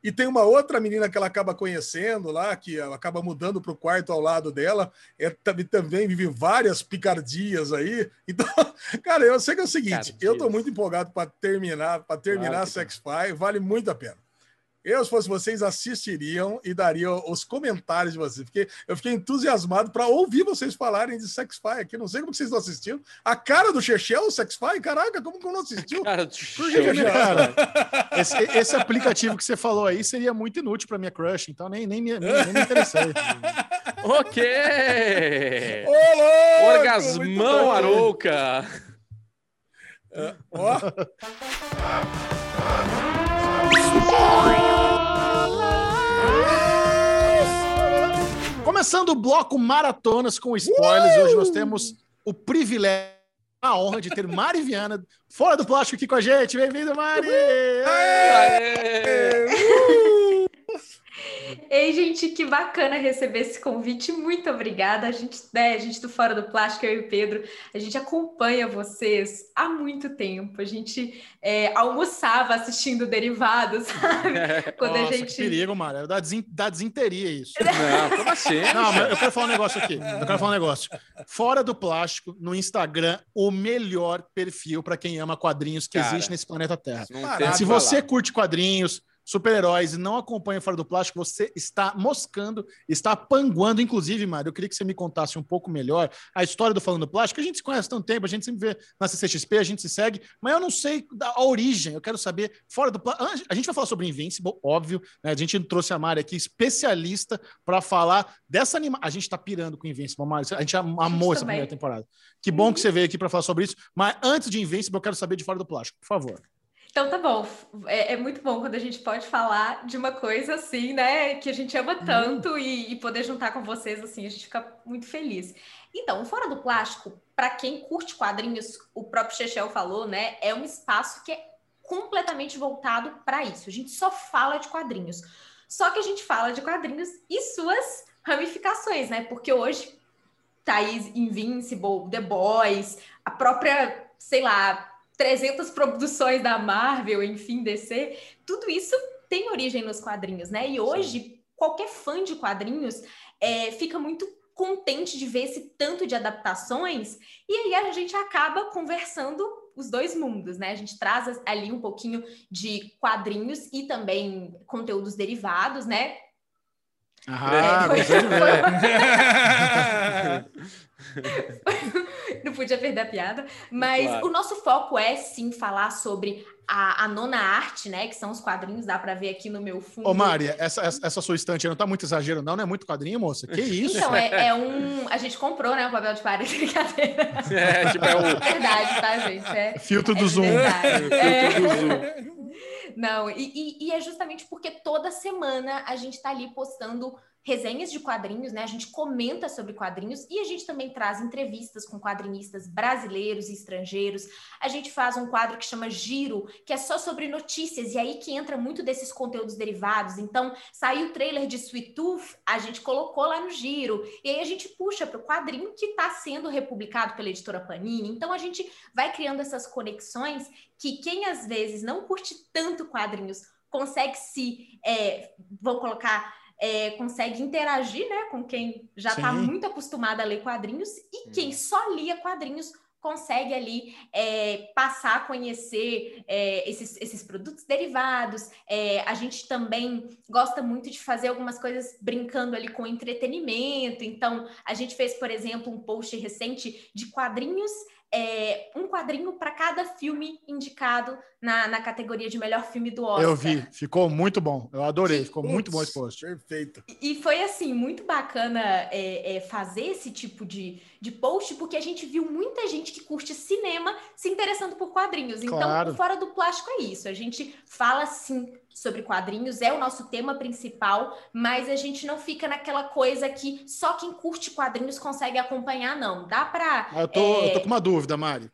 e tem uma outra menina que ela acaba conhecendo lá, que ela acaba mudando para o quarto ao lado dela, é, também, vive várias picardias aí. Então, cara, eu sei que é o seguinte, Picardias. eu tô muito empolgado para terminar, para terminar Claro Sex Spy, vale muito a pena. Eu, se fosse vocês, assistiriam e dariam os comentários de vocês, porque eu fiquei entusiasmado para ouvir vocês falarem de Sex Spy aqui. Não sei como que vocês não assistiram. A cara do Chechel, Sex Spy, caraca, como que eu não assistiu? Cara, Por que, show. Chechel? Cara, esse, esse aplicativo que você falou aí seria muito inútil para minha crush, então nem, nem, me, nem, nem me interessei. Ok! Muito Orgasmão. Arouca! Ó, Começando o bloco Maratonas com spoilers, hoje nós temos o privilégio, a honra de ter Mari Viana fora do plástico aqui com a gente. Bem-vindo, Mari! Aê! Ei, gente, que bacana receber esse convite. Muito obrigada. A gente, né, a gente do Fora do Plástico, eu e o Pedro, a gente acompanha vocês há muito tempo. A gente é, almoçava assistindo Derivados, sabe? Quando Nossa, a que gente. perigo, Mari. Dá, desen, dá desinteria isso. Não, como assim? Não, mas eu quero falar um negócio aqui. Eu quero falar um negócio. Fora do plástico, no Instagram, o melhor perfil para quem ama quadrinhos que Cara, existe nesse planeta Terra. Parado. que Se você curte quadrinhos, super-heróis e não acompanha Fora do Plástico, você está moscando, está panguando. Inclusive, Mário, eu queria que você me contasse um pouco melhor a história do Falando do Plástico. A gente se conhece há tanto tempo, a gente sempre vê na CCXP, a gente se segue, mas eu não sei da a origem. Eu quero saber, Fora do Plástico. A gente vai falar sobre Invincible, óbvio. né? A gente trouxe a Mari aqui, especialista, para falar dessa anima. A gente está pirando com Invincible, Mari. A gente amou essa também. primeira temporada. Que bom que você veio aqui para falar sobre isso. Mas antes de Invincible, eu quero saber de Fora do Plástico, por favor. Então tá bom. É, é muito bom quando a gente pode falar de uma coisa assim, né? Que a gente ama tanto e, e poder juntar com vocês assim, a gente fica muito feliz. Então, Fora do Plástico, para quem curte quadrinhos, o próprio Chechel falou, né? É um espaço que é completamente voltado para isso. A gente só fala de quadrinhos. Só que a gente fala de quadrinhos e suas ramificações, né? Porque hoje tá aí Invincible, The Boys, a própria, sei lá, 300 produções da Marvel, enfim, DC, tudo isso tem origem nos quadrinhos, né? E hoje, qualquer fã de quadrinhos é, fica muito contente de ver esse tanto de adaptações, e aí a gente acaba conversando os dois mundos, né? A gente traz ali um pouquinho de quadrinhos e também conteúdos derivados, né? Ah, É, foi-. Não podia perder a piada. Mas Claro. o nosso foco é sim falar sobre a, a nona arte, né? Que são os quadrinhos, dá para ver aqui no meu fundo. Ô, Mari, essa, essa, essa sua estante aí não tá muito exagero, não? Não é muito quadrinho, moça? Que isso? Então, é, é um. A gente comprou, né? O papel de parede, brincadeira. É, tipo, é o É verdade, tá, gente? É, Filtro é do Zoom. verdade. É. filtro do Zoom. Não, e, e- e é justamente porque toda semana a gente tá ali postando resenhas de quadrinhos, né? A gente comenta sobre quadrinhos e a gente também traz entrevistas com quadrinistas brasileiros e estrangeiros. A gente faz um quadro que chama Giro, que é só sobre notícias, e aí que entra muito desses conteúdos derivados. Então, saiu o trailer de Sweet Tooth, a gente colocou lá no Giro, e aí a gente puxa para o quadrinho que está sendo republicado pela editora Panini. Então, a gente vai criando essas conexões que quem às vezes não curte tanto quadrinhos consegue se, é, vou colocar, é, consegue interagir né, com quem já está muito acostumado a ler quadrinhos e quem só lia quadrinhos consegue ali é, passar a conhecer é, esses, esses produtos derivados. É, a gente também gosta muito de fazer algumas coisas brincando ali com entretenimento. Então, a gente fez, por exemplo, um post recente de quadrinhos é, um quadrinho para cada filme indicado na, na categoria de melhor filme do Oscar. Eu vi, ficou muito bom. Eu adorei, ficou muito bom esse post. Perfeito. E foi assim, muito bacana é, é, fazer esse tipo de, de post, porque a gente viu muita gente que curte cinema se interessando por quadrinhos. Então, Claro. o Fora do Plástico é isso. A gente fala sim sobre quadrinhos, é o nosso tema principal, mas a gente não fica naquela coisa que só quem curte quadrinhos consegue acompanhar, não. Dá pra. Ah, eu, tô, é, eu tô com uma dúvida, Mari.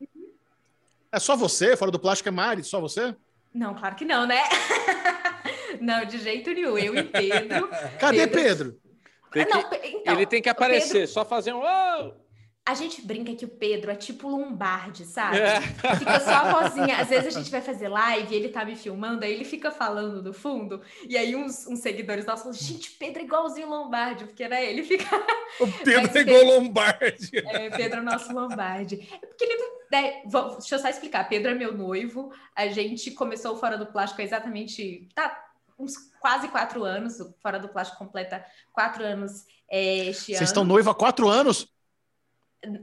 É só você? Fora do plástico é Mari? Só você? Não, claro que não, né? não, de jeito nenhum. Eu e Pedro. Cadê Pedro. Pedro? Tem que- Não, então, ele tem que aparecer, Pedro- só fazer um. "Oh!" A gente brinca que o Pedro é tipo Lombardi, sabe? É. Fica só a vozinha. Às vezes a gente vai fazer live e ele tá me filmando, aí ele fica falando do fundo, e aí uns, uns seguidores nossos falam, gente, Pedro é igualzinho Lombardi, porque né, ele fica. O Pedro Mas é igual Lombardi. É, Pedro é nosso Lombardi. É porque ele. né, vou- deixa eu só explicar. Pedro é meu noivo. A gente começou o Fora do Plástico há exatamente. Tá, uns quase quatro anos. O Fora do Plástico completa quatro anos é, este Vocês ano. estão noivo há quatro anos?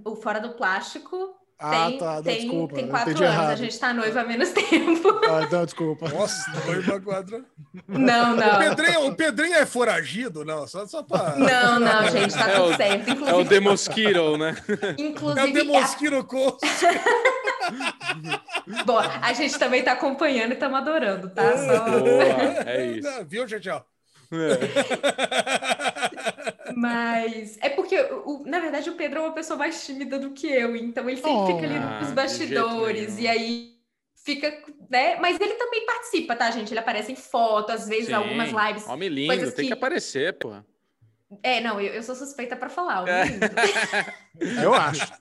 O Fora do Plástico Ah, tem, tá. Não, tem, desculpa. tem quatro anos. errado. A gente tá noivo há menos tempo. Ah, não, desculpa. Nossa, noiva quadra. Não, O não. Pedrinho, o Pedrinho é foragido? Não, só, só pra. Não, não, gente, tá É tudo o- certo. É o Inclusive, The Mosquito, né? É o inclusive Demosquiro Coast. a, bom, a gente também tá acompanhando e estamos adorando, tá? Só- Boa, é isso. Viu, gente? Ó. Mas é porque, o- na verdade, o Pedro é uma pessoa mais tímida do que eu, então ele sempre Oh. fica ali Ah, nos bastidores, e aí fica, né? Mas ele também participa, tá, gente? Ele aparece em foto, às vezes, Sim. algumas lives. Homem lindo, tem que que- aparecer, porra. É, não, eu, eu sou suspeita pra falar. É. Eu acho.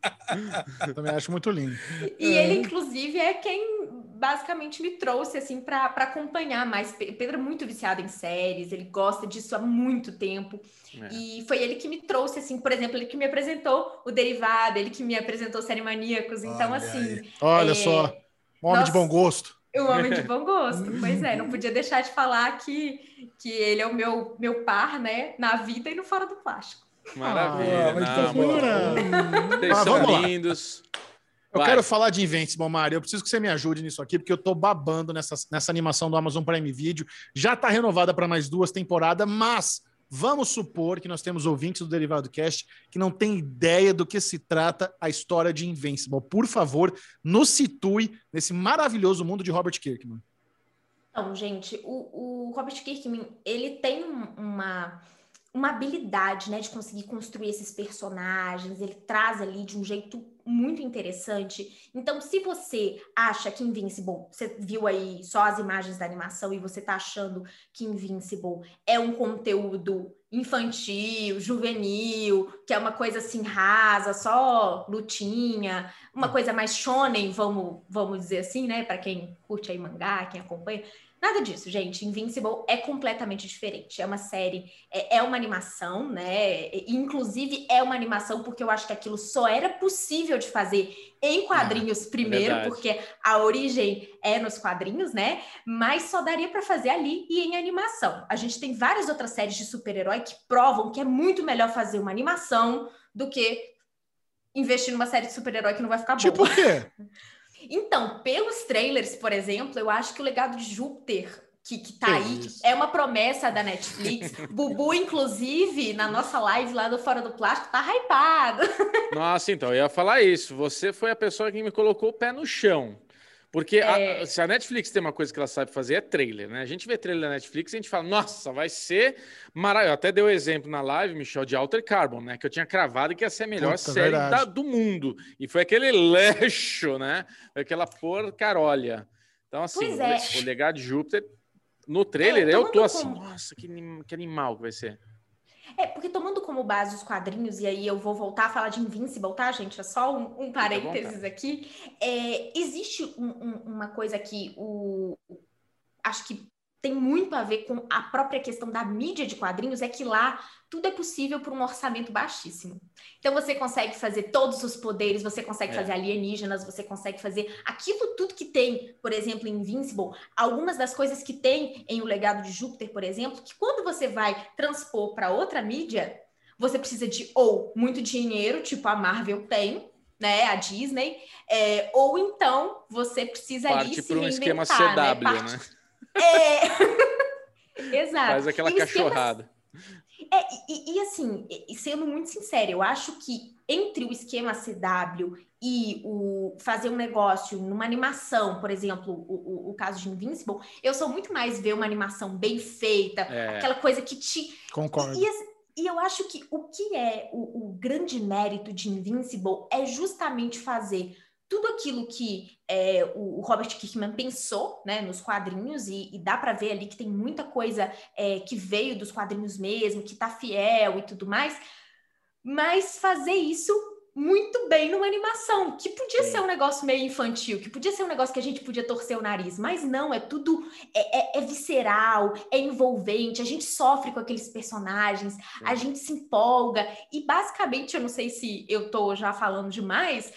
Também acho muito lindo. E ele, inclusive, é quem basicamente me trouxe, assim, pra acompanhar mais. Pe- Pedro é muito viciado em séries, ele gosta disso há muito tempo. É. E foi ele que me trouxe, assim, por exemplo, ele que me apresentou o Derivado, ele que me apresentou Série Maníacos. Então, Olha assim, Olha É, só. Um homem de nossa. bom gosto. O homem de bom gosto. Pois é, não podia deixar de falar que, que ele é o meu, meu par, né, na vida e no Fora do Plástico. Maravilha. Ah, não. Vocês Ah, são vamos lá. lindos. Eu Vai. quero falar de Invincible, Mário. Eu preciso que você me ajude nisso aqui, porque eu tô babando nessa, nessa animação do Amazon Prime Video. Já tá renovada para mais duas temporadas, mas vamos supor que nós temos ouvintes do Derivado Cast que não tem ideia do que se trata a história de Invincible. Por favor, nos situe nesse maravilhoso mundo de Robert Kirkman. Então, gente, o, o Robert Kirkman, ele tem um- uma, uma habilidade, né, de conseguir construir esses personagens, ele traz ali de um jeito muito interessante. Então, se você acha que Invincible, você viu aí só as imagens da animação e você tá achando que Invincible é um conteúdo infantil, juvenil, que é uma coisa assim rasa, só lutinha, uma coisa mais shonen, vamos, vamos dizer assim, né, para quem curte aí mangá, quem acompanha. Nada disso, gente. Invincible é completamente diferente. É uma série, é, é uma animação, né? Inclusive, é uma animação porque eu acho que aquilo só era possível de fazer em quadrinhos primeiro, verdade. porque a origem é nos quadrinhos, né? Mas só daria para fazer ali e em animação. A gente tem várias outras séries de super-herói que provam que é muito melhor fazer uma animação do que investir numa série de super-herói que não vai ficar boa. Tipo o quê? Então, pelos trailers, por exemplo, eu acho que o legado de Júpiter, que, que tá Que aí, isso. é uma promessa da Netflix. Bubu, inclusive, na nossa live lá do Fora do Plástico, tá hypado. Nossa, então, eu ia falar isso. Você foi a pessoa que me colocou o pé no chão. Porque a- É. se a Netflix tem uma coisa que ela sabe fazer é trailer, né? A gente vê trailer da Netflix e a gente fala, nossa, vai ser maravilhoso. Até deu exemplo na live, Michel, de Alter Carbon, né? Que eu tinha cravado que ia ser a melhor Puta, série da- do mundo. E foi aquele leixo, né? Foi aquela porcarolha. Então, assim, o, é. o legado de Júpiter, no trailer, É, eu tô assim, como- nossa, que, que animal que vai ser. É, porque tomando como base os quadrinhos, e aí eu vou voltar a falar de Invincible, tá, gente? É só um, um parênteses aqui. É, existe um- um- uma coisa que o. Acho que tem muito a ver com a própria questão da mídia de quadrinhos, é que lá tudo é possível por um orçamento baixíssimo. Então você consegue fazer todos os poderes, você consegue É. fazer alienígenas, você consegue fazer aquilo tudo que tem, por exemplo, em Invincible, algumas das coisas que tem em O Legado de Júpiter, por exemplo, que quando você vai transpor para outra mídia, você precisa de ou muito dinheiro, tipo a Marvel tem, né, a Disney, é, ou então você precisa ali Parte se um esquema reinventar, CW, Parte- né? É. Exato. Faz aquela E o esquema cachorrada. é, e, e assim, sendo muito sincera, eu acho que entre o esquema CW e o fazer um negócio numa animação, por exemplo, o, o, o caso de Invincible, eu sou muito mais ver uma animação bem feita, É. aquela coisa que te. Concordo. E, e- e eu acho que o que é o, o grande mérito de Invincible é justamente fazer tudo aquilo que é, o, Robert Kirkman pensou né, nos quadrinhos, e, e dá para ver ali que tem muita coisa é, que veio dos quadrinhos mesmo, que tá fiel e tudo mais, mas fazer isso muito bem numa animação, que podia Sim. ser um negócio meio infantil, que podia ser um negócio que a gente podia torcer o nariz, mas não, é tudo é, é, é visceral, é envolvente, a gente sofre com aqueles personagens, Sim. a gente se empolga, e basicamente, eu não sei se eu tô já falando demais,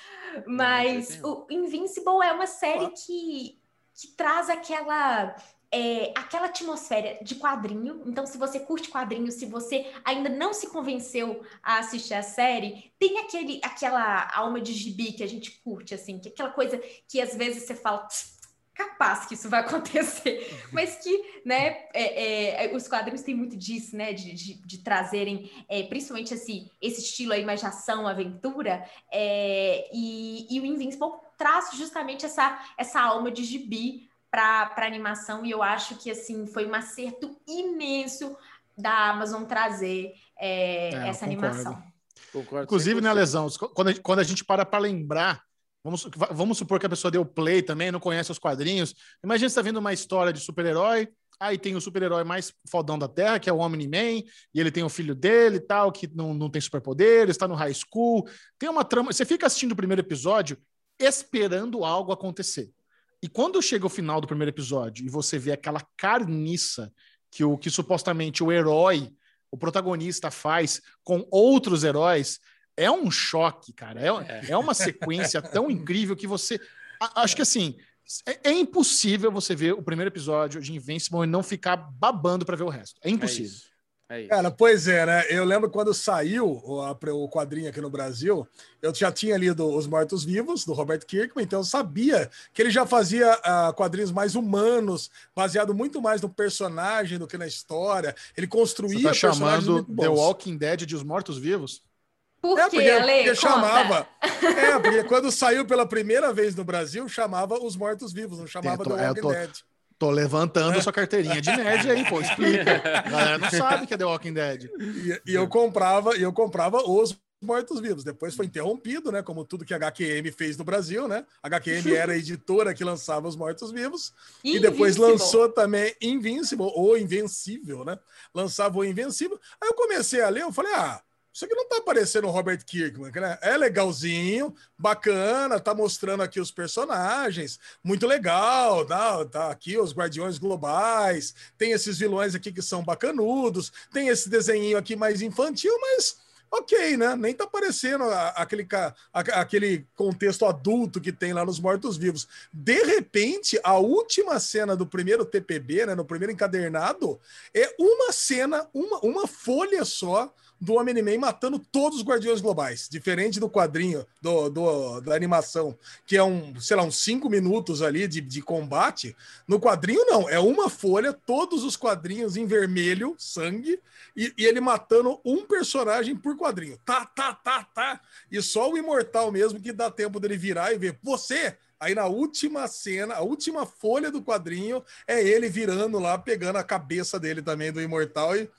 mas o Invincible é uma série que, que traz aquela é, aquela atmosfera de quadrinho. Então, se você curte quadrinho, se você ainda não se convenceu a assistir a série, tem aquele, aquela alma de gibi que a gente curte, assim, que é aquela coisa que às vezes você fala. Capaz que isso vai acontecer, mas que, né, é, é, os quadrinhos têm muito disso, né, de, de, de trazerem, é, principalmente esse, esse estilo aí mais de ação, aventura, é, e, e o Invincible traz justamente essa, essa alma de gibi para animação e eu acho que assim foi um acerto imenso da Amazon trazer é, é, essa animação. Concordo Inclusive, né, Lesão, quando a, quando a gente para para lembrar, vamos, vamos supor que a pessoa deu play também, não conhece os quadrinhos. Imagina você está vendo uma história de super-herói, aí tem o super-herói mais fodão da Terra, que é o Omni-Man, e ele tem o filho dele e tal, que não, não tem superpoderes, está no high school. Tem uma trama. Você fica assistindo o primeiro episódio esperando algo acontecer. E quando chega o final do primeiro episódio e você vê aquela carniça que o que supostamente o herói, o protagonista faz com outros heróis, é um choque, cara. É, é, é uma sequência tão incrível que você. Acho que assim. É, é, impossível você ver o primeiro episódio de Invincible e não ficar babando para ver o resto. É impossível. É é Cara, pois é, né? Eu lembro quando saiu o, o quadrinho aqui no Brasil, eu já tinha lido Os Mortos Vivos, do Robert Kirkman, então eu sabia que ele já fazia uh, quadrinhos mais humanos, baseado muito mais no personagem do que na história. Ele construía Você tá chamando The Walking Dead de Os Mortos Vivos? Por é, porque, Ale, porque chamava. É, porque quando saiu pela primeira vez no Brasil, chamava Os Mortos Vivos, não chamava é, tô, The Walking tô, Dead. Tô levantando sua carteirinha de nerd aí, pô, explica. A galera não sabe que é The Walking Dead. E, e eu comprava, e eu comprava os mortos-vivos. Depois foi interrompido, né? Como tudo que a HQM fez no Brasil, né? A HQM era a editora que lançava os mortos-vivos. E depois lançou também Invincible, ou Invencível, né? Lançava o Invencível. Aí eu comecei a ler, eu falei, ah, isso aqui não tá parecendo o Robert Kirkman, né? É legalzinho, bacana, tá mostrando aqui os personagens, muito legal, tá, tá aqui os Guardiões Globais, tem esses vilões aqui que são bacanudos, tem esse desenho aqui mais infantil, mas ok, né? Nem tá parecendo aquele, aquele contexto adulto que tem lá nos Mortos-Vivos. De repente, a última cena do primeiro TPB, né, no primeiro encadernado, é uma cena, uma, uma folha só do Homem-Man matando todos os Guardiões Globais, diferente do quadrinho, do, do, da animação, que é um, sei lá, uns cinco minutos ali de, de combate. No quadrinho, não, é uma folha, todos os quadrinhos em vermelho, sangue, e, e ele matando um personagem por quadrinho. Tá, tá, tá, tá. E só o Imortal mesmo que dá tempo dele virar e ver, você Aí na última cena, a última folha do quadrinho é ele virando lá, pegando a cabeça dele também do Imortal e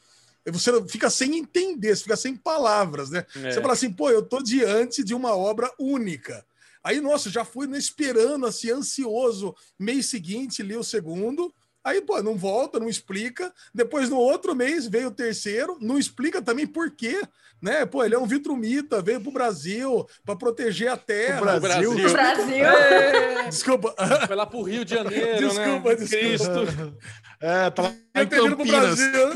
você fica sem entender, você fica sem palavras, né? É. Você fala assim, pô, eu tô diante de uma obra única. Aí, nossa, já fui esperando, assim, ansioso, mês seguinte, li o segundo. Aí, pô, não volta, não explica. Depois, no outro mês, veio o terceiro, não explica também por quê né? Pô, ele é um vitrumita, veio pro Brasil para proteger a terra. O Brasil. O Brasil. É. Desculpa. Foi lá pro Rio de Janeiro, desculpa, né? Desculpa, Cristo. É, tá lá em Campinas. Brasil,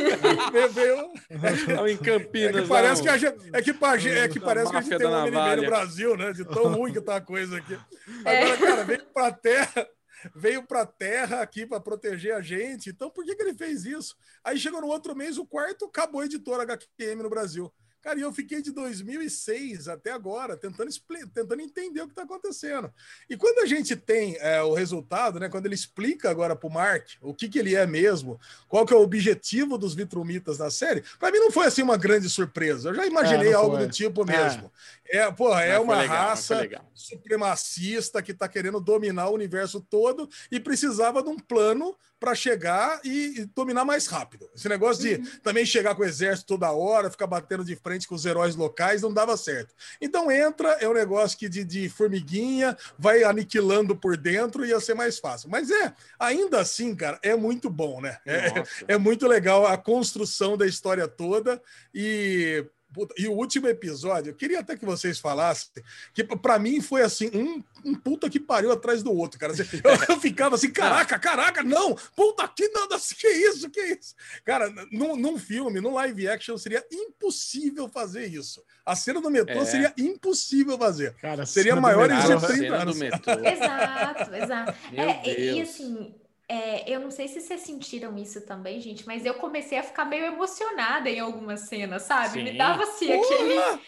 veio... Tá em Campinas. É que parece que, a gente, é que, é que, parece que a gente tem um homem no Brasil, né? De tão ruim que tá a coisa aqui. É. Agora, cara, veio pra terra veio para a Terra aqui para proteger a gente. Então, por que, que ele fez isso? Aí chegou no outro mês, o quarto, acabou a editora HQM no Brasil. Cara, e eu fiquei de 2006 até agora tentando, tentando entender o que está acontecendo. E quando a gente tem é, o resultado, né, quando ele explica agora para o Mark o que, que ele é mesmo, qual que é o objetivo dos Vitrumitas na série, para mim não foi assim uma grande surpresa. Eu já imaginei é, algo do tipo é. mesmo. É, porra, é uma legal, raça supremacista que está querendo dominar o universo todo e precisava de um plano para chegar e, e, dominar mais rápido. Esse negócio de uhum. também chegar com o exército toda hora, ficar batendo de frente com os heróis locais, não dava certo. Então entra, é um negócio que de, de formiguinha, vai aniquilando por dentro e ia ser mais fácil. Mas é, ainda assim, cara, é muito bom, né? É, é muito legal a construção da história toda e Puta, e o último episódio, eu queria até que vocês falassem, que para mim foi assim, um, um puta que pariu atrás do outro, cara. Assim, eu, eu, ficava assim, caraca, caraca, não, puta que nada, que isso, que isso. Cara, num, num filme, num live action, seria impossível fazer isso. A cena do metrô é. seria impossível fazer. Cara, seria maior de 30 anos. Exato, exato. É, e assim, é, eu não sei se vocês sentiram isso também, gente, mas eu comecei a ficar meio emocionada em algumas cenas, sabe? Sim. Me dava assim Porra! aquele.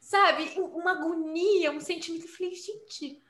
Sabe? Uma agonia, um sentimento. Eu falei, gente.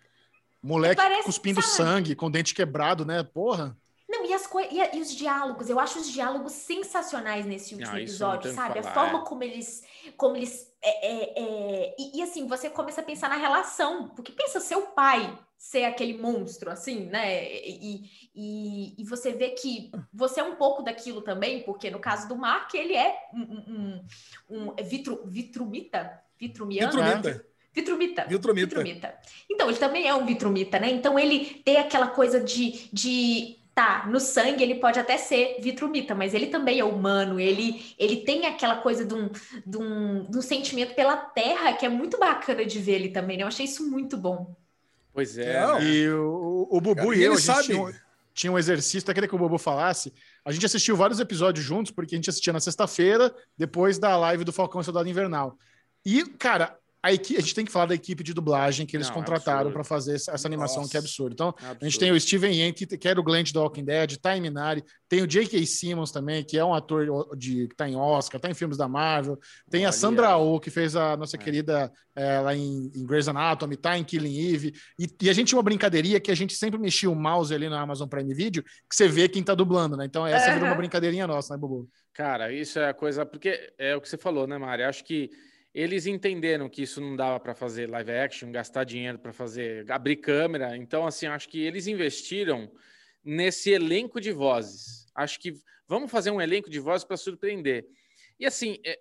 Moleque parece, cuspindo sabe? sangue, com dente quebrado, né? Porra. Não, e, as co... e, e os diálogos, eu acho os diálogos sensacionais nesse último não, episódio, sabe? A forma é. como eles. Como eles é, é, é... E, e, assim, você começa a pensar na relação, porque pensa seu pai ser aquele monstro, assim, né? E, e, e, você vê que você é um pouco daquilo também, porque no caso do Mark, ele é um, um, um, um vitru, vitrumita, vitrumiano, vitrumita. Vitrumita. Vitrumita. Vitrumita. Então, ele também é um vitrumita, né? Então, ele tem aquela coisa de, de tá, no sangue ele pode até ser vitrumita, mas ele também é humano, ele, ele tem aquela coisa de um, de, um, de um sentimento pela terra que é muito bacana de ver ele também, né? Eu achei isso muito bom. Pois é. Né? E o, o Bubu Cara, e eu, a gente sabe. tinha, tinha um exercício, até queria que o Bubu falasse. A gente assistiu vários episódios juntos, porque a gente assistia na sexta-feira, depois da live do Falcão Soldado Invernal. E, cara, a, equipe, a gente tem que falar da equipe de dublagem que eles não, é contrataram para fazer essa, essa animação Nossa, que é absurdo. Então, absurdo. a gente tem o Steven Yeun, que era o Glenn do Walking Dead, tá em Minari, tem o J.K. Simmons também, que é um ator de, que tá em Oscar, tá em filmes da Marvel, tem a Sandra Oh, que fez a nossa é. querida é, lá em, em Grey's Anatomy, tá em Killing Eve, e, e, a gente tinha uma brincadeirinha que a gente sempre mexia o mouse ali na Amazon Prime Video, que você vê quem tá dublando, né? Então essa uhum. virou uma brincadeirinha nossa, né, Bubu? Cara, isso é a coisa, porque é o que você falou, né, Mari? Acho que eles entenderam que isso não dava para fazer live action, gastar dinheiro para fazer, abrir câmera. Então, assim, acho que eles investiram nesse elenco de vozes. Acho que vamos fazer um elenco de vozes para surpreender. E assim, é,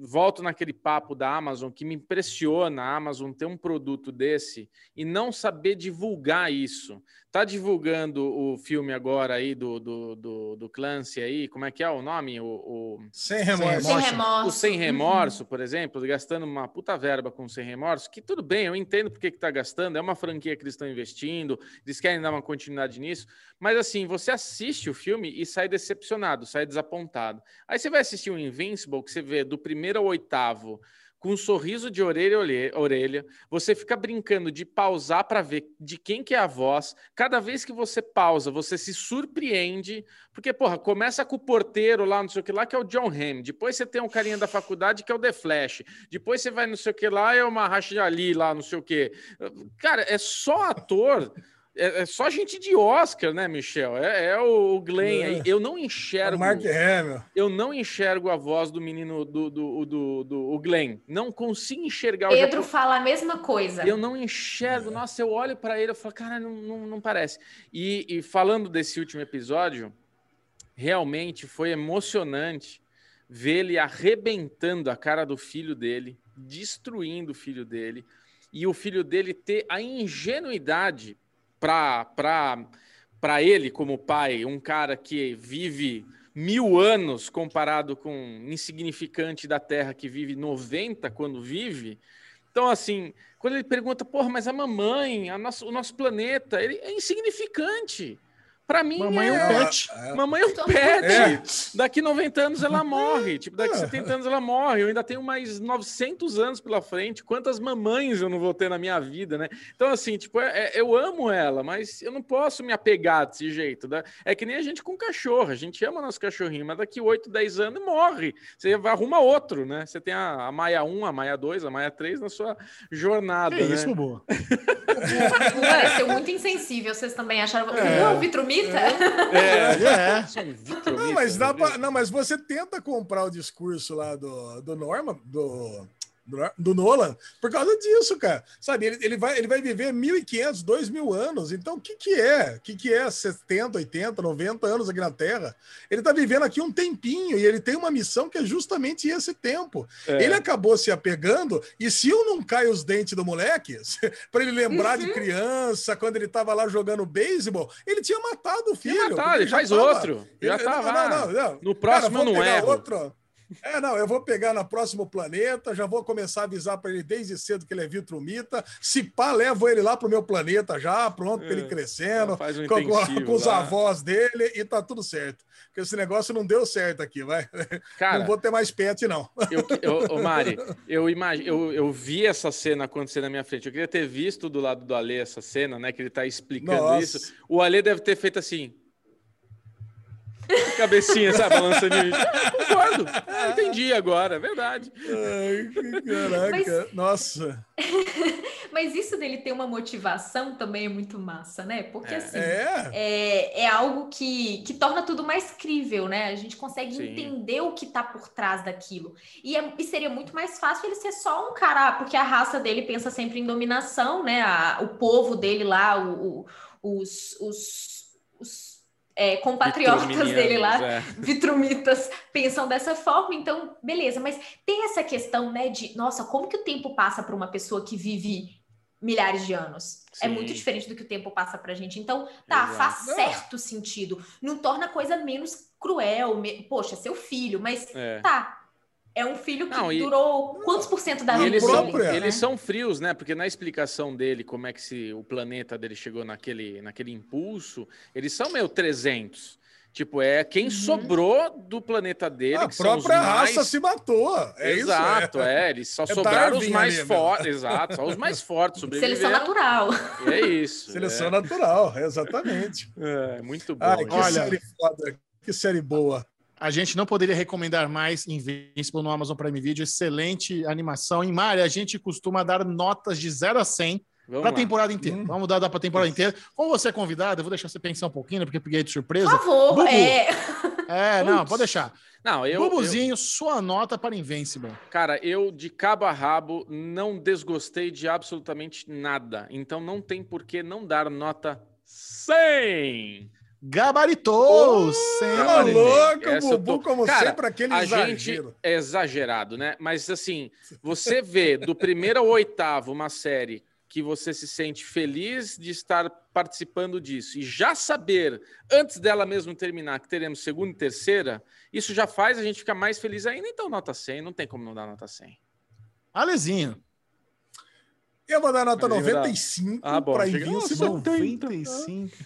volto naquele papo da Amazon que me impressiona a Amazon ter um produto desse e não saber divulgar isso. Tá divulgando o filme agora aí do, do, do, do Clancy aí, como é que é o nome? O, o... Sem, remorso. sem remorso. O Sem Remorso, por exemplo, gastando uma puta verba com Sem Remorso, que tudo bem, eu entendo porque que tá gastando, é uma franquia que eles estão investindo, eles querem dar uma continuidade nisso, mas assim, você assiste o filme e sai decepcionado, sai desapontado. Aí você vai assistir o Invincible, que você vê do primeiro ao oitavo, com um sorriso de orelha a orelha, você fica brincando de pausar para ver de quem que é a voz. Cada vez que você pausa, você se surpreende, porque, porra, começa com o porteiro lá, não sei o que lá, que é o John Hamm. Depois você tem um carinha da faculdade, que é o The Flash. Depois você vai não sei o que lá, é o Mahashi Ali lá, não sei o que. Cara, é só ator... É, é, só gente de Oscar, né, Michel? É, é o Glenn. É. Eu não enxergo. Mark Hamill. Eu não enxergo a voz do menino do, do, do, do, do Glenn. Não consigo enxergar. Pedro fala a mesma coisa. Eu não enxergo. Nossa, eu olho para ele e falo, cara, não, não, não parece. E, e falando desse último episódio, realmente foi emocionante ver ele arrebentando a cara do filho dele, destruindo o filho dele, e o filho dele ter a ingenuidade para ele, como pai, um cara que vive mil anos comparado com um insignificante da Terra que vive 90 quando vive. Então, assim, quando ele pergunta, porra, mas a mamãe, a nosso, o nosso planeta, ele é insignificante. Para mim, mamãe é, um pet. É. Mamãe é um pet. É. Daqui 90 anos ela morre. Tipo, daqui 70 anos ela morre. Eu ainda tenho mais 900 anos pela frente. Quantas mamães eu não vou ter na minha vida, né? Então, assim, tipo, é, é eu amo ela, mas eu não posso me apegar desse jeito. Né? É que nem a gente com cachorro. A gente ama nosso cachorrinho, mas daqui 8, 10 anos morre. Você arruma outro, né? Você tem a, a Maia 1, a Maia 2, a Maia 3 na sua jornada. Que né? isso, boa. Pareceu muito insensível. Vocês também acharam. É. Não, Vitrumi vitromita? É, é. Não, mas dá pra, não, mas você tenta comprar o discurso lá do, do Norma, do, do Nolan por causa disso, cara. Sabe, ele, ele, vai, ele vai viver 1.500, 2.000 anos. Então, o que, que é? O que, que é 70, 80, 90 anos aqui na Terra? Ele está vivendo aqui um tempinho e ele tem uma missão que é justamente esse tempo. É. Ele acabou se apegando, e se eu não caio os dentes do moleque, para ele lembrar uhum. de criança, quando ele estava lá jogando beisebol, ele tinha matado o filho. Matado, ele faz tava, outro. Já ele, tá não, não, não, No próximo cara, não é. Outro, É, não, eu vou pegar no próximo planeta, já vou começar a avisar para ele desde cedo que ele é vitrumita. Se pá, levo ele lá pro meu planeta já, pronto, para ele É, crescendo, um com, com- os lá. avós dele e tá tudo certo. Porque esse negócio não deu certo aqui, vai. Cara, não vou ter mais pet, não. Eu, eu, ô Mari, eu, imag... eu, eu vi essa cena acontecer na minha frente. Eu queria ter visto do lado do Alê essa cena, né? Que ele tá explicando Nossa. isso. O Alê deve ter feito assim. Cabecinha, sabe? Balançando. Concordo. Ah, entendi agora, é verdade. Ai, que caraca, nossa. Mas isso dele ter uma motivação também é muito massa, né? Porque É. assim. É, É, é algo que, que torna tudo mais crível, né? A gente consegue Sim. entender o que tá por trás daquilo. E, é- e seria muito mais fácil ele ser só um cara, porque a raça dele pensa sempre em dominação, né? A- o povo dele lá, o- o- os, os, é, compatriotas dele lá, É. vitrumitas pensam dessa forma, então, beleza, mas tem essa questão, né, de, nossa, como que o tempo passa para uma pessoa que vive milhares de anos? É Sim. muito diferente do que o tempo passa pra gente. Então, tá, Exato. faz certo sentido. Não torna a coisa menos cruel, me- poxa, seu filho, mas É. tá. É um filho que Não, e- durou quantos por cento da vida eles, dele, são, própria, né? eles são frios, né? Porque na explicação dele, como é que se, o planeta dele chegou naquele, naquele impulso, eles são meio 300. Tipo, é quem Uhum. sobrou do planeta dele, a que são os própria mais... raça se matou. É Exato, isso. é. Eles só É sobraram os mais meu. fortes. Exato, só os mais fortes Seleção sobreviveram. natural. E é isso. Seleção natural, exatamente. É, é muito bom. Ai, que. Olha- série foda, que série boa. A gente não poderia recomendar mais Invincible no Amazon Prime Video. Excelente animação. Em Mari, a gente costuma dar notas de 0 a 100 Vamos para a temporada inteira. Hum. Vamos dar, dar para a temporada inteira. Como você é convidado, eu vou deixar você pensar um pouquinho, né, porque eu peguei de surpresa. Por favor, Bubu. é. É, não, pode deixar. Não, eu, eu, Bubuzinho, sua nota para Invincible. cara, eu de cabo a rabo não desgostei de absolutamente nada. Então não tem por que não dar nota 100. Gabaritou! Tá sempre. louco, Essa Bubu, tô- como Cara, sempre, aquele A exagero. gente é exagerado, né? Mas assim, você vê do primeiro ao oitavo uma série que você se sente feliz de estar participando disso e já saber, antes dela mesmo terminar, que teremos segunda e terceira, isso já faz a gente ficar mais feliz ainda. Então, nota 100, não tem como não dar nota 100. Alezinho. Eu vou dar nota dar- 95 Ah, para. Nossa, 95.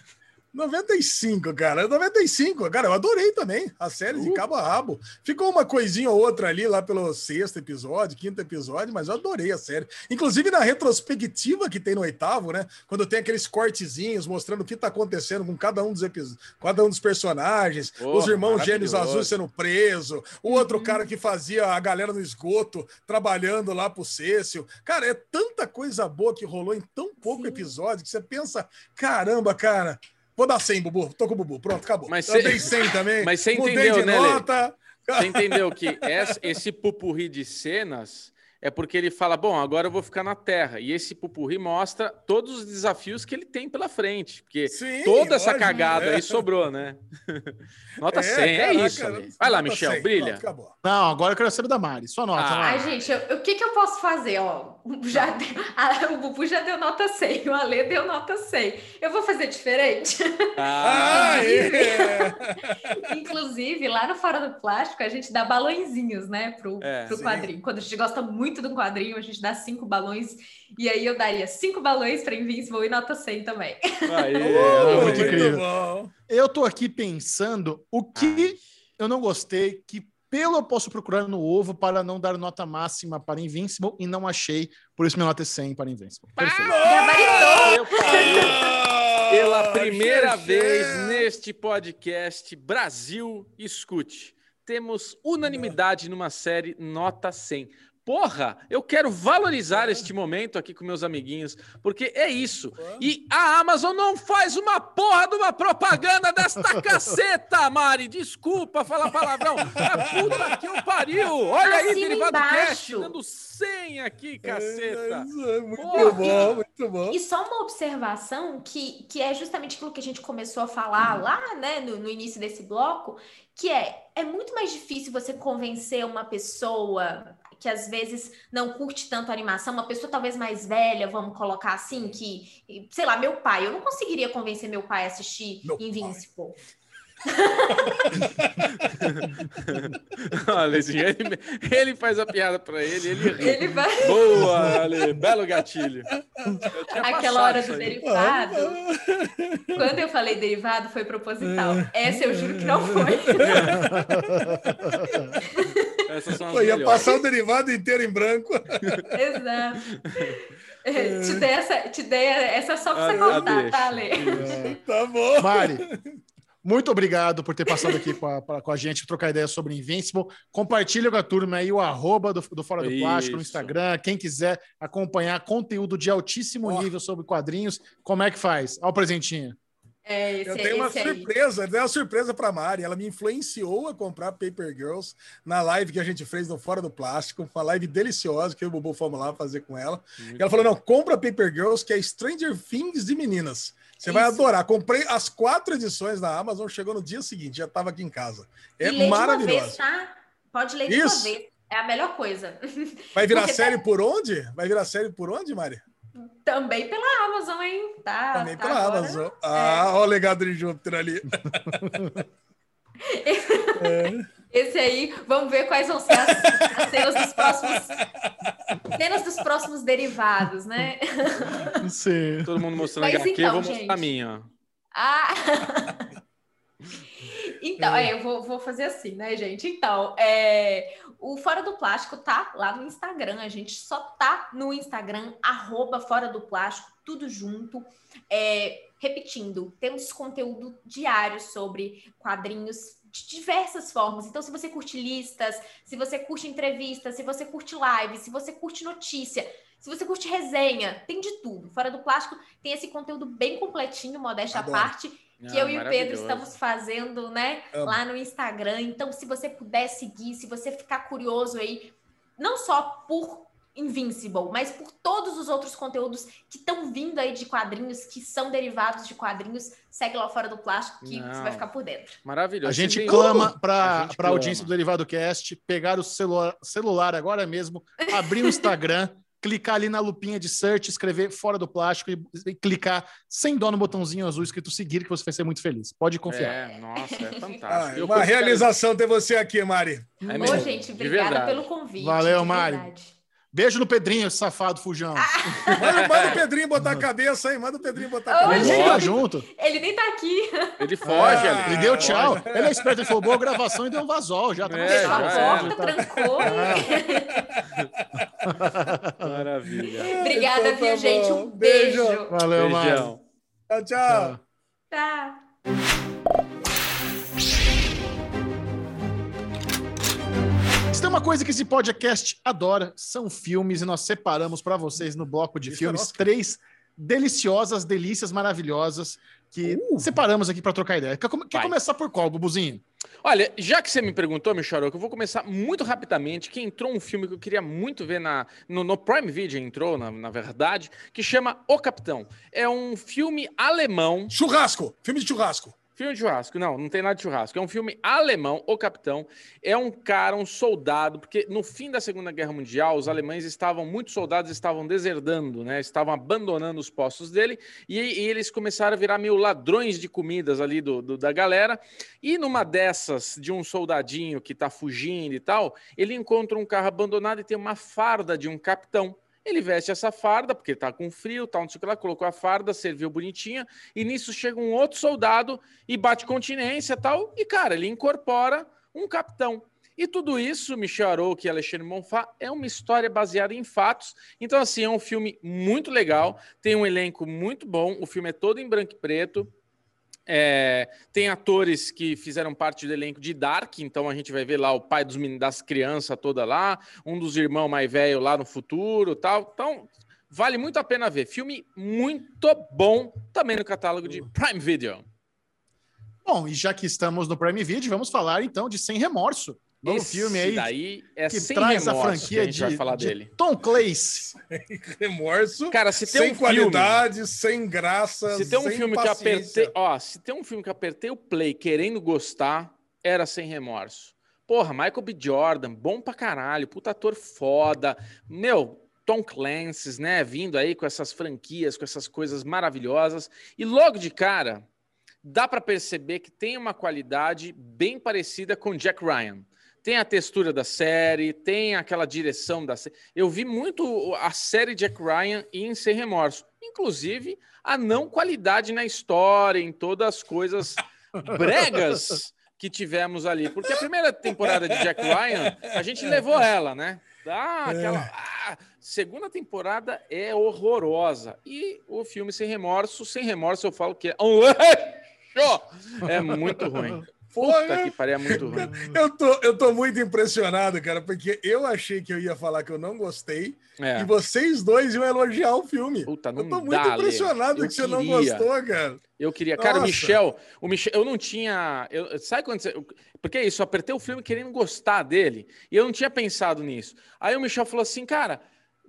95, cara. 95, cara. Eu adorei também a série de Uh. cabo a rabo. Ficou uma coisinha ou outra ali lá pelo sexto episódio, quinto episódio, mas eu adorei a série. Inclusive na retrospectiva que tem no oitavo, né? Quando tem aqueles cortezinhos mostrando o que tá acontecendo com cada um dos episódios, cada um dos personagens, Pô, os irmãos gêmeos azuis sendo preso, o outro cara que fazia a galera no esgoto trabalhando lá pro Cécio. Cara, é tanta coisa boa que rolou em tão pouco Sim. episódio que você pensa, caramba, cara. Vou dar 100, Bubu. Tô com o Bubu. Pronto, acabou. Mas eu cê- dei 100 também. Mas você entendeu, de né, nota. Você entendeu que esse pupurri de cenas é porque ele fala: bom, agora eu vou ficar na Terra. E esse pupurri mostra todos os desafios que ele tem pela frente. Porque Sim, toda essa lógico, cagada é. aí sobrou, né? Nota É, 100, é caraca, isso. Ale. Vai lá, Michel, 100. brilha. Pronto. Não, agora eu quero saber da Mari. Sua nota, Ah. Ai, gente, eu- o que, que eu posso fazer? Ó, já deu- a- o Bubu já deu nota 100, o Ale deu nota 100. Eu vou fazer diferente? Ah, é. Inclusive, lá no Fora do Plástico, a gente dá balõezinhos, né, pro, É, pro quadrinho. Quando a gente gosta muito de um quadrinho, a gente dá cinco balões. E aí eu daria cinco balões para Invincible e nota 100 também. Aí, muito muito incrível. Eu tô aqui pensando o que eu não gostei, que pelo eu posso procurar no ovo para não dar nota máxima para Invincible e não achei, por isso minha nota é 100 para Invincible. Perfeito. Pela primeira vez neste podcast, Brasil Escute. Temos unanimidade numa série nota 100. Porra, eu quero valorizar este momento aqui com meus amiguinhos, porque é isso. E a Amazon não faz uma porra de uma propaganda desta caceta, Mari. Desculpa falar palavrão. A puta que o pariu. Olha aí, Derivado embaixo. Cast, dando 100 aqui, caceta. É, Muito Porra. bom, muito bom. E só uma observação que, que é justamente aquilo que a gente começou a falar lá, né, no, no início desse bloco, que é, é muito mais difícil você convencer uma pessoa que às vezes não curte tanto a animação, uma pessoa talvez mais velha, vamos colocar assim, que, sei lá, meu pai, eu não conseguiria convencer meu pai a assistir Meu pai. Invincible. Olha, assim, ele, ele faz a piada pra ele, ele ri. Ele vai. Boa, Ale, belo gatilho. Aquela hora do derivado. Quando eu falei derivado, foi proposital. Essa eu juro que não foi. Essas são as Eu ia melhores. passar o derivado inteiro em branco. Exato. É, Te dei essa, te dei essa só pra você Ah, contar, tá, Ale? Tá bom. Mari, muito obrigado por ter passado aqui com a, pra- com a gente, trocar ideia sobre Invincible. Compartilha com a turma aí o arroba do, do Fora do Plástico no. Instagram. Quem quiser acompanhar conteúdo de altíssimo Ó. nível sobre quadrinhos, como é que faz? Olha o presentinho. É, esse, Eu tenho uma aí. surpresa, eu dei uma surpresa pra Mari. Ela me influenciou a comprar Paper Girls na live que a gente fez no Fora do Plástico, uma live deliciosa que eu e o Bubu fomos lá fazer com ela. E ela falou: não, compra Paper Girls, que é Stranger Things de meninas. Você vai Isso. adorar. Comprei as quatro edições da Amazon, chegou no dia seguinte, já estava aqui em casa. É E lê de uma maravilhosa. vez, tá? Pode ler de Isso. uma vez. É a melhor coisa. Vai virar Porque série por onde? Vai virar série por onde, Mari? Também pela Amazon, hein? Tá, Também tá pela agora. Amazon. Ah, olha o legado de Júpiter ali. Esse aí, vamos ver quais vão ser as, as cenas dos próximos. Cenas dos próximos derivados, né? Sim. Todo mundo mostrando Mas HQ, eu então, vou mostrar a gente. minha. Ah! Então, é, eu vou, vou fazer assim, né, gente? Então, é, o Fora do Plástico tá lá no Instagram. A gente só tá no Instagram, arroba Fora do Plástico, tudo junto. É, repetindo, temos conteúdo diário sobre quadrinhos de diversas formas. Então, se você curte listas, se você curte entrevistas, se você curte live, se você curte notícia, se você curte resenha, tem de tudo. Fora do Plástico tem esse conteúdo bem completinho, modéstia à Adoro. parte que Ah, eu e o Pedro estamos fazendo, né, Amo. lá no Instagram. Então, se você puder seguir, se você ficar curioso aí, não só por Invincible, mas por todos os outros conteúdos que estão vindo aí de quadrinhos, que são derivados de quadrinhos, segue lá fora do plástico que Não. você vai ficar por dentro. Maravilhoso. A gente clama para a audiência do Derivado Cast pegar o celular, celular agora mesmo, abrir o Instagram, clicar ali na lupinha de search, escrever fora do plástico e, e clicar sem dó no botãozinho azul escrito seguir, que você vai ser muito feliz. Pode confiar. É, nossa, é Ah, fantástico. Eu uma realização ter você aqui, Mari. É Ô, gente, obrigada pelo convite. Valeu, Mari. verdade. Beijo no Pedrinho, esse safado fujão. Manda, manda o Pedrinho botar a cabeça aí, manda o Pedrinho botar a Ele cabeça. nem tá junto. Ele nem tá aqui. Ele foge Ah, ali. Ele deu tchau. Ele é esperto, ele falou boa gravação e deu um vazol. Já tá É, Fechou a porta, tá- trancou. Maravilha. Obrigada, Então tá viu, gente? bom. Um beijo. Beijo. Valeu. Beijão. Tchau, tchau. Tá. Tem uma coisa que esse podcast adora, são filmes, e nós separamos para vocês no bloco de Isso é filmes nosso. três deliciosas, delícias maravilhosas que Uh. separamos aqui para trocar ideia. Quer, quer começar por qual, Bubuzinho? Olha, já que você me perguntou, Micharoco, eu vou começar muito rapidamente, que entrou um filme que eu queria muito ver na, no, no Prime Video, entrou, na, na verdade, que chama O Capitão. É um filme alemão, Churrasco. Filme de churrasco. Filme de churrasco, não, não tem nada de churrasco, é um filme alemão, O Capitão, é um cara, um soldado, porque no fim da Segunda Guerra Mundial, os alemães estavam, muitos soldados estavam deserdando, né, estavam abandonando os postos dele, e, e eles começaram a virar meio ladrões de comidas ali do, do- da galera, e numa dessas, de um soldadinho que tá fugindo e tal, ele encontra um carro abandonado e tem uma farda de um capitão. Ele veste essa farda, porque tá com frio, tal, não sei o que lá, colocou a farda, serviu bonitinha, e nisso chega um outro soldado e bate continência tal, e cara, ele incorpora um capitão. E tudo isso, Michel Arouca e Alexandre Monfá, é uma história baseada em fatos. Então, assim, é um filme muito legal, tem um elenco muito bom, o filme é todo em branco e preto. É, tem atores que fizeram parte do elenco de Dark, então a gente vai ver lá o pai dos meninos, das crianças toda lá, um dos irmãos mais velhos lá no futuro tal. Então, vale muito a pena ver. Filme muito bom, também no catálogo de Prime Video. Bom, e já que estamos no Prime Video, vamos falar então de Sem Remorso. Novo Esse filme aí daí é que sem traz a remorso que franquia a gente de, vai falar de dele. Tom Clancy. Remorso. Cara, se tem sem um filme, qualidade, sem graça. se tem um sem filme que paciência. apertei, ó, se tem um filme que apertei o play querendo gostar, era sem remorso. Porra, Michael B. Jordan, bom pra caralho, puta ator foda. Meu, Tom Clancy, né, vindo aí com essas franquias, com essas coisas maravilhosas. E logo de cara, dá para perceber que tem uma qualidade bem parecida com Jack Ryan. Tem a textura da série, tem aquela direção da série. Eu vi muito a série Jack Ryan em Sem Remorso. Inclusive, a não qualidade na história, em todas as coisas bregas que tivemos ali. Porque a primeira temporada de Jack Ryan, a gente levou ela, né? Dá aquela. Ah, segunda temporada é horrorosa. E o filme Sem Remorso, sem remorso, eu falo que é um lixo. É muito ruim. Puta Porra. que pariu, é muito ruim. Eu tô, eu tô muito impressionado, cara, porque eu achei que eu ia falar que eu não gostei É. e vocês dois iam elogiar o filme. Puta, não eu tô muito dá, impressionado que você não queria. gostou, cara. Eu queria. Cara, o. Michel, o Michel, eu não tinha. Eu, sabe quando você. Porque é isso, eu apertei o filme querendo gostar dele e eu não tinha pensado nisso. Aí o Michel falou assim, cara.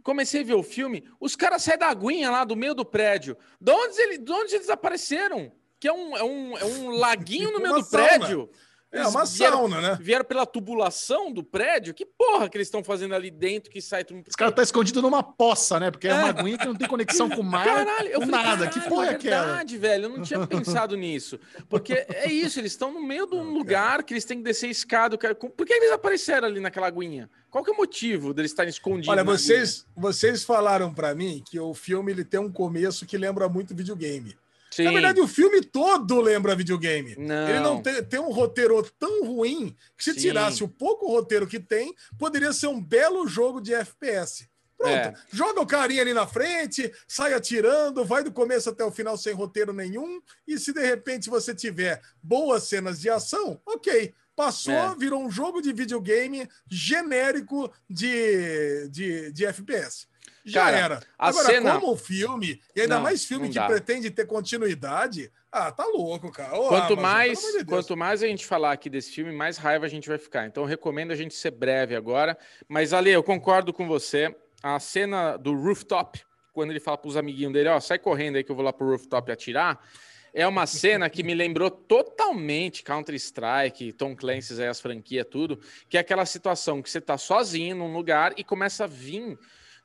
Comecei a ver o filme, os caras saem da aguinha lá do meio do prédio. De onde, ele, de onde eles apareceram? Que é um, é um, é um laguinho no meio Uma do sauna. prédio. É Eles uma vieram- sauna, né? Vieram pela tubulação do prédio? Que porra que eles estão fazendo ali dentro que sai tudo. Os caras tá escondido numa poça, né? Porque é uma aguinha que não tem conexão com o mar. Caralho, eu falei, nada. que caralho, porra é aquela? verdade, velho. Eu não tinha pensado nisso. Porque é isso, eles estão no meio de um lugar que eles têm que descer escada. cara. Por que eles apareceram ali naquela aguinha? Qual que é o motivo deles estarem escondidos? Olha, vocês, vocês falaram pra mim que o filme ele tem um começo que lembra muito videogame. Sim. Na verdade, o filme todo lembra videogame. Não. Ele não tem, tem um roteiro tão ruim que se Sim. tirasse o pouco roteiro que tem, poderia ser um belo jogo de FPS. Pronto. É. Joga o carinha ali na frente, sai atirando, vai do começo até o final sem roteiro nenhum. E se de repente você tiver boas cenas de ação, ok. Passou, É. virou um jogo de videogame genérico de, de, de FPS. Já Cara, era. Agora, cena- como filme, e ainda Não, mais filme que dá. pretende ter continuidade, ah, tá louco, cara. Ô, Quanto Amazon, mais, de quanto mais a gente falar aqui desse filme, mais raiva a gente vai ficar. Então, recomendo a gente ser breve agora. Mas, Ale, eu concordo com você. A cena do rooftop, quando ele fala para os amiguinhos dele, ó, sai correndo aí que eu vou lá pro rooftop atirar, é uma cena que me lembrou totalmente Counter-Strike, Tom Clancy's aí, as franquias, tudo, que é aquela situação que você tá sozinho num lugar e começa a vir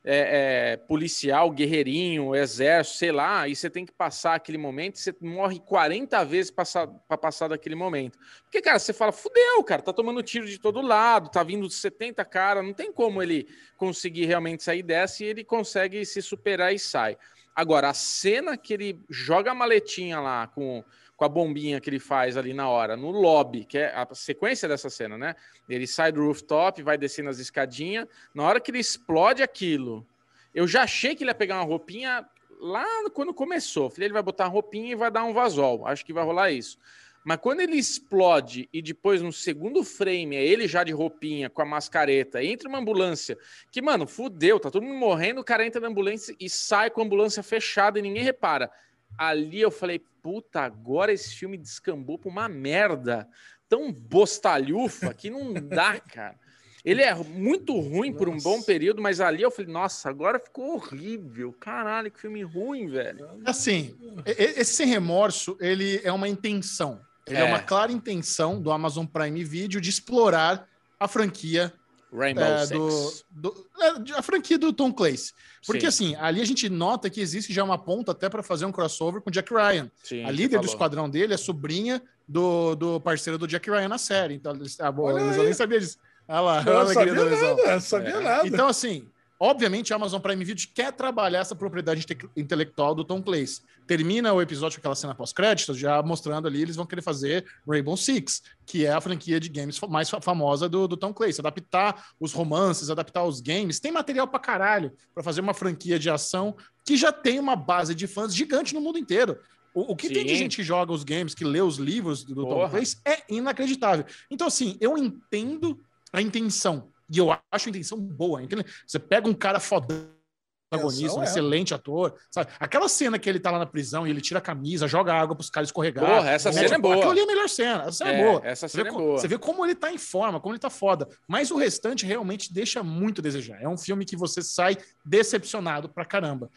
é, é, policial, guerreirinho, exército, sei lá, e você tem que passar aquele momento, você morre 40 vezes para passar daquele momento. Porque, cara, você fala, fudeu, cara, tá tomando tiro de todo lado, tá vindo 70 cara, não tem como ele conseguir realmente sair dessa e ele consegue se superar e sai. Agora, a cena que ele joga a maletinha lá com, com a bombinha que ele faz ali na hora, no lobby, que é a sequência dessa cena, né? Ele sai do rooftop, vai descendo as escadinhas. Na hora que ele explode aquilo, eu já achei que ele ia pegar uma roupinha lá quando começou. Falei, ele vai botar uma roupinha e vai dar um vazol. Acho que vai rolar isso. Mas quando ele explode e depois no segundo frame é ele já de roupinha, com a mascareta, entra uma ambulância, que, mano, fudeu, tá todo mundo morrendo, o cara entra na ambulância e sai com a ambulância fechada e ninguém repara. Ali eu falei, puta, agora esse filme descambou pra uma merda tão bostalhufa que não dá, cara. Ele é muito ruim por um Nossa. bom período, mas ali eu falei, nossa, agora ficou horrível. Caralho, que filme ruim, velho. Assim, esse sem remorso, ele é uma intenção. Ele é, É. uma clara intenção do Amazon Prime Video de explorar a franquia Rainbow é, Six. do, do- é, de- a franquia do Tom Clancy. Porque Sim. assim, ali a gente nota que existe já uma ponta até para fazer um crossover com Jack Ryan. Sim, a líder do esquadrão dele é sobrinha do, do parceiro do Jack Ryan na série. Então, eles- a boa, aí. nem sabia disso. Olha lá, Não a alegria sabia nada, não sabia É. nada. Então, assim, obviamente a Amazon Prime Video quer trabalhar essa propriedade inte- intelectual do Tom Clancy. Termina o episódio com aquela cena pós-créditos, já mostrando ali, eles vão querer fazer Rainbow Six, que é a franquia de games mais fa- famosa do, do Tom Clancy. Adaptar os romances, adaptar os games. Tem material pra caralho pra fazer uma franquia de ação que já tem uma base de fãs gigante no mundo inteiro. O, que tem de Sim. gente que joga os games, que lê os livros do, do Tom Porra. Clancy é inacreditável. Então, assim, eu entendo a intenção. E eu acho a intenção boa. entende? Você pega um cara fodão, protagonista, um é. excelente ator, sabe? Aquela cena que ele tá lá na prisão e ele tira a camisa, joga água pros caras escorregar. Porra, essa né? cena é boa. Aquilo ali é a melhor cena. Essa cena é, É, boa. essa Você vê, cena é co- boa. você vê como ele tá em forma, como ele tá foda. Mas o restante realmente deixa muito a desejar. É um filme que você sai decepcionado pra caramba.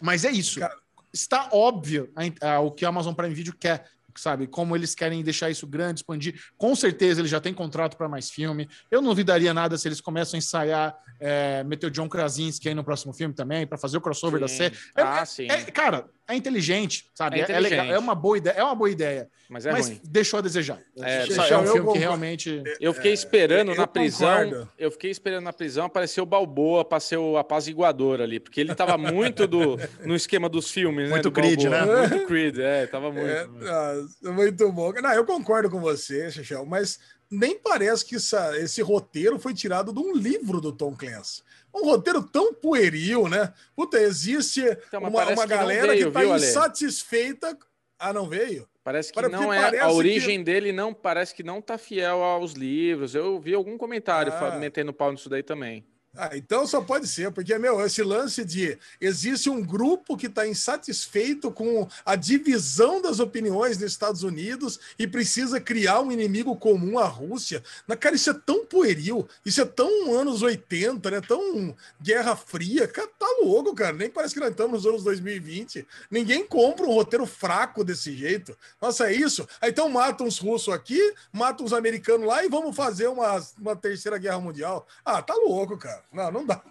Mas é isso. Cara- Está óbvio a- a- o que a Amazon Prime Video quer, sabe? Como eles querem deixar isso grande, expandir. Com certeza ele já tem contrato para mais filme. Eu não duvidaria nada se eles começam a ensaiar, é, meter o John Krasinski aí no próximo filme também, para fazer o crossover da Sim. série. É- Ah, é- sim. cara, é inteligente, sabe? É É, é legal, inteligente. é uma boa ideia, é uma boa ideia, Mas é mas ruim. deixou a desejar. É, é, deixa- um eu filme que realmente Eu fiquei esperando eu na prisão. concordo. Eu fiquei esperando na prisão aparecer o Balboa para ser o apaziguador ali, porque ele tava muito do, no esquema dos filmes, né? Muito Creed, Balboa. né? Muito Creed, é, tava muito. É, ah, muito bom. Não, eu concordo com você, Xixel, mas nem parece que essa- esse roteiro foi tirado de um livro do Tom Clancy. Um roteiro tão pueril, né? Puta, existe Então, uma, uma que galera veio, que tá Ale? insatisfeita. Ah, não veio? Parece que Para- não é. A que- origem dele não parece que não tá fiel aos livros. Eu vi algum comentário Ah. metendo pau nisso daí também. Ah, então só pode ser, porque, meu, esse lance de existe um grupo que está insatisfeito com a divisão das opiniões nos Estados Unidos e precisa criar um inimigo comum à Rússia. Na cara, isso é tão pueril, isso é tão anos 80, né? Tão Guerra Fria. Cara, tá louco, cara. Nem parece que nós estamos nos anos 2020. Ninguém compra um roteiro fraco desse jeito. Nossa, é isso? Aí, então mata uns russos aqui, mata uns americanos lá e vamos fazer uma, uma terceira guerra mundial. Ah, tá louco, cara. Não, não dá.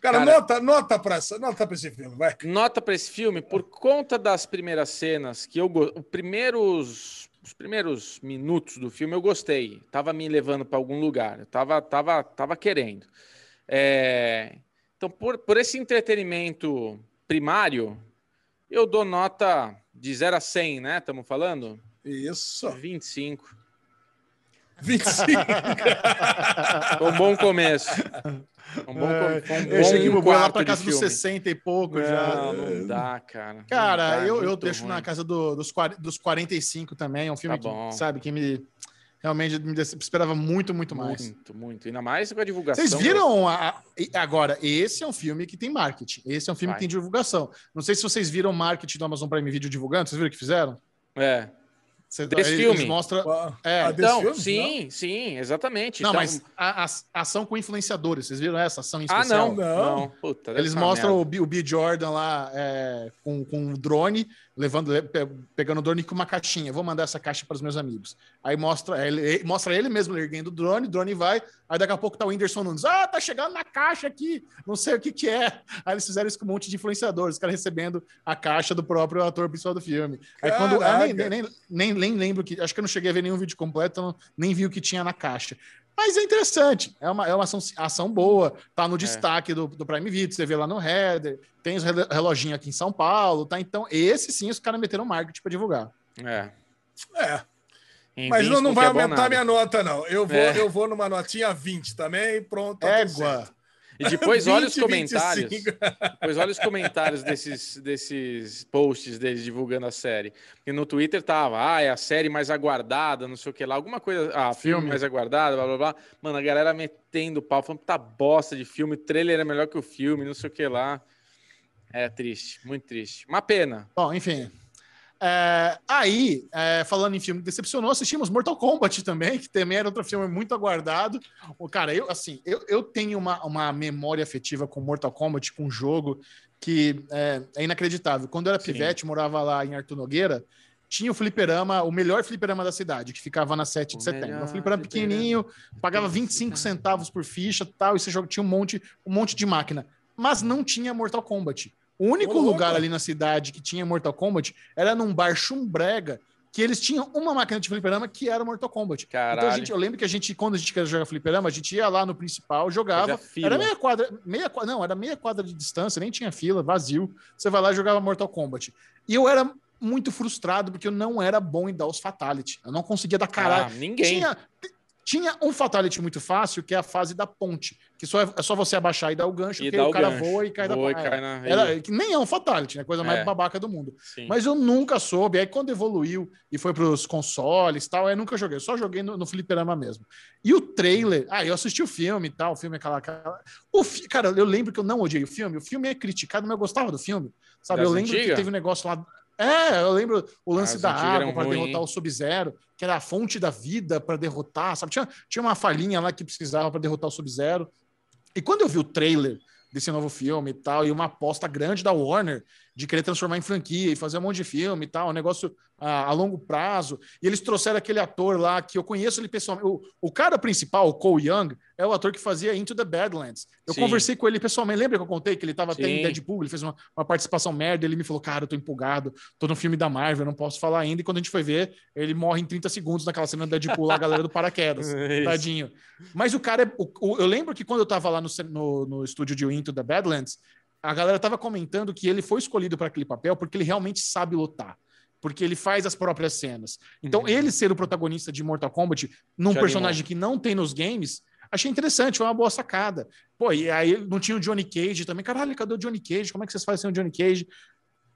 Cara, Cara- nota, nota essa- nota pra esse filme, vai. Nota para esse filme por conta das primeiras cenas que eu os primeiros os primeiros minutos do filme eu gostei, tava me levando para algum lugar, eu tava tava tava querendo. É, Então por, por esse entretenimento primário, eu dou nota de 0 a 100, né? Estamos falando? Isso. 25. 25. Foi um bom começo. Um bom, É, com- um eu achei que bom o Boi lá quarto pra de casa dos filme. 60 e pouco já. Não, não dá, cara. Não Cara, dá, é eu, eu deixo ruim. na casa do- dos, dos 45 também. É um filme Tá bom. que, sabe, que me realmente me esperava muito, muito mais. Muito, muito. Ainda mais com a divulgação. Vocês viram a- a- agora? Esse é um filme que tem marketing. Esse é um filme Vai. que tem divulgação. Não sei se vocês viram o marketing do Amazon Prime Video divulgando. Vocês viram o que fizeram? É. Cê- Desse eles filme? mostram. Ah, É, ah, desse Então, filme? sim, sim, exatamente. Não, Então- mas a, a- ação com influenciadores. Vocês viram essa ação em Ah, especial? não. Não. Não. Puta, Eles uma mostram o. B, o B. Jordan lá é, com, com um drone, levando, pe- pegando o drone com uma caixinha. Vou mandar essa caixa para os meus amigos. Aí mostra ele, mostra ele mesmo erguendo o drone, o drone vai. Aí daqui a pouco tá o Whindersson Nunes. Ah, tá chegando na caixa aqui, não sei o que que é. Aí eles fizeram isso com um monte de influenciadores, os caras recebendo a caixa do próprio ator principal do filme. Aí quando. ah, nem, Caraca. nem, nem, nem lembro que. Acho que eu não cheguei a ver nenhum vídeo completo, então nem vi o que tinha na caixa. Mas é interessante, é uma, é uma ação, ação boa, tá no destaque do, do Prime Video, você vê lá no header, tem os relo- reloginho aqui em São Paulo, tá? Então, esse sim, os caras meteram marketing para divulgar. É. É, Em mas não, 20 não vai é aumentar nada. minha nota, não. Eu vou, É. eu vou numa notinha 20 também pronto. tá Égua. E depois olha os 20, comentários. 25. Depois olha os comentários desses, desses posts deles divulgando a série. Porque no Twitter tava, ah, é a série mais aguardada, não sei o que lá, alguma coisa, ah, filme, Filme. mais aguardado, blá blá blá. Mano, a galera metendo pau, falando, tá bosta de filme, o trailer é melhor que o filme, não sei o que lá. É triste, muito triste. Uma pena. Bom, enfim. É, aí, é, falando em filme que decepcionou, assistimos Mortal Kombat também, que também era outro filme muito aguardado. O cara, eu assim, eu, eu tenho uma, uma memória afetiva com Mortal Kombat, com um jogo que é, é inacreditável. Quando eu era Sim. pivete, morava lá em Arthur Nogueira, tinha o fliperama, o melhor fliperama da cidade, que ficava na 7 de O setembro. Um fliperama pequenininho, pagava da 25 cidade. centavos por ficha tal, e esse jogo tinha um monte, um monte de máquina. Mas não tinha Mortal Kombat. O único Ô, lugar ali na cidade que tinha Mortal Kombat era num bar chumbrega, que eles tinham uma máquina de fliperama que era Mortal Kombat. Caralho. Então a gente, eu lembro que a gente, quando a gente queria jogar fliperama, a gente ia lá no principal, jogava. Era meia quadra, meia, não, era meia quadra de distância, nem tinha fila, vazio. Você vai lá e jogava Mortal Kombat. E eu era muito frustrado porque eu não era bom em dar os fatality. Eu não conseguia dar caralho. Ah, ninguém. Tinha, tinha um fatality muito fácil, que é a fase da ponte, que só é, é só você abaixar e dar o gancho, E que aí o cara gancho. voa e cai da Voa e ponte. cai na- Era, que nem é um fatality, né? Coisa mais É. babaca do mundo. Sim. Mas eu nunca soube. Aí quando evoluiu e foi para os consoles e tal, eu nunca joguei. Eu só joguei no, no fliperama mesmo. E o trailer... Ah, eu assisti o filme e tal. O filme é aquela... aquela... O fi... Cara, eu lembro que eu não odiei o filme. O filme é criticado, mas eu gostava do filme. Sabe? Das eu lembro que antigas? teve um negócio lá... É, eu lembro o lance As da água para derrotar o Sub-Zero, que era a fonte da vida para derrotar, sabe? Tinha, tinha uma falhinha lá que precisava para derrotar o Sub-Zero. E quando eu vi o trailer desse novo filme e tal, e uma aposta grande da Warner, de querer transformar em franquia e fazer um monte de filme e tal, um negócio a, a longo prazo. E eles trouxeram aquele ator lá que eu conheço ele pessoalmente. O, o cara principal, o Cole Young, é o ator que fazia Into the Badlands. Eu Sim. conversei com ele pessoalmente. Lembra que eu contei que ele estava até em. Deadpool? Ele fez uma, uma participação merda. Ele me falou, cara, eu tô empolgado, tô no filme da Marvel, não posso falar ainda. E quando a gente foi ver, ele morre em 30 segundos naquela cena do Deadpool lá, a galera do paraquedas. Isso. Tadinho. Mas o cara é. o- o- eu lembro que quando eu tava lá no, no, no estúdio de Into the Badlands, a galera tava comentando que ele foi escolhido para aquele papel porque ele realmente sabe lutar. Porque ele faz as próprias cenas. Então, Uhum. ele ser o protagonista de Mortal Kombat num Te personagem que não tem nos games, achei interessante, foi uma boa sacada. Pô, e aí não tinha o Johnny Cage também. Caralho, cadê o Johnny Cage? Como é que vocês fazem sem o Johnny Cage?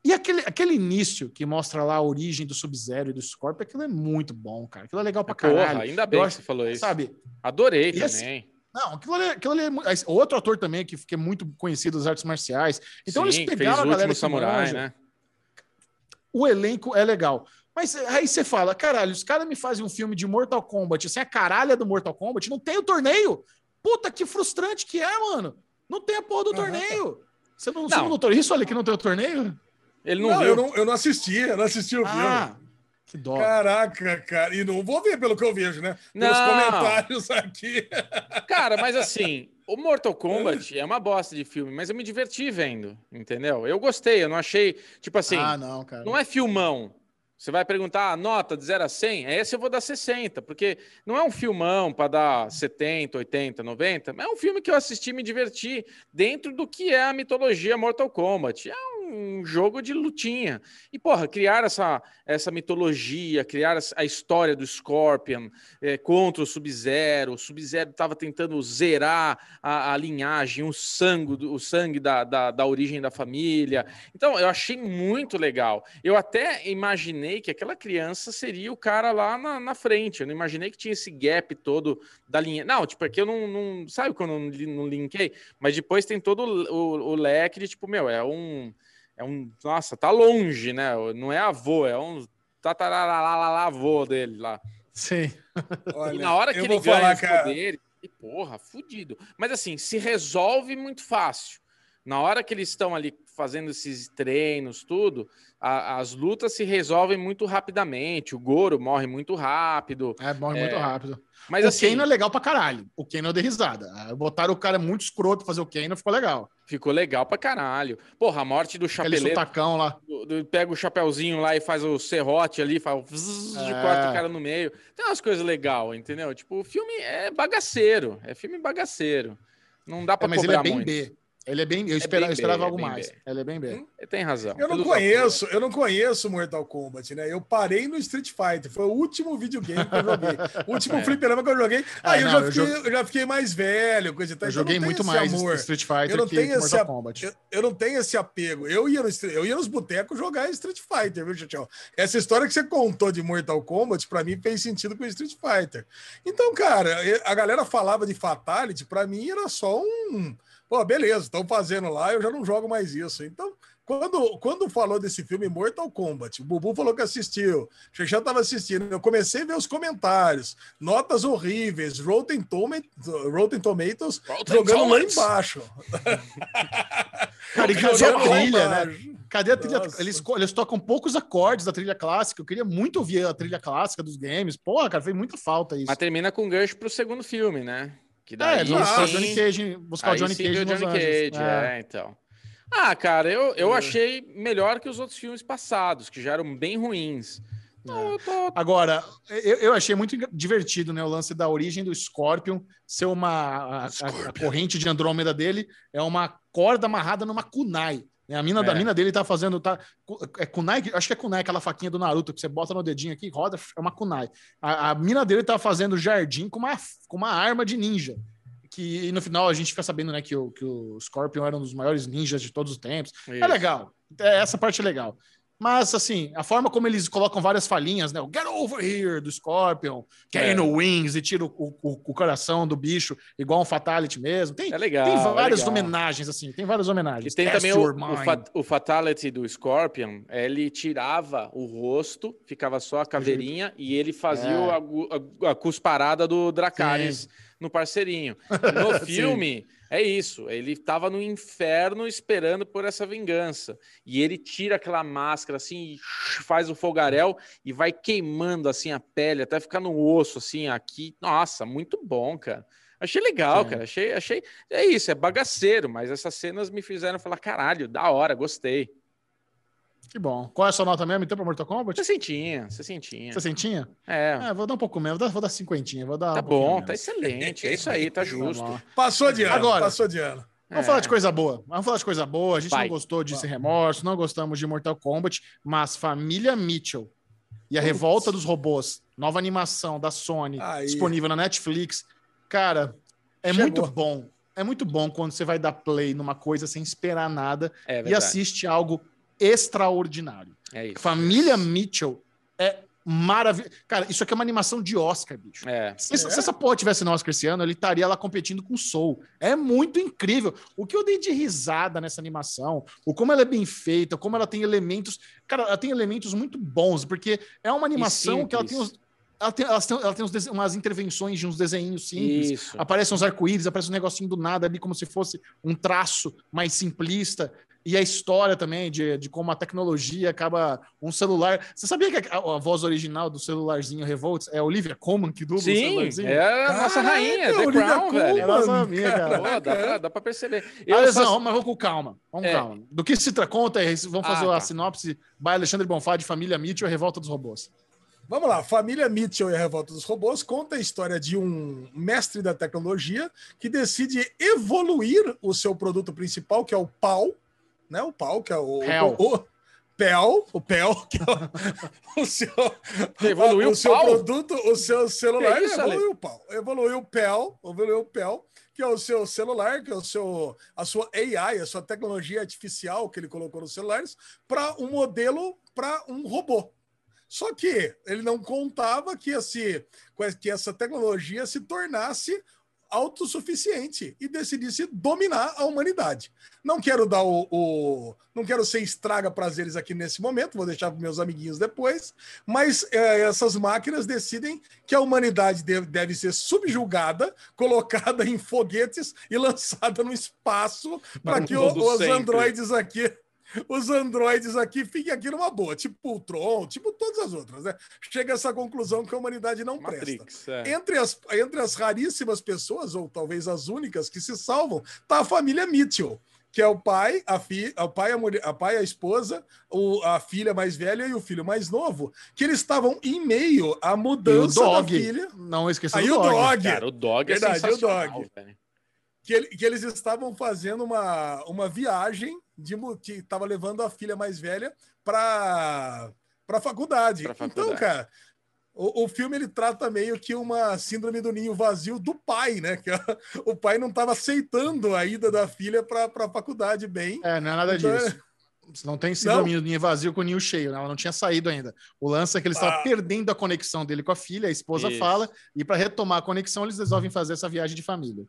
E aquele, aquele início que mostra lá a origem do Sub-Zero e do Scorpio, aquilo é muito bom, cara. Aquilo é legal pra caralho. Porra, ainda bem Eu que acho- você falou isso. Sabe? Adorei E esse- também. Não, aquilo ali, aquilo ali é mu- esse- outro ator também que, que é muito conhecido das artes marciais. Então Sim, eles pegaram a galera samurai, manja. né? O elenco é legal. Mas aí você fala, caralho, os caras me fazem um filme de Mortal Kombat sem a caralha do Mortal Kombat, não tem o torneio. Puta, que frustrante que é, mano. Não tem a porra do Aham. torneio. Você não, você Não. não notou isso, olha, que não tem o torneio? Ele não, Não, viu. eu não, eu não assisti, eu não assisti o filme. Ah, que dó. Caraca, cara. E não vou ver pelo que eu vejo, né? Não. comentários aqui. Cara, mas assim, o Mortal Kombat é uma bosta de filme, mas eu me diverti vendo, entendeu? Eu gostei, eu não achei, tipo assim, ah, não, cara. não é filmão. Você vai perguntar a nota de 0 a 100, esse eu vou dar 60, porque não é um filmão para dar 70, 80, 90, mas é um filme que eu assisti e me diverti dentro do que é a mitologia Mortal Kombat. É um jogo de lutinha. E, porra, criar essa, essa mitologia, criar a história do Scorpion eh, contra o Sub-Zero. O Sub-Zero estava tentando zerar a, a linhagem, o sangue, o sangue da, da, da origem da família. Então, eu achei muito legal. Eu até imaginei que aquela criança seria o cara lá na, na frente. Eu não imaginei que tinha esse gap todo da linha. Não, tipo, aqui eu não, não. Sabe quando eu não, não linkei? Mas depois tem todo o, o- o leque de, tipo, meu, é um. É um. Nossa, tá longe, né? Não é avô, é um. Tataralalavô dele lá. Sim. Olha, E na hora que ele ganha falar, os cara. poderes, e porra, fudido. Mas assim, se resolve muito fácil. Na hora que eles estão ali fazendo esses treinos, tudo, a- as lutas se resolvem muito rapidamente. O Goro morre muito rápido. É, morre É, muito rápido. Mas o assim, Kano é legal pra caralho. O Kano deu risada. Ah, Botaram o cara muito escroto pra fazer o Kano, ficou legal. ficou legal pra caralho. Porra, a morte do Aquele chapeleiro. sotacão lá. do- do- pega o chapeuzinho lá e faz o serrote ali, faz o vzz, É. corta o cara no meio. Tem umas coisas legais, entendeu? Tipo, o filme é bagaceiro. É filme bagaceiro. Não dá É, pra mas ele é cobrar bem muito. B. Ele é bem. Eu, É espera- bem eu esperava é algo bem mais. B. Ele é bem B. Hum, Tem razão. Eu não Tudo conheço, eu não conheço Mortal Kombat, né? Eu parei no Street Fighter, foi o último videogame que eu joguei. O último É. fliperama que eu joguei. Aí eu, não, já eu fiquei, eu já fiquei mais velho, coisa e tal. Eu então joguei muito esse mais amor. Street Fighter Eu não que, tenho esse a- Kombat. Eu, eu não tenho esse apego. Eu ia, no, eu ia nos botecos jogar Street Fighter, viu, Tchau? Essa história que você contou de Mortal Kombat, pra mim, fez sentido com Street Fighter. Então, cara, a galera falava de Fatality, pra mim era só um. Pô, beleza, estão fazendo lá, eu já não jogo mais isso. Então, quando, quando falou desse filme Mortal Kombat, o Bubu falou que assistiu, o Xexé estava assistindo, eu comecei a ver os comentários, notas horríveis, Rotten Tomatoes, Rotten Tomatoes Rotten jogando lá embaixo. Cara, e cadê a trilha, né? Cadê a trilha? Eles, eles tocam poucos acordes da trilha clássica. Eu queria muito ouvir a trilha clássica dos games. Porra, cara, fez muita falta isso. Mas termina com gancho pro segundo filme, né? Que É, daí vão buscar o sim- Johnny Cage, buscar o Johnny Cage o Johnny. Cage, É. é, então. Ah, cara, eu, eu É. achei melhor que os outros filmes passados, que já eram bem ruins. Então, eu tô... Agora, eu, eu achei muito divertido, né? O lance da origem do Scorpion ser uma. A, a- a corrente de Andrômeda dele é uma corda amarrada numa kunai. A mina da É. mina dele tá fazendo. Tá, é kunai, acho que é kunai, aquela faquinha do Naruto que você bota no dedinho aqui, roda, é uma kunai. A, a mina dele tá fazendo jardim com uma, com uma arma de ninja. Que e no final a gente fica sabendo né, que, o, que o Scorpion era um dos maiores ninjas de todos os tempos. É Isso. legal. É, essa parte é legal. Mas, assim, a forma como eles colocam várias falhinhas, né? O Get Over Here do Scorpion, Kano Wings e tira o, o- o coração do bicho, igual um Fatality mesmo. Tem, É legal. tem é várias legal. homenagens, assim, tem várias homenagens. E tem também o, o, mind. fa- o Fatality do Scorpion, ele tirava o rosto, ficava só a caveirinha, e ele fazia É. a, a- a cusparada do Dracarys no parceirinho. No filme, é isso. Ele tava no inferno esperando por essa vingança. E ele tira aquela máscara assim, faz o fogaréu e vai queimando assim a pele até ficar no osso assim aqui. Nossa, muito bom, cara. Achei legal, Sim. cara. Achei, achei. É isso, é bagaceiro, mas essas cenas me fizeram falar: caralho, da hora, gostei. Que bom. Qual é a sua nota mesmo, então, pra Mortal Kombat? Você sentinha, você sentinha. Você sentinha? É, É, vou dar um pouco menos, vou dar, vou dar cinquentinha, vou dar tá um bom, menos. tá excelente. É isso aí, tá justo. bom. Passou de ano, Agora. passou de ano. Vamos É. falar de coisa boa. Vamos falar de coisa boa. A gente Vai. não gostou de Sem Remorso, não gostamos de Mortal Kombat, mas Família Mitchell e a Putz. Revolta dos Robôs, nova animação da Sony, Aí. disponível na Netflix. Cara, é Chegou. muito bom. É muito bom quando você vai dar play numa coisa sem esperar nada É e assiste algo extraordinário. É isso. Família Mitchell é maravilhoso. Cara, isso aqui é uma animação de Oscar, bicho. É. Se, se essa porra tivesse no Oscar esse ano, ele estaria lá competindo com o Soul. É muito incrível. O que eu dei de risada nessa animação, o como ela é bem feita, como ela tem elementos. Cara, ela tem elementos muito bons, porque é uma animação que ela tem, uns, ela tem, elas têm- ela tem uns umas intervenções de uns desenhos simples. Isso. Aparecem uns arco-íris, aparece um negocinho do nada ali, como se fosse um traço mais simplista. E a história também de, de como a tecnologia acaba. Um celular. Você sabia que a, a voz original do celularzinho Revolts é a Olivia Colman que dubla o Sim, celularzinho? é a nossa Caraca, rainha, The Olivia Crown, Colman. velho. Ela sabia, cara. Pô, dá, pra, dá pra perceber. Eu Alesão, só- vamos, vamos com calma. Vamos É. com calma. Do que se conta é, vamos fazer Ah, a tá. sinopse by Alexandre Bonfá de Família Mitchell, Revolta dos Robôs. Vamos lá, Família Mitchell e a Revolta dos Robôs conta a história de um mestre da tecnologia que decide evoluir o seu produto principal, que é o PAL, né? O PAL, que é o. Pel. O, o PEL, o PEL, que é o, o seu, Evoluiu o o seu PAL? produto, o seu celular Que isso, evoluiu o PAL. Evoluiu o PEL, evoluiu o PEL, que é o seu celular, que é o seu, a sua AI, a sua tecnologia artificial que ele colocou nos celulares, para um modelo para um robô. Só que ele não contava que, esse, que essa tecnologia se tornasse autossuficiente e decidisse dominar a humanidade. Não quero dar o. o- não quero ser estraga prazeres aqui nesse momento, vou deixar para meus amiguinhos depois, mas é, essas máquinas decidem que a humanidade deve, deve ser subjugada, colocada em foguetes e lançada no espaço para que o- os androides aqui os androides aqui fiquem aqui numa boa, tipo o Tron, tipo todas as outras, né? Chega a essa conclusão que a humanidade não presta. Matrix, é. Entre as, entre as raríssimas pessoas, ou talvez as únicas que se salvam, tá a família Mitchell, que é o pai, a, fi, a, pai, a, mulher, a pai, a esposa, o, a filha mais velha e o filho mais novo, que eles estavam em meio à E o mudança da Dog. filha. Não Aí do o Dog. Dog, Cara, o Dog é Verdade, o sensacional, Dog. velho. que, ele- que eles estavam fazendo uma, uma viagem de que estava levando a filha mais velha para para faculdade. Pra Então, faculdade. cara, o, o filme ele trata meio que uma síndrome do ninho vazio do pai, né? Que a- o pai não estava aceitando a ida da filha para a faculdade bem. É, não é nada Então, disso. Você não tem síndrome do ninho vazio com o ninho cheio, né? ela não tinha saído ainda. O lance é que ele estava Ah. perdendo a conexão dele com a filha, a esposa Isso. fala, e para retomar a conexão, eles resolvem fazer essa viagem de família.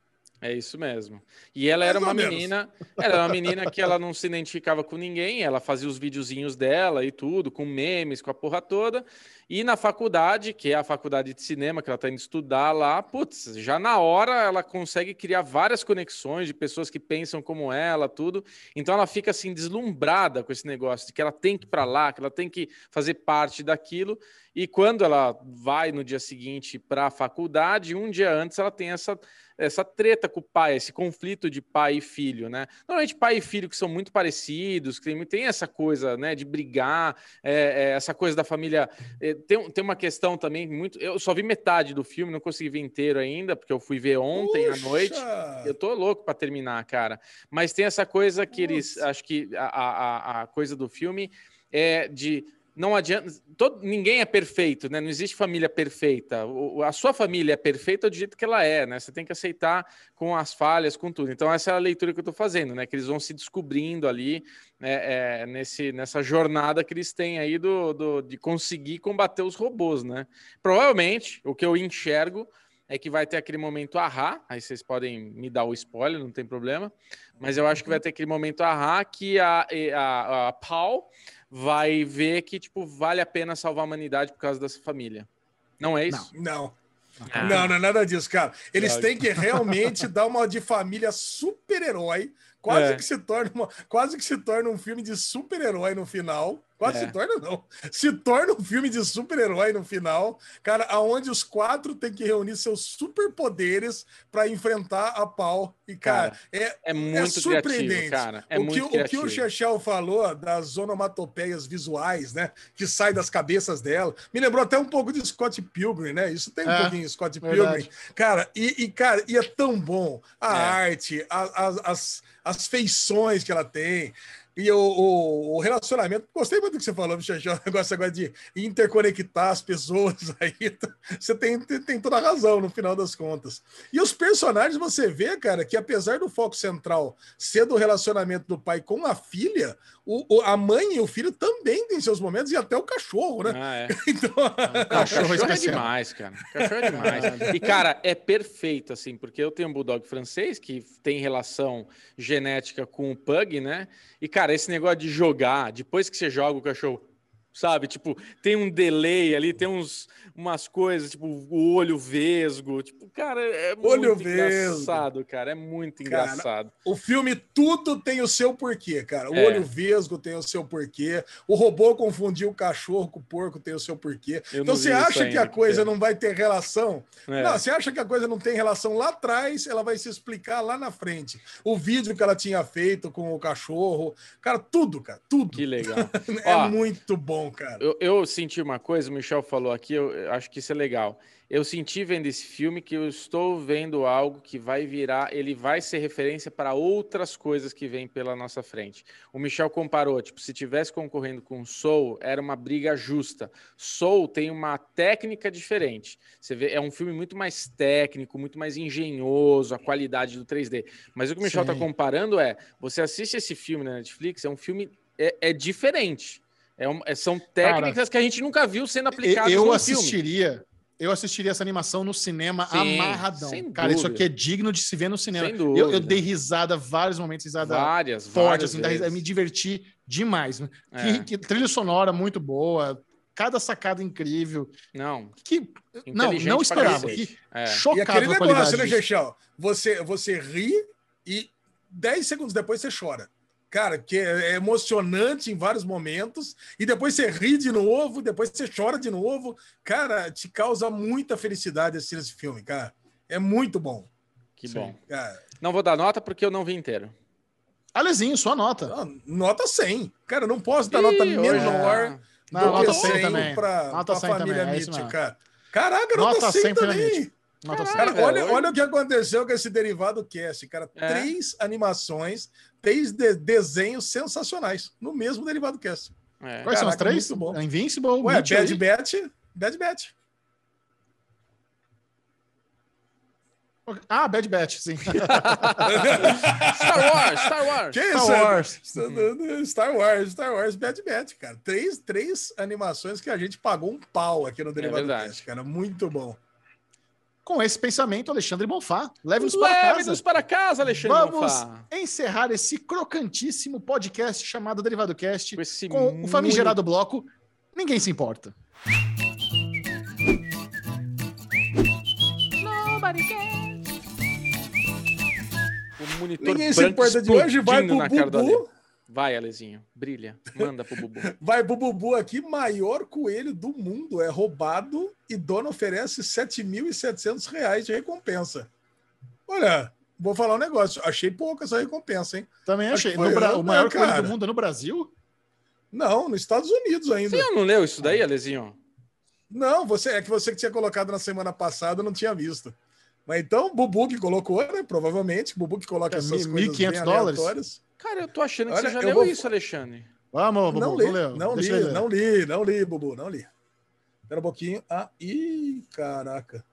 É isso mesmo. E ela era Mais ou uma menina, ela era uma menina que ela não se identificava com ninguém, ela fazia os videozinhos dela e tudo, com memes, com a porra toda. E na faculdade, que é a faculdade de cinema que ela está indo estudar lá, putz, já na hora ela consegue criar várias conexões de pessoas que pensam como ela, tudo. Então ela fica assim deslumbrada com esse negócio de que ela tem que ir para lá, que ela tem que fazer parte daquilo. E quando ela vai no dia seguinte para a faculdade, um dia antes ela tem essa essa treta com o pai, esse conflito de pai e filho, né? Normalmente pai e filho que são muito parecidos, que tem, tem essa coisa, né, de brigar, é, é, essa coisa da família. é, tem, tem uma questão também muito. Eu só vi metade do filme, não consegui ver inteiro ainda, porque eu fui ver ontem à Puxa! noite. Eu tô louco para terminar, cara. Mas tem essa coisa que eles. Nossa. Acho que a, a- a coisa do filme é de. Não adianta. Todo, ninguém é perfeito, né? Não existe família perfeita. O- a sua família é perfeita do jeito que ela é, né? Você tem que aceitar com as falhas, com tudo. Então, essa é a leitura que eu tô fazendo, né? Que eles vão se descobrindo ali né? é, nesse, nessa jornada que eles têm aí do, do- de conseguir combater os robôs, né? Provavelmente, o que eu enxergo é que vai ter aquele momento ahá, aí vocês podem me dar o spoiler, não tem problema, mas eu acho que vai ter aquele momento ahá que a, a, a Paul vai ver que, tipo, vale a pena salvar a humanidade por causa dessa família. Não é isso? Não. Ah. Não, não é nada disso, cara. Eles têm que realmente dar uma de família super-herói. Quase É. que se torna uma, quase que se torna um filme de super-herói no final. Quase É. se torna, não. Se torna um filme de super-herói no final, cara, aonde os quatro têm que reunir seus superpoderes para enfrentar a pau. E, cara, é, É muito criativo, cara. É o, muito que, o que o Chechel falou das onomatopeias visuais, né? Que sai das cabeças dela. Me lembrou até um pouco de Scott Pilgrim, né? Isso tem um É, pouquinho de Scott verdade. Pilgrim. Cara, e, e, cara, e é tão bom. A É. arte, a- a- as, as feições que ela tem. E o, o- o relacionamento, gostei muito do que você falou, Chechel, o negócio agora de interconectar as pessoas aí. Você tem, tem toda a razão no final das contas. E os personagens, você vê, cara, que apesar do foco central ser do relacionamento do pai com a filha, o, o- a mãe e o filho também têm seus momentos, e até o cachorro, né? Ah, é. Então, Não, Cachorro cachorro é especial. demais, cara. Cachorro é demais. E, cara, é perfeito, assim, porque eu tenho um bulldog francês que tem relação genética com o pug, né? E, cara, esse negócio de jogar, depois que você joga o cachorro, sabe? Tipo, tem um delay ali, tem uns, umas coisas, tipo, o olho vesgo. Tipo, cara, é Olho muito vesgo. engraçado, cara. É muito Cara, engraçado. o filme tudo tem o seu porquê, cara. O É. olho vesgo tem o seu porquê. O robô confundiu o cachorro com o porco tem o seu porquê. Eu então você acha que ainda, a coisa pena. não vai ter relação? É. Não, você acha que a coisa não tem relação lá atrás, ela vai se explicar lá na frente. O vídeo que ela tinha feito com o cachorro, cara, tudo, cara, tudo. Que legal. É Ó, muito bom, cara. Eu, eu senti uma coisa, o Michel falou aqui, eu, acho que isso é legal. Eu senti vendo esse filme que eu estou vendo algo que vai virar, ele vai ser referência para outras coisas que vêm pela nossa frente. O Michel comparou, tipo, se tivesse concorrendo com Soul, era uma briga justa. Soul tem uma técnica diferente. Você vê, é um filme muito mais técnico, muito mais engenhoso, a qualidade do 3D. Mas o que o Michel está comparando é, você assiste esse filme na Netflix, é um filme é, é diferente. É um- é- são técnicas que a gente nunca viu sendo aplicadas Eu no filme. assistiria. Eu assistiria essa animação no cinema Sim, amarradão. sem Cara, isso dúvida. aqui é digno de se ver no cinema. Sem Eu, eu dei risada vários momentos, risada Várias, forte, várias assim, da me diverti demais. É. Que, que trilha sonora muito boa, cada sacada incrível. Não, Que não, não esperava. Que É. E chocado aquele com a negócio, né. Gechel? Você, você ri e 10 segundos depois você chora. Cara, que é emocionante em vários momentos, e depois você ri de novo, depois você chora de novo. Cara, te causa muita felicidade assistir esse filme, cara. É muito bom. Que Sim. bom. Cara, Não vou dar nota porque eu não vi inteiro. Alezinho, sua nota. Ah, nota 100. Cara, não posso dar Ih, nota hoje- menor Não, do nota que 100 100 também. para Nota a 100 família também, é cara. Caraca, nota, Nota 100, 100 pra também. Mitchell. Nota 100. Cara, olha, olha o que aconteceu com esse derivado cast, cara. É. Três animações, três de- desenhos sensacionais no mesmo derivado cast. É. Quais são as Caraca, três? bom. Invincible, Ué, Bad Batch, Bad Batch. Ah, Bad Batch, sim. Star Wars, Star Wars. Que Star isso? Wars. Star Wars, Star Wars, Bad Batch, cara. Três, três animações que a gente pagou um pau aqui no derivado verdade. cast, cara. Muito bom. Com esse pensamento, Alexandre Bonfá, leve-nos para casa. Leve-nos para casa, Alexandre Vamos Bonfá. encerrar esse crocantíssimo podcast chamado Derivado Cast Com esse com o famigerado bloco Ninguém se importa. O monitor Ninguém se importa de hoje, vai pro. Bubu. Vai, Alezinho. Brilha. Manda pro Bubu. Vai pro Bubu aqui, maior coelho do mundo. É roubado e dono oferece 7.700 reais de recompensa. Olha, vou falar um negócio. Achei pouco essa recompensa, hein? Também achei. foi, Bra- o maior coelho cara? do mundo é no Brasil? Não, nos Estados Unidos ainda. Você não leu isso daí, Alezinho? Não, você é que você que tinha colocado na semana passada não tinha visto. Mas então, Bubu que colocou, né? Provavelmente, Bubu que coloca É, essas mil- coisas 1.500 bem dólares? Cara, eu tô achando que Olha, você já eu leu vou- isso, Alexandre. Vamos, Bubu, Não li, leu. não li, não li, não li, Bubu, não li. Espera um pouquinho. Ah, ih, caraca.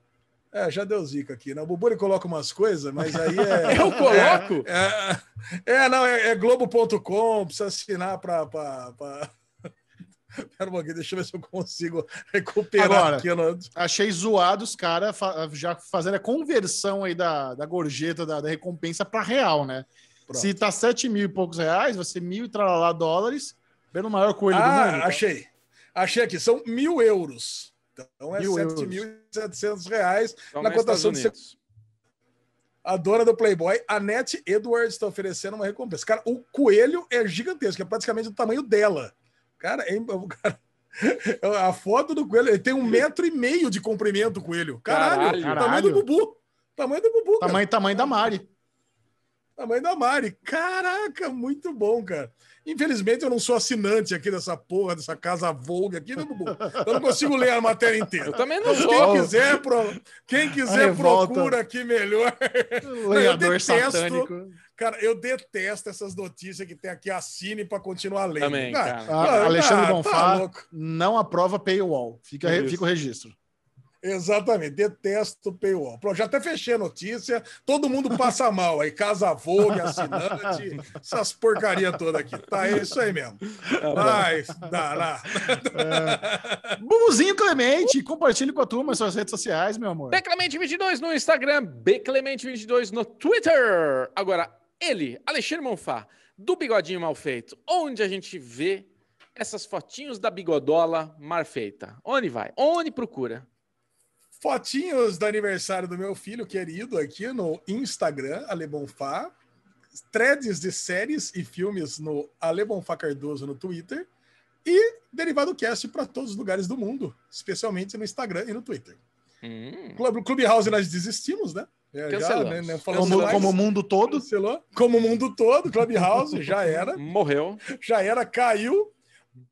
É, já deu zica aqui, né? O Bubu ele coloca umas coisas, mas aí é. Eu coloco? É, é, não, é, é Globo.com, precisa assinar para. Pra, pra... Espera um pouquinho, deixa eu ver se eu consigo recuperar Agora. aqui. No... Achei zoado os caras fa- já fazendo a conversão aí da, da gorjeta, da, da recompensa para real, né? Pronto. Se tá 7 mil e poucos reais, vai ser mil e tralalá dólares, pelo maior coelho do Ah, mundo. tá? achei. Achei aqui, são mil euros. Então é Mil euros. 7.700 reais. Só Na nos cotação de. A dona do Playboy, Annette Edwards, está oferecendo uma recompensa. Cara, o coelho é gigantesco, é praticamente do tamanho dela. Cara, é, cara- a foto do coelho, ele tem um metro e meio de comprimento, o coelho. Caralho, Caralho. tamanho do Bubu. Tamanho do Bubu, cara. Tamanho, tamanho da Mari. Tamanho da Mari. Caraca, muito bom, cara. Infelizmente, eu não sou assinante aqui dessa porra, dessa casa Vogue aqui, né, Bubu? Eu não consigo ler a matéria inteira. Eu também não Quem sou. quiser, pro... Quem quiser procura aqui melhor. Lenhador detesto. satânico. Cara, eu detesto essas notícias que tem aqui, assine para continuar lendo. Também, cara. Ah, Alexandre tá Bonfá louco. não aprova paywall. Fica, Isso. fica o registro. Exatamente, detesto o paywall. Pronto, já até fechei a notícia, todo mundo passa mal aí, Casa Vogue, assinante, essas porcaria toda aqui. Tá, é isso aí mesmo. Ai, dá, dá. Bubuzinho Clemente, compartilhe com a turma as suas redes sociais, meu amor. Beclemente22 no Instagram, Beclemente22 no Twitter. Agora, ele, Alexandre Monfá, do Bigodinho Mal Feito. Onde a gente vê essas fotinhos da bigodola mal feita? Onde vai? Onde procura? Fotinhos do aniversário do meu filho querido aqui no Instagram, Alebonfá. Threads de séries e filmes no Alebonfá Cardoso no Twitter. E Derivado Cast para todos os lugares do mundo, especialmente no Instagram e no Twitter. Hum, Clube, Clubhouse nós desistimos, né? É, Cancelamos. né, né, Como, como o mundo todo. Cancelou. Como o mundo todo, Clubhouse já era, morreu. já era, caiu.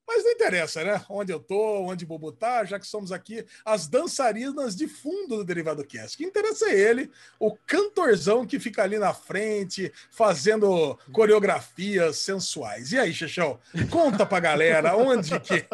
Mas não interessa, né? Onde eu tô, onde o Bubu tá, já que somos aqui as dançarinas de fundo do Derivado Cast. Que interessa é ele, o cantorzão que fica ali na frente, fazendo coreografias sensuais. E aí, Xixão, conta pra galera onde que,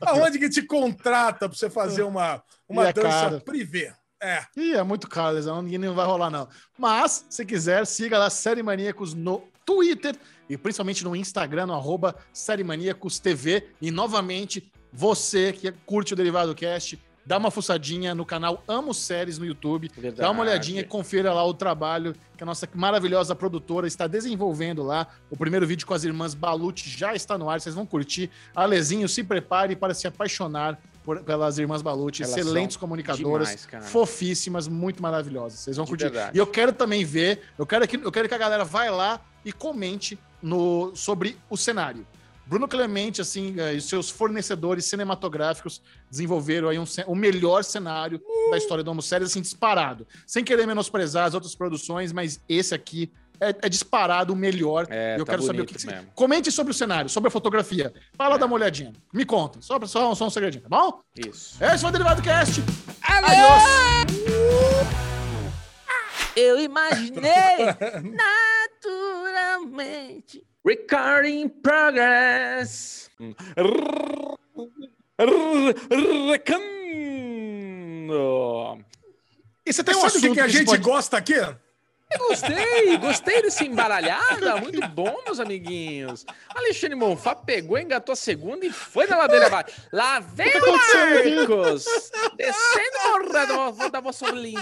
aonde que te contrata pra você fazer uma, uma E é dança caro. privê. É, Ih, é muito caro, Lesão. Ninguém não vai rolar, não. Mas, se quiser, siga lá Série Maníacos no Twitter e principalmente no Instagram, no arroba Série Maníacos TV. E novamente, você que curte o Derivado Cast, dá uma fuçadinha no canal Amo Séries no YouTube. Verdade. Dá uma olhadinha e confira lá o trabalho que a nossa maravilhosa produtora está desenvolvendo lá. O primeiro vídeo com as irmãs Balucci já está no ar, vocês vão curtir. Alezinho, se prepare para se apaixonar por- pelas irmãs Balucci, Elas excelentes comunicadoras, demais, fofíssimas, muito maravilhosas. Vocês vão De curtir. verdade. E eu quero também ver, eu quero, que, eu quero que a galera vai lá e comente no, sobre o cenário. Bruno Clemente, assim, eh, e seus fornecedores cinematográficos desenvolveram aí um, o melhor cenário da história do Homo Séries, assim, disparado. Sem querer menosprezar as outras produções, mas esse aqui é, é disparado o melhor. É, E eu tá quero saber o que, que mesmo. Comente sobre o cenário, sobre a fotografia. Fala, É. dá uma olhadinha. Me conta. Só, só, só um segredinho, tá bom? Isso. Esse foi o Derivado Cast. Eu imaginei naturalmente. Recording in progress. Recando. E você tem um Sabe o que, assunto que a gente pode- gosta aqui? Gostei, gostei desse embaralhada. Muito bom, meus amiguinhos. Alexandre Monfá pegou, engatou a segunda e foi na ladeira abaixo. Lá vem o Marcos, descendo a da, da vossa linha.